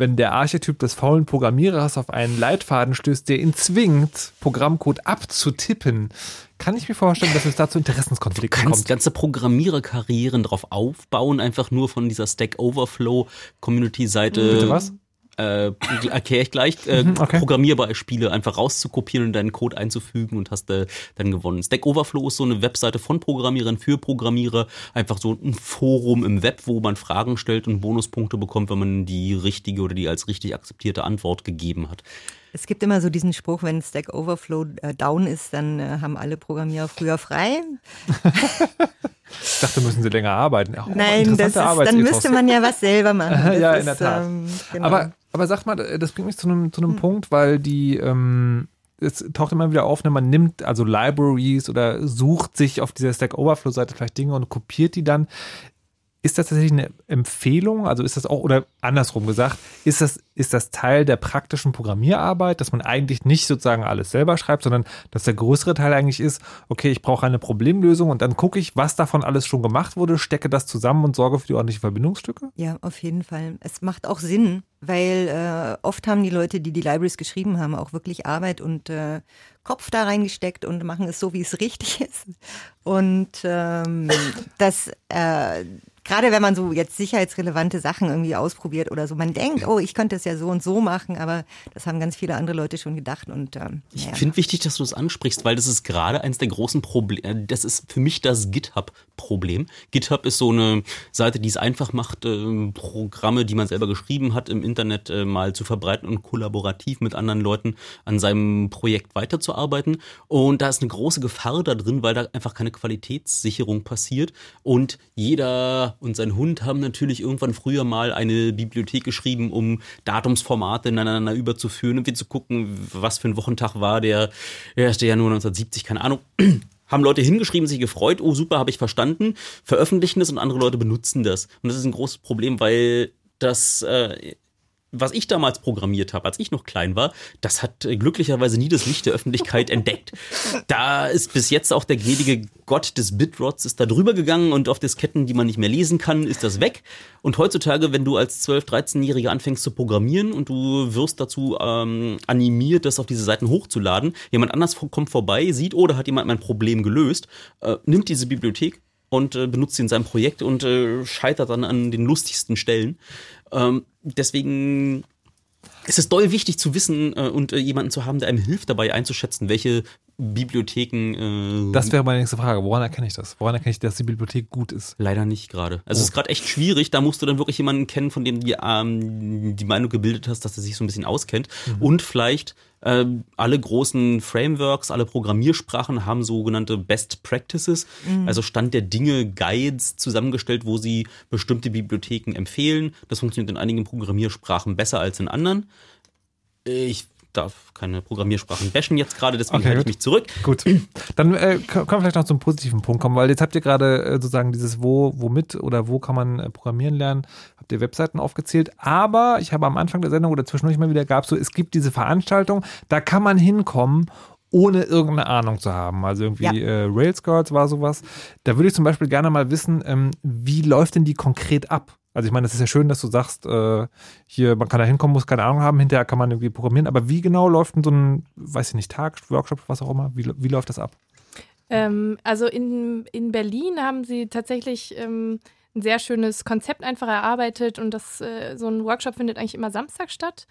S1: wenn der Archetyp des faulen Programmierers auf einen Leitfaden stößt, der ihn zwingt, Programmcode abzutippen, kann ich mir vorstellen, dass es da zu Interessenskonflikten
S2: kannst
S1: kommt.
S2: ganze Programmiererkarrieren drauf aufbauen, einfach nur von dieser Stack Overflow Community Seite.
S1: Bitte was?
S2: Äh, erkläre ich gleich, äh,
S1: Mhm, okay.
S2: programmierbare Spiele einfach rauszukopieren und deinen Code einzufügen und hast äh, dann gewonnen. Stack Overflow ist so eine Webseite von Programmierern für Programmierer, einfach so ein Forum im Web, wo man Fragen stellt und Bonuspunkte bekommt, wenn man die richtige oder die als richtig akzeptierte Antwort gegeben hat.
S4: Es gibt immer so diesen Spruch, wenn Stack Overflow äh, down ist, dann äh, haben alle Programmierer früher frei.
S1: ich dachte, müssen sie länger arbeiten.
S4: Oh, Nein, das ist, dann müsste man ja was selber machen.
S1: ja,
S4: ist,
S1: in der Tat. Ähm, genau. aber, aber sag mal, das bringt mich zu einem, zu einem hm. Punkt, weil die, ähm, es taucht immer wieder auf, ne, man nimmt also Libraries oder sucht sich auf dieser Stack Overflow-Seite vielleicht Dinge und kopiert die dann. Ist das tatsächlich eine Empfehlung? Also ist das auch, oder andersrum gesagt, ist das, ist das Teil der praktischen Programmierarbeit, dass man eigentlich nicht sozusagen alles selber schreibt, sondern dass der größere Teil eigentlich ist, okay, ich brauche eine Problemlösung und dann gucke ich, was davon alles schon gemacht wurde, stecke das zusammen und sorge für die ordentlichen Verbindungsstücke?
S4: Ja, auf jeden Fall. Es macht auch Sinn, weil äh, oft haben die Leute, die die Libraries geschrieben haben, auch wirklich Arbeit und äh, Kopf da reingesteckt und machen es so, wie es richtig ist. Und ähm, das äh, gerade wenn man so jetzt sicherheitsrelevante Sachen irgendwie ausprobiert oder so, man denkt, oh, ich könnte es ja so und so machen, aber das haben ganz viele andere Leute schon gedacht. Und ähm,
S2: ich ja. finde wichtig, dass du das ansprichst, weil das ist gerade eines der großen Probleme. Äh, das ist für mich das GitHub-Problem. GitHub ist so eine Seite, die es einfach macht, äh, Programme, die man selber geschrieben hat, im Internet äh, mal zu verbreiten und kollaborativ mit anderen Leuten an seinem Projekt weiterzuarbeiten. Und da ist eine große Gefahr da drin, weil da einfach keine Qualitätssicherung passiert und jeder und sein Hund haben natürlich irgendwann früher mal eine Bibliothek geschrieben, um Datumsformate ineinander überzuführen und wir zu gucken, was für ein Wochentag war der 1. Januar 1970, keine Ahnung haben Leute hingeschrieben, sich gefreut, oh super, habe ich verstanden, veröffentlichen das und andere Leute benutzen das. Und das ist ein großes Problem, weil das äh, was ich damals programmiert habe, als ich noch klein war, das hat äh, glücklicherweise nie das Licht der Öffentlichkeit entdeckt. Da ist bis jetzt auch der gnädige Gott des Bitrots ist da drüber gegangen und auf Disketten, die man nicht mehr lesen kann, ist das weg. Und heutzutage, wenn du als 12-, 13-Jähriger anfängst zu programmieren und du wirst dazu ähm, animiert, das auf diese Seiten hochzuladen, jemand anders kommt vorbei, sieht, oder oh, hat jemand mein Problem gelöst, äh, nimmt diese Bibliothek und äh, benutzt sie in seinem Projekt und äh, scheitert dann an den lustigsten Stellen. Ähm, deswegen ist es doll wichtig zu wissen äh, und äh, jemanden zu haben, der einem hilft dabei einzuschätzen, welche Bibliotheken.
S1: Äh, das wäre meine nächste Frage. Woran erkenne ich das? Woran erkenne ich, dass die Bibliothek gut ist?
S2: Leider nicht gerade. Also oh. es ist gerade echt schwierig. Da musst du dann wirklich jemanden kennen, von dem du ähm, die Meinung gebildet hast, dass er sich so ein bisschen auskennt. Mhm. Und vielleicht äh, alle großen Frameworks, alle Programmiersprachen haben sogenannte Best Practices, mhm. also Stand der Dinge, Guides zusammengestellt, wo sie bestimmte Bibliotheken empfehlen. Das funktioniert in einigen Programmiersprachen besser als in anderen. Ich darf keine Programmiersprachen bashen jetzt gerade, deswegen okay, halte ich mich zurück.
S1: Gut. Dann äh, können wir vielleicht noch zum positiven Punkt kommen, weil jetzt habt ihr gerade äh, sozusagen dieses wo, womit oder wo kann man äh, programmieren lernen, habt ihr Webseiten aufgezählt, aber ich habe am Anfang der Sendung oder zwischendurch mal wieder gab so, es gibt diese Veranstaltung, da kann man hinkommen ohne irgendeine Ahnung zu haben. Also irgendwie ja. äh, Rails Girls war sowas. Da würde ich zum Beispiel gerne mal wissen, ähm, wie läuft denn die konkret ab? Also ich meine, es ist ja schön, dass du sagst, äh, hier, man kann da hinkommen, muss keine Ahnung haben, hinterher kann man irgendwie programmieren, aber wie genau läuft denn so ein, weiß ich nicht, Tag, Workshop, was auch immer, wie, wie läuft das ab?
S5: Ähm, also in, in Berlin haben sie tatsächlich ähm, ein sehr schönes Konzept einfach erarbeitet und das, äh, so ein Workshop findet eigentlich immer Samstag statt.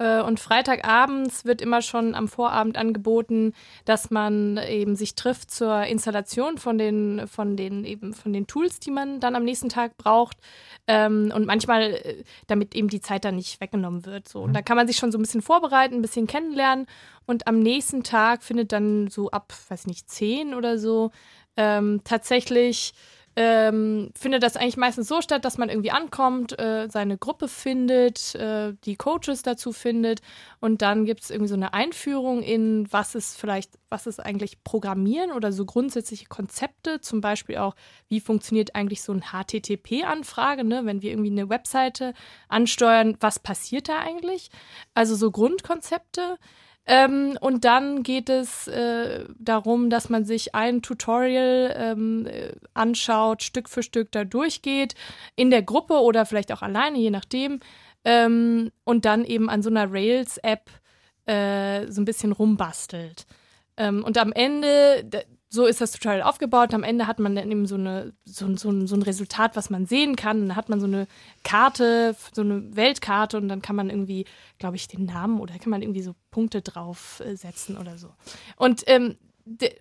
S5: Äh, und Freitagabends wird immer schon am Vorabend angeboten, dass man eben sich trifft zur Installation von den, von den, eben von den Tools, die man dann am nächsten Tag braucht. Ähm, und manchmal, äh, damit eben die Zeit dann nicht weggenommen wird. So. Und mhm. da kann man sich schon so ein bisschen vorbereiten, ein bisschen kennenlernen. Und am nächsten Tag findet dann so ab, weiß nicht, zehn oder so ähm, tatsächlich ähm, findet das eigentlich meistens so statt, dass man irgendwie ankommt, äh, seine Gruppe findet, äh, die Coaches dazu findet und dann gibt es irgendwie so eine Einführung in, was ist vielleicht, was ist eigentlich Programmieren oder so grundsätzliche Konzepte, zum Beispiel auch, wie funktioniert eigentlich so eine HTTP-Anfrage, ne? wenn wir irgendwie eine Webseite ansteuern, was passiert da eigentlich? Also so Grundkonzepte. Ähm, und dann geht es äh, darum, dass man sich ein Tutorial ähm, äh, anschaut, Stück für Stück da durchgeht, in der Gruppe oder vielleicht auch alleine, je nachdem. Ähm, und dann eben an so einer Rails-App äh, so ein bisschen rumbastelt. Ähm, und am Ende, so ist das Tutorial aufgebaut. Am Ende hat man dann eben so, eine, so, so, so ein Resultat, was man sehen kann. Dann hat man so eine Karte, so eine Weltkarte und dann kann man irgendwie, glaube ich, den Namen oder kann man irgendwie so Punkte draufsetzen oder so. Und ähm,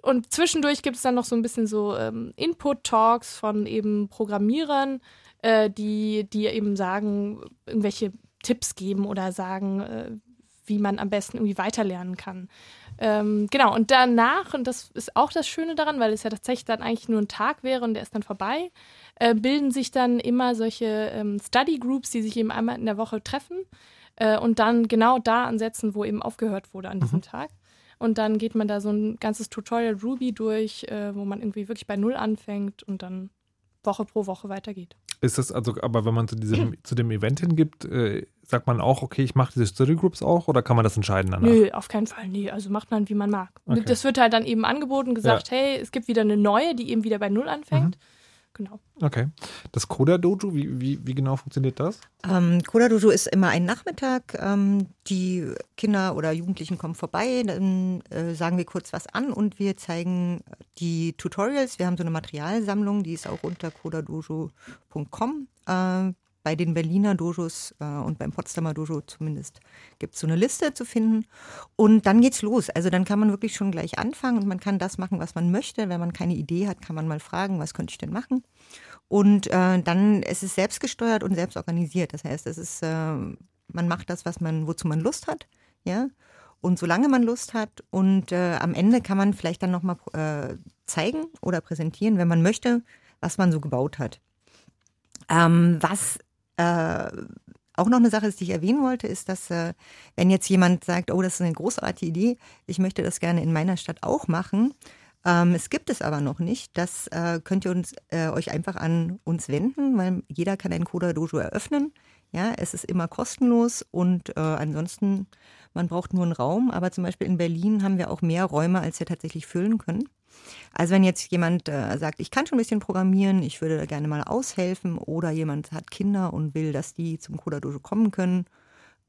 S5: und zwischendurch gibt es dann noch so ein bisschen so ähm, Input-Talks von eben Programmierern, äh, die, die eben sagen, irgendwelche Tipps geben oder sagen, äh, wie man am besten irgendwie weiterlernen kann. Ähm, genau, und danach, und das ist auch das Schöne daran, weil es ja tatsächlich dann eigentlich nur ein Tag wäre und der ist dann vorbei, äh, bilden sich dann immer solche ähm, Study Groups, die sich eben einmal in der Woche treffen äh, und dann genau da ansetzen, wo eben aufgehört wurde an diesem Tag. Und dann geht man da so ein ganzes Tutorial Ruby durch, äh, wo man irgendwie wirklich bei Null anfängt und dann Woche pro Woche weitergeht.
S1: Ist das also, aber wenn man zu diesem, zu dem Event hingibt, äh, sagt man auch, okay, ich mache diese Study Groups auch oder kann man das entscheiden danach?
S5: Nö, auf keinen Fall. Nee, also macht man, wie man mag.
S1: Okay.
S5: Das wird halt dann eben angeboten, gesagt, hey, es gibt wieder eine neue, die eben wieder bei Null anfängt. Genau.
S1: Okay. Das Coda Dojo, wie, wie, wie genau funktioniert das?
S4: Ähm, Coda Dojo ist immer ein Nachmittag. Ähm, die Kinder oder Jugendlichen kommen vorbei, dann äh, sagen wir kurz was an und wir zeigen die Tutorials. Wir haben so eine Materialsammlung, die ist auch unter codadojo.com. Äh, bei den Berliner Dojos äh, und beim Potsdamer Dojo zumindest gibt es so eine Liste zu finden. Und dann geht's los. Also dann kann man wirklich schon gleich anfangen und man kann das machen, was man möchte. Wenn man keine Idee hat, kann man mal fragen, was könnte ich denn machen? Und äh, dann es ist es selbstgesteuert und selbst organisiert. Das heißt, es ist, äh, man macht das, was man, wozu man Lust hat, ja. Und solange man Lust hat und äh, am Ende kann man vielleicht dann nochmal äh, zeigen oder präsentieren, wenn man möchte, was man so gebaut hat. Ähm, was äh, auch noch eine Sache die ich erwähnen wollte, ist, dass äh, wenn jetzt jemand sagt, oh, das ist eine großartige Idee, ich möchte das gerne in meiner Stadt auch machen, ähm, es gibt es aber noch nicht. Das äh, könnt ihr uns, äh, euch einfach an uns wenden, weil jeder kann ein Coda Dojo eröffnen. Ja, es ist immer kostenlos und äh, ansonsten, man braucht nur einen Raum. Aber zum Beispiel in Berlin haben wir auch mehr Räume, als wir tatsächlich füllen können. Also wenn jetzt jemand äh, sagt, ich kann schon ein bisschen programmieren, ich würde da gerne mal aushelfen oder jemand hat Kinder und will, dass die zum Coda Dojo kommen können,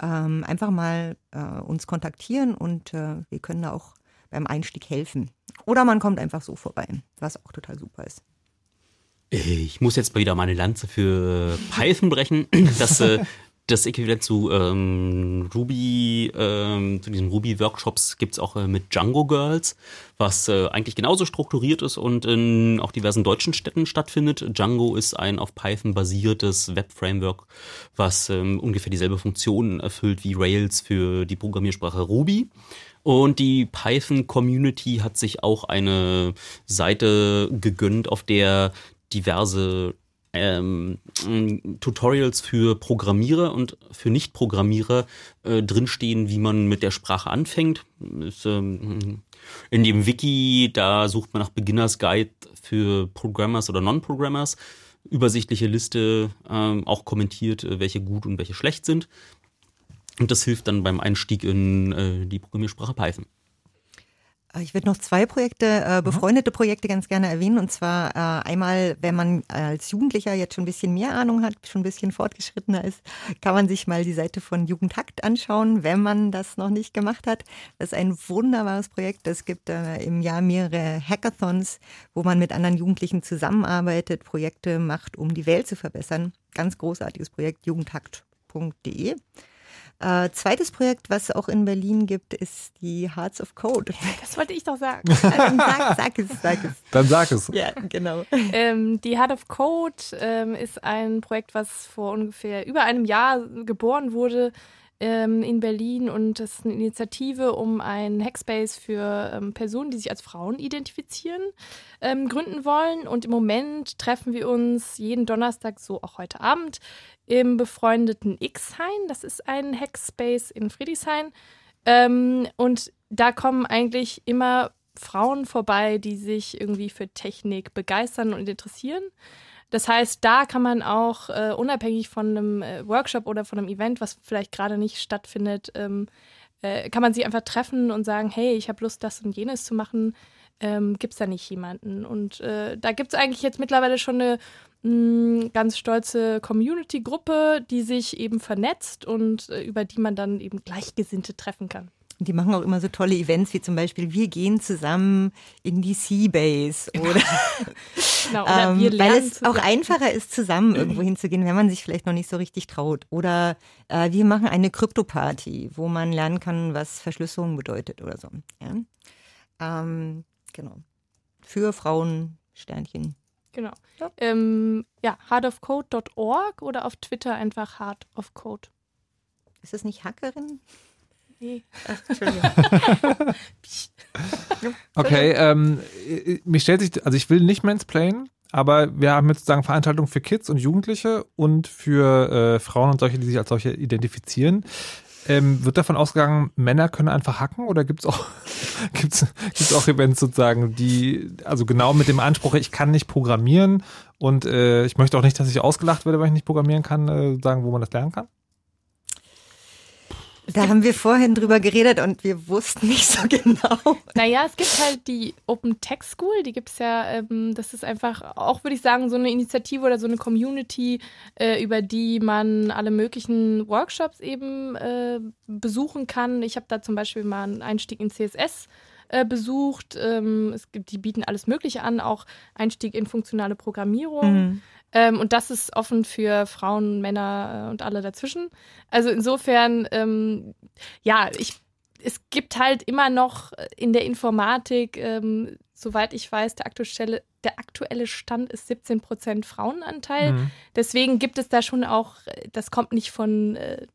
S4: ähm, einfach mal äh, uns kontaktieren und äh, wir können da auch beim Einstieg helfen. Oder man kommt einfach so vorbei, was auch total super ist.
S2: Ich muss jetzt mal wieder meine Lanze für Python brechen. Das, äh, das Äquivalent zu ähm, Ruby, ähm, zu diesen Ruby-Workshops gibt es auch äh, mit Django Girls, was äh, eigentlich genauso strukturiert ist und in auch diversen deutschen Städten stattfindet. Django ist ein auf Python basiertes Web-Framework, was ähm, ungefähr dieselbe Funktion erfüllt wie Rails für die Programmiersprache Ruby. Und die Python-Community hat sich auch eine Seite gegönnt, auf der diverse ähm, Tutorials für Programmierer und für Nicht-Programmierer äh, drinstehen, wie man mit der Sprache anfängt. Ist, ähm, in dem Wiki, da sucht man nach Beginners Guide für Programmers oder Non-Programmers. Übersichtliche Liste, ähm, auch kommentiert, äh, welche gut und welche schlecht sind. Und das hilft dann beim Einstieg in äh, die Programmiersprache Python.
S4: Ich würde noch zwei Projekte, äh, befreundete Projekte ganz gerne erwähnen. Und zwar äh, einmal, wenn man als Jugendlicher jetzt schon ein bisschen mehr Ahnung hat, schon ein bisschen fortgeschrittener ist, kann man sich mal die Seite von Jugendhakt anschauen, wenn man das noch nicht gemacht hat. Das ist ein wunderbares Projekt. Es gibt äh, im Jahr mehrere Hackathons, wo man mit anderen Jugendlichen zusammenarbeitet, Projekte macht, um die Welt zu verbessern. Ganz großartiges Projekt, jugendhakt.de. Äh, zweites Projekt, was es auch in Berlin gibt, ist die Hearts of Code.
S5: Das wollte ich doch sagen.
S4: Dann sag, sag es, sag es.
S1: Dann sag es.
S4: Ja, genau.
S5: Ähm, die Heart of Code ähm, ist ein Projekt, was vor ungefähr über einem Jahr geboren wurde ähm, in Berlin und das ist eine Initiative, um einen Hackspace für ähm, Personen, die sich als Frauen identifizieren, ähm, gründen wollen. Und im Moment treffen wir uns jeden Donnerstag, so auch heute Abend, im befreundeten X-Hain. Das ist ein Hackspace in Friedrichshain. Ähm, und da kommen eigentlich immer Frauen vorbei, die sich irgendwie für Technik begeistern und interessieren. Das heißt, da kann man auch äh, unabhängig von einem äh, Workshop oder von einem Event, was vielleicht gerade nicht stattfindet, ähm, äh, kann man sich einfach treffen und sagen, hey, ich habe Lust, das und jenes zu machen. Ähm, gibt es da nicht jemanden? Und äh, da gibt es eigentlich jetzt mittlerweile schon eine mh, ganz stolze Community-Gruppe, die sich eben vernetzt und äh, über die man dann eben Gleichgesinnte treffen kann.
S4: Die machen auch immer so tolle Events, wie zum Beispiel, wir gehen zusammen in die Seabase oder,
S5: Genau, oder
S4: ähm, weil es auch
S5: zusammen.
S4: einfacher ist, zusammen irgendwo hinzugehen, wenn man sich vielleicht noch nicht so richtig traut. Oder äh, wir machen eine Krypto-Party, wo man lernen kann, was Verschlüsselung bedeutet oder so. Ja? Ähm, genau. Für Frauen, Sternchen.
S5: Genau. Ähm, ja, heartofcode.org oder auf Twitter einfach heartofcode.
S4: Ist das nicht Hackerin?
S5: Nee.
S4: Ach, Entschuldigung.
S1: Okay, ähm, äh, mir stellt sich, also ich will nicht mansplainen, aber wir haben jetzt sozusagen Veranstaltungen für Kids und Jugendliche und für äh, Frauen und solche, die sich als solche identifizieren. Ähm, wird davon ausgegangen, Männer können einfach hacken oder gibt es auch, gibt's, gibt's auch Events sozusagen, die, also genau mit dem Anspruch, ich kann nicht programmieren und äh, ich möchte auch nicht, dass ich ausgelacht werde, weil ich nicht programmieren kann, äh, sagen, wo man das lernen kann?
S4: Da haben wir vorhin drüber geredet und wir wussten nicht so genau.
S5: Naja, es gibt halt die Open Tech School, die gibt es ja, ähm, das ist einfach auch, würde ich sagen, so eine Initiative oder so eine Community, äh, über die man alle möglichen Workshops eben äh, besuchen kann. Ich habe da zum Beispiel mal einen Einstieg in CSS äh, besucht. Ähm, es gibt, die bieten alles Mögliche an, auch Einstieg in funktionale Programmierung.
S4: Mhm.
S5: Ähm, und das ist offen für Frauen, Männer äh, und alle dazwischen. Also insofern, ähm, ja, ich, es gibt halt immer noch in der Informatik, ähm, soweit ich weiß, der aktuelle, der aktuelle Stand ist 17 Prozent Frauenanteil.
S14: Mhm.
S5: Deswegen gibt es da schon auch, das kommt nicht von, äh,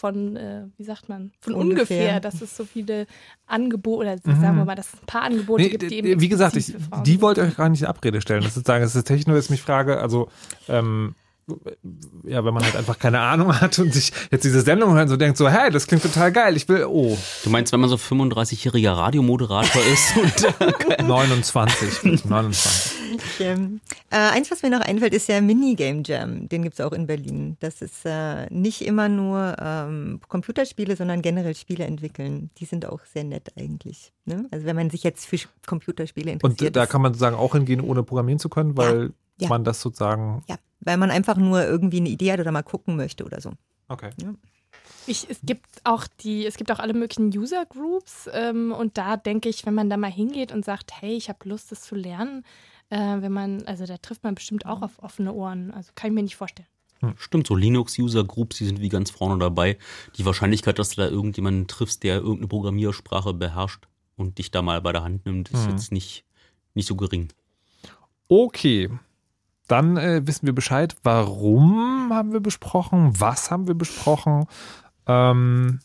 S5: von äh, wie sagt man, von
S4: Ungefähr.
S5: ungefähr, dass es so viele Angebote, oder
S1: Mhm.
S5: sagen wir mal, dass es ein paar Angebote
S1: Nee,
S5: gibt, die eben
S1: wie gesagt, ich, die wollte ich euch gar nicht in Abrede stellen. Das ist sozusagen, das ist nur jetzt mich frage, also ähm, ja, wenn man halt einfach keine Ahnung hat und sich jetzt diese Sendung hört und so denkt so, hey, das klingt total geil, ich will, oh.
S2: Du meinst, wenn man so 35-jähriger Radiomoderator ist und äh,
S1: 29, 29.
S4: Ich, ähm, äh, eins, was mir noch einfällt, ist ja Minigame Jam. Den gibt es auch in Berlin. Das ist äh, nicht immer nur ähm, Computerspiele, sondern generell Spiele entwickeln. Die sind auch sehr nett eigentlich. Ne? Also wenn man sich jetzt für Computerspiele interessiert.
S1: Und da kann man sozusagen auch hingehen, ohne programmieren zu können, weil
S4: ja.
S1: man das sozusagen.
S4: ja, weil man einfach nur irgendwie eine Idee hat oder mal gucken möchte oder so.
S1: Okay.
S4: Ja.
S5: Ich, es gibt auch die, es gibt auch alle möglichen User Groups ähm, und da denke ich, wenn man da mal hingeht und sagt, hey, ich habe Lust, das zu lernen, äh, wenn man, also da trifft man bestimmt auch auf offene Ohren. Also kann ich mir nicht vorstellen.
S2: Stimmt, so Linux-User-Groups, die sind wie ganz vorne dabei. Die Wahrscheinlichkeit, dass du da irgendjemanden triffst, der irgendeine Programmiersprache beherrscht und dich da mal bei der Hand nimmt, ist
S1: Mhm.
S2: jetzt nicht, nicht so gering.
S1: Okay. Dann äh, wissen wir Bescheid, warum haben wir besprochen, was haben wir besprochen ähm,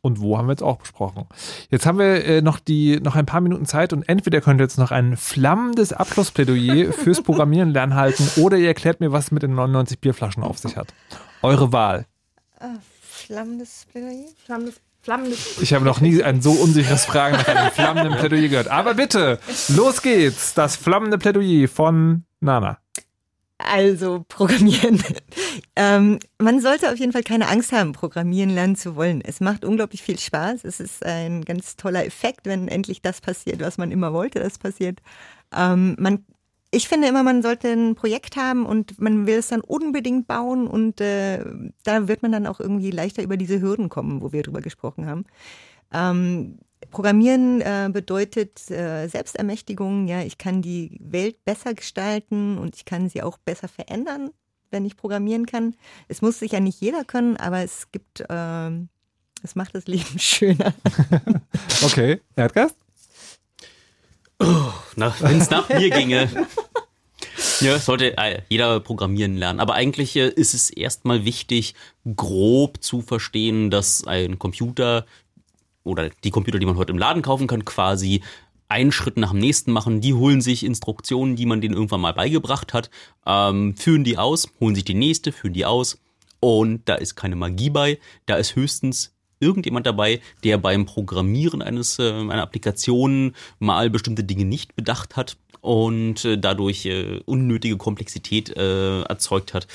S1: und wo haben wir jetzt auch besprochen. Jetzt haben wir äh, noch, die, noch ein paar Minuten Zeit und entweder könnt ihr jetzt noch ein flammendes Abschlussplädoyer fürs Programmieren lernen halten oder ihr erklärt mir, was es mit den 99 Bierflaschen auf sich hat. Eure Wahl.
S4: Ah, flammendes Plädoyer?
S5: Flammendes, flammendes.
S1: Ich habe noch nie ein so unsicheres Fragen nach einem flammenden Plädoyer gehört. Aber bitte, los geht's. Das flammende Plädoyer von Nana.
S4: Also Programmieren. ähm, man sollte auf jeden Fall keine Angst haben, Programmieren lernen zu wollen. Es macht unglaublich viel Spaß. Es ist ein ganz toller Effekt, wenn endlich das passiert, was man immer wollte, dass passiert. Ähm, man, ich finde immer, man sollte ein Projekt haben und man will es dann unbedingt bauen und äh, da wird man dann auch irgendwie leichter über diese Hürden kommen, wo wir drüber gesprochen haben. Ähm, Programmieren äh, bedeutet äh, Selbstermächtigung. Ja, ich kann die Welt besser gestalten und ich kann sie auch besser verändern, wenn ich programmieren kann. Es muss sicher nicht jeder können, aber es gibt, ähm, es macht das Leben schöner.
S1: Okay, Erdgast?
S2: Wenn es nach mir ginge. Ja, sollte äh, jeder programmieren lernen. Aber eigentlich äh, ist es erstmal wichtig, grob zu verstehen, dass ein Computer oder die Computer, die man heute im Laden kaufen kann, quasi einen Schritt nach dem nächsten machen. Die holen sich Instruktionen, die man denen irgendwann mal beigebracht hat, ähm, führen die aus, holen sich die nächste, führen die aus. Und da ist keine Magie bei. Da ist höchstens irgendjemand dabei, der beim Programmieren eines äh, einer Applikation mal bestimmte Dinge nicht bedacht hat und äh, dadurch äh, unnötige Komplexität äh, erzeugt hat.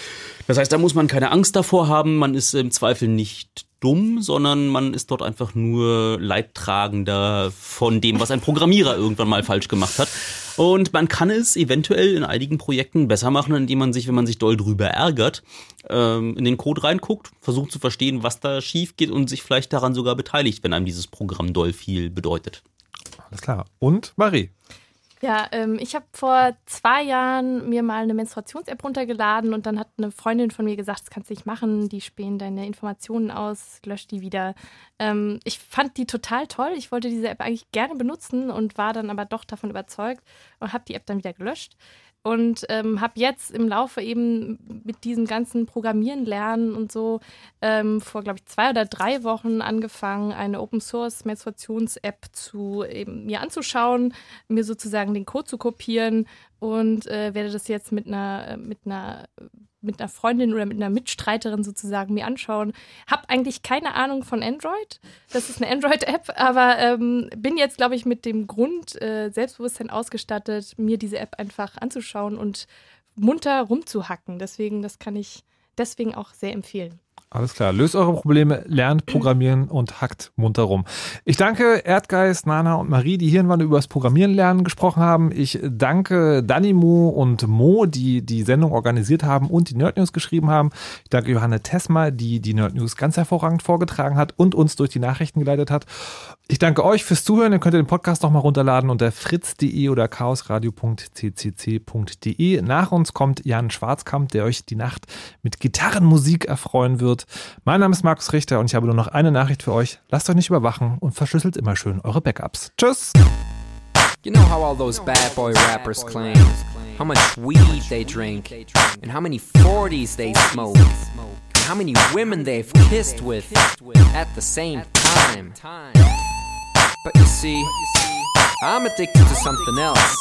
S2: Das heißt, da muss man keine Angst davor haben. Man ist im Zweifel nicht dumm, sondern man ist dort einfach nur Leidtragender von dem, was ein Programmierer irgendwann mal falsch gemacht hat. Und man kann es eventuell in einigen Projekten besser machen, indem man sich, wenn man sich doll drüber ärgert, ähm, in den Code reinguckt, versucht zu verstehen, was da schief geht und sich vielleicht daran sogar beteiligt, wenn einem dieses Programm doll viel bedeutet.
S1: Alles klar. Und Marie?
S5: Ja, ähm, ich habe vor zwei Jahren mir mal eine Menstruations-App runtergeladen und dann hat eine Freundin von mir gesagt, das kannst du nicht machen, die spähen deine Informationen aus, lösch die wieder. Ähm, ich fand die total toll. Ich wollte diese App eigentlich gerne benutzen und war dann aber doch davon überzeugt und habe die App dann wieder gelöscht. Und ähm, habe jetzt im Laufe eben mit diesem ganzen Programmieren lernen und so ähm, vor, glaube ich, zwei oder drei Wochen angefangen, eine Open Source Menstruations-App zu mir anzuschauen, mir sozusagen den Code zu kopieren. Und äh, werde das jetzt mit einer, mit einer mit einer Freundin oder mit einer Mitstreiterin sozusagen mir anschauen. Hab eigentlich keine Ahnung von Android. Das ist eine Android-App, aber ähm, bin jetzt, glaube ich, mit dem Grund äh, Selbstbewusstsein ausgestattet, mir diese App einfach anzuschauen und munter rumzuhacken. Deswegen, das kann ich deswegen auch sehr empfehlen.
S1: Alles klar. Löst eure Probleme, lernt Programmieren und hackt munter rum. Ich danke Erdgeist, Nana und Marie, die hier über das Programmieren lernen gesprochen haben. Ich danke Danimo und Mo, die die Sendung organisiert haben und die Nerd News geschrieben haben. Ich danke Johanne Tesma, die die Nerd News ganz hervorragend vorgetragen hat und uns durch die Nachrichten geleitet hat. Ich danke euch fürs Zuhören. Ihr könnt den Podcast nochmal runterladen unter fritz.de oder chaosradio.ccc.de. Nach uns kommt Jan Schwarzkamp, der euch die Nacht mit Gitarrenmusik erfreuen wird. Mein Name ist Markus Richter und ich habe nur noch eine Nachricht für euch. Lasst euch nicht überwachen und verschlüsselt immer schön eure Backups. Tschüss!
S14: You know how all those bad boy rappers claim how much weed they drink and how many 40s they smoke and how many women they've kissed with at the same time. But you see, I'm addicted to something else.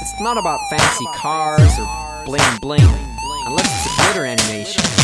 S14: It's not about fancy cars or bling bling, unless it's a glitter animation.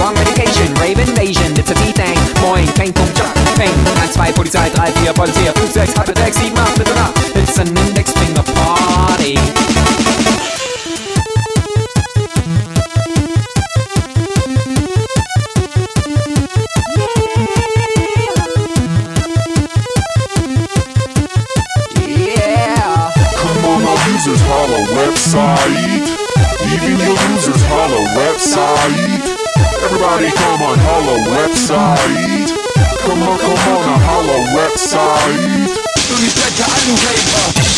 S14: wrong medication. Rave invasion, it's a V-Thing. Moin, Peng, Pum, Jump, Peng. 1, 2, Polizei, 3, 4, Polizei, 5, 6, halbe 6, 7, 8, bitte nach. It's an index finger party. Yeah.
S13: Come on, users holla website. Even your users holla website. Everybody come on, holla website. Come on, come on, now holla website.
S14: Come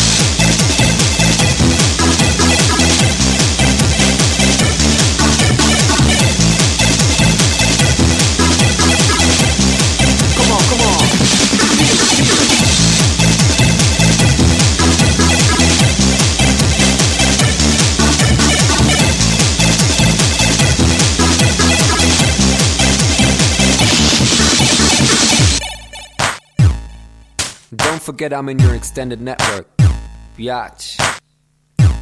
S14: forget I'm in your extended network. Biatch.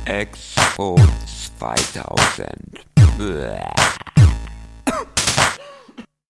S15: Export 2000. Blah.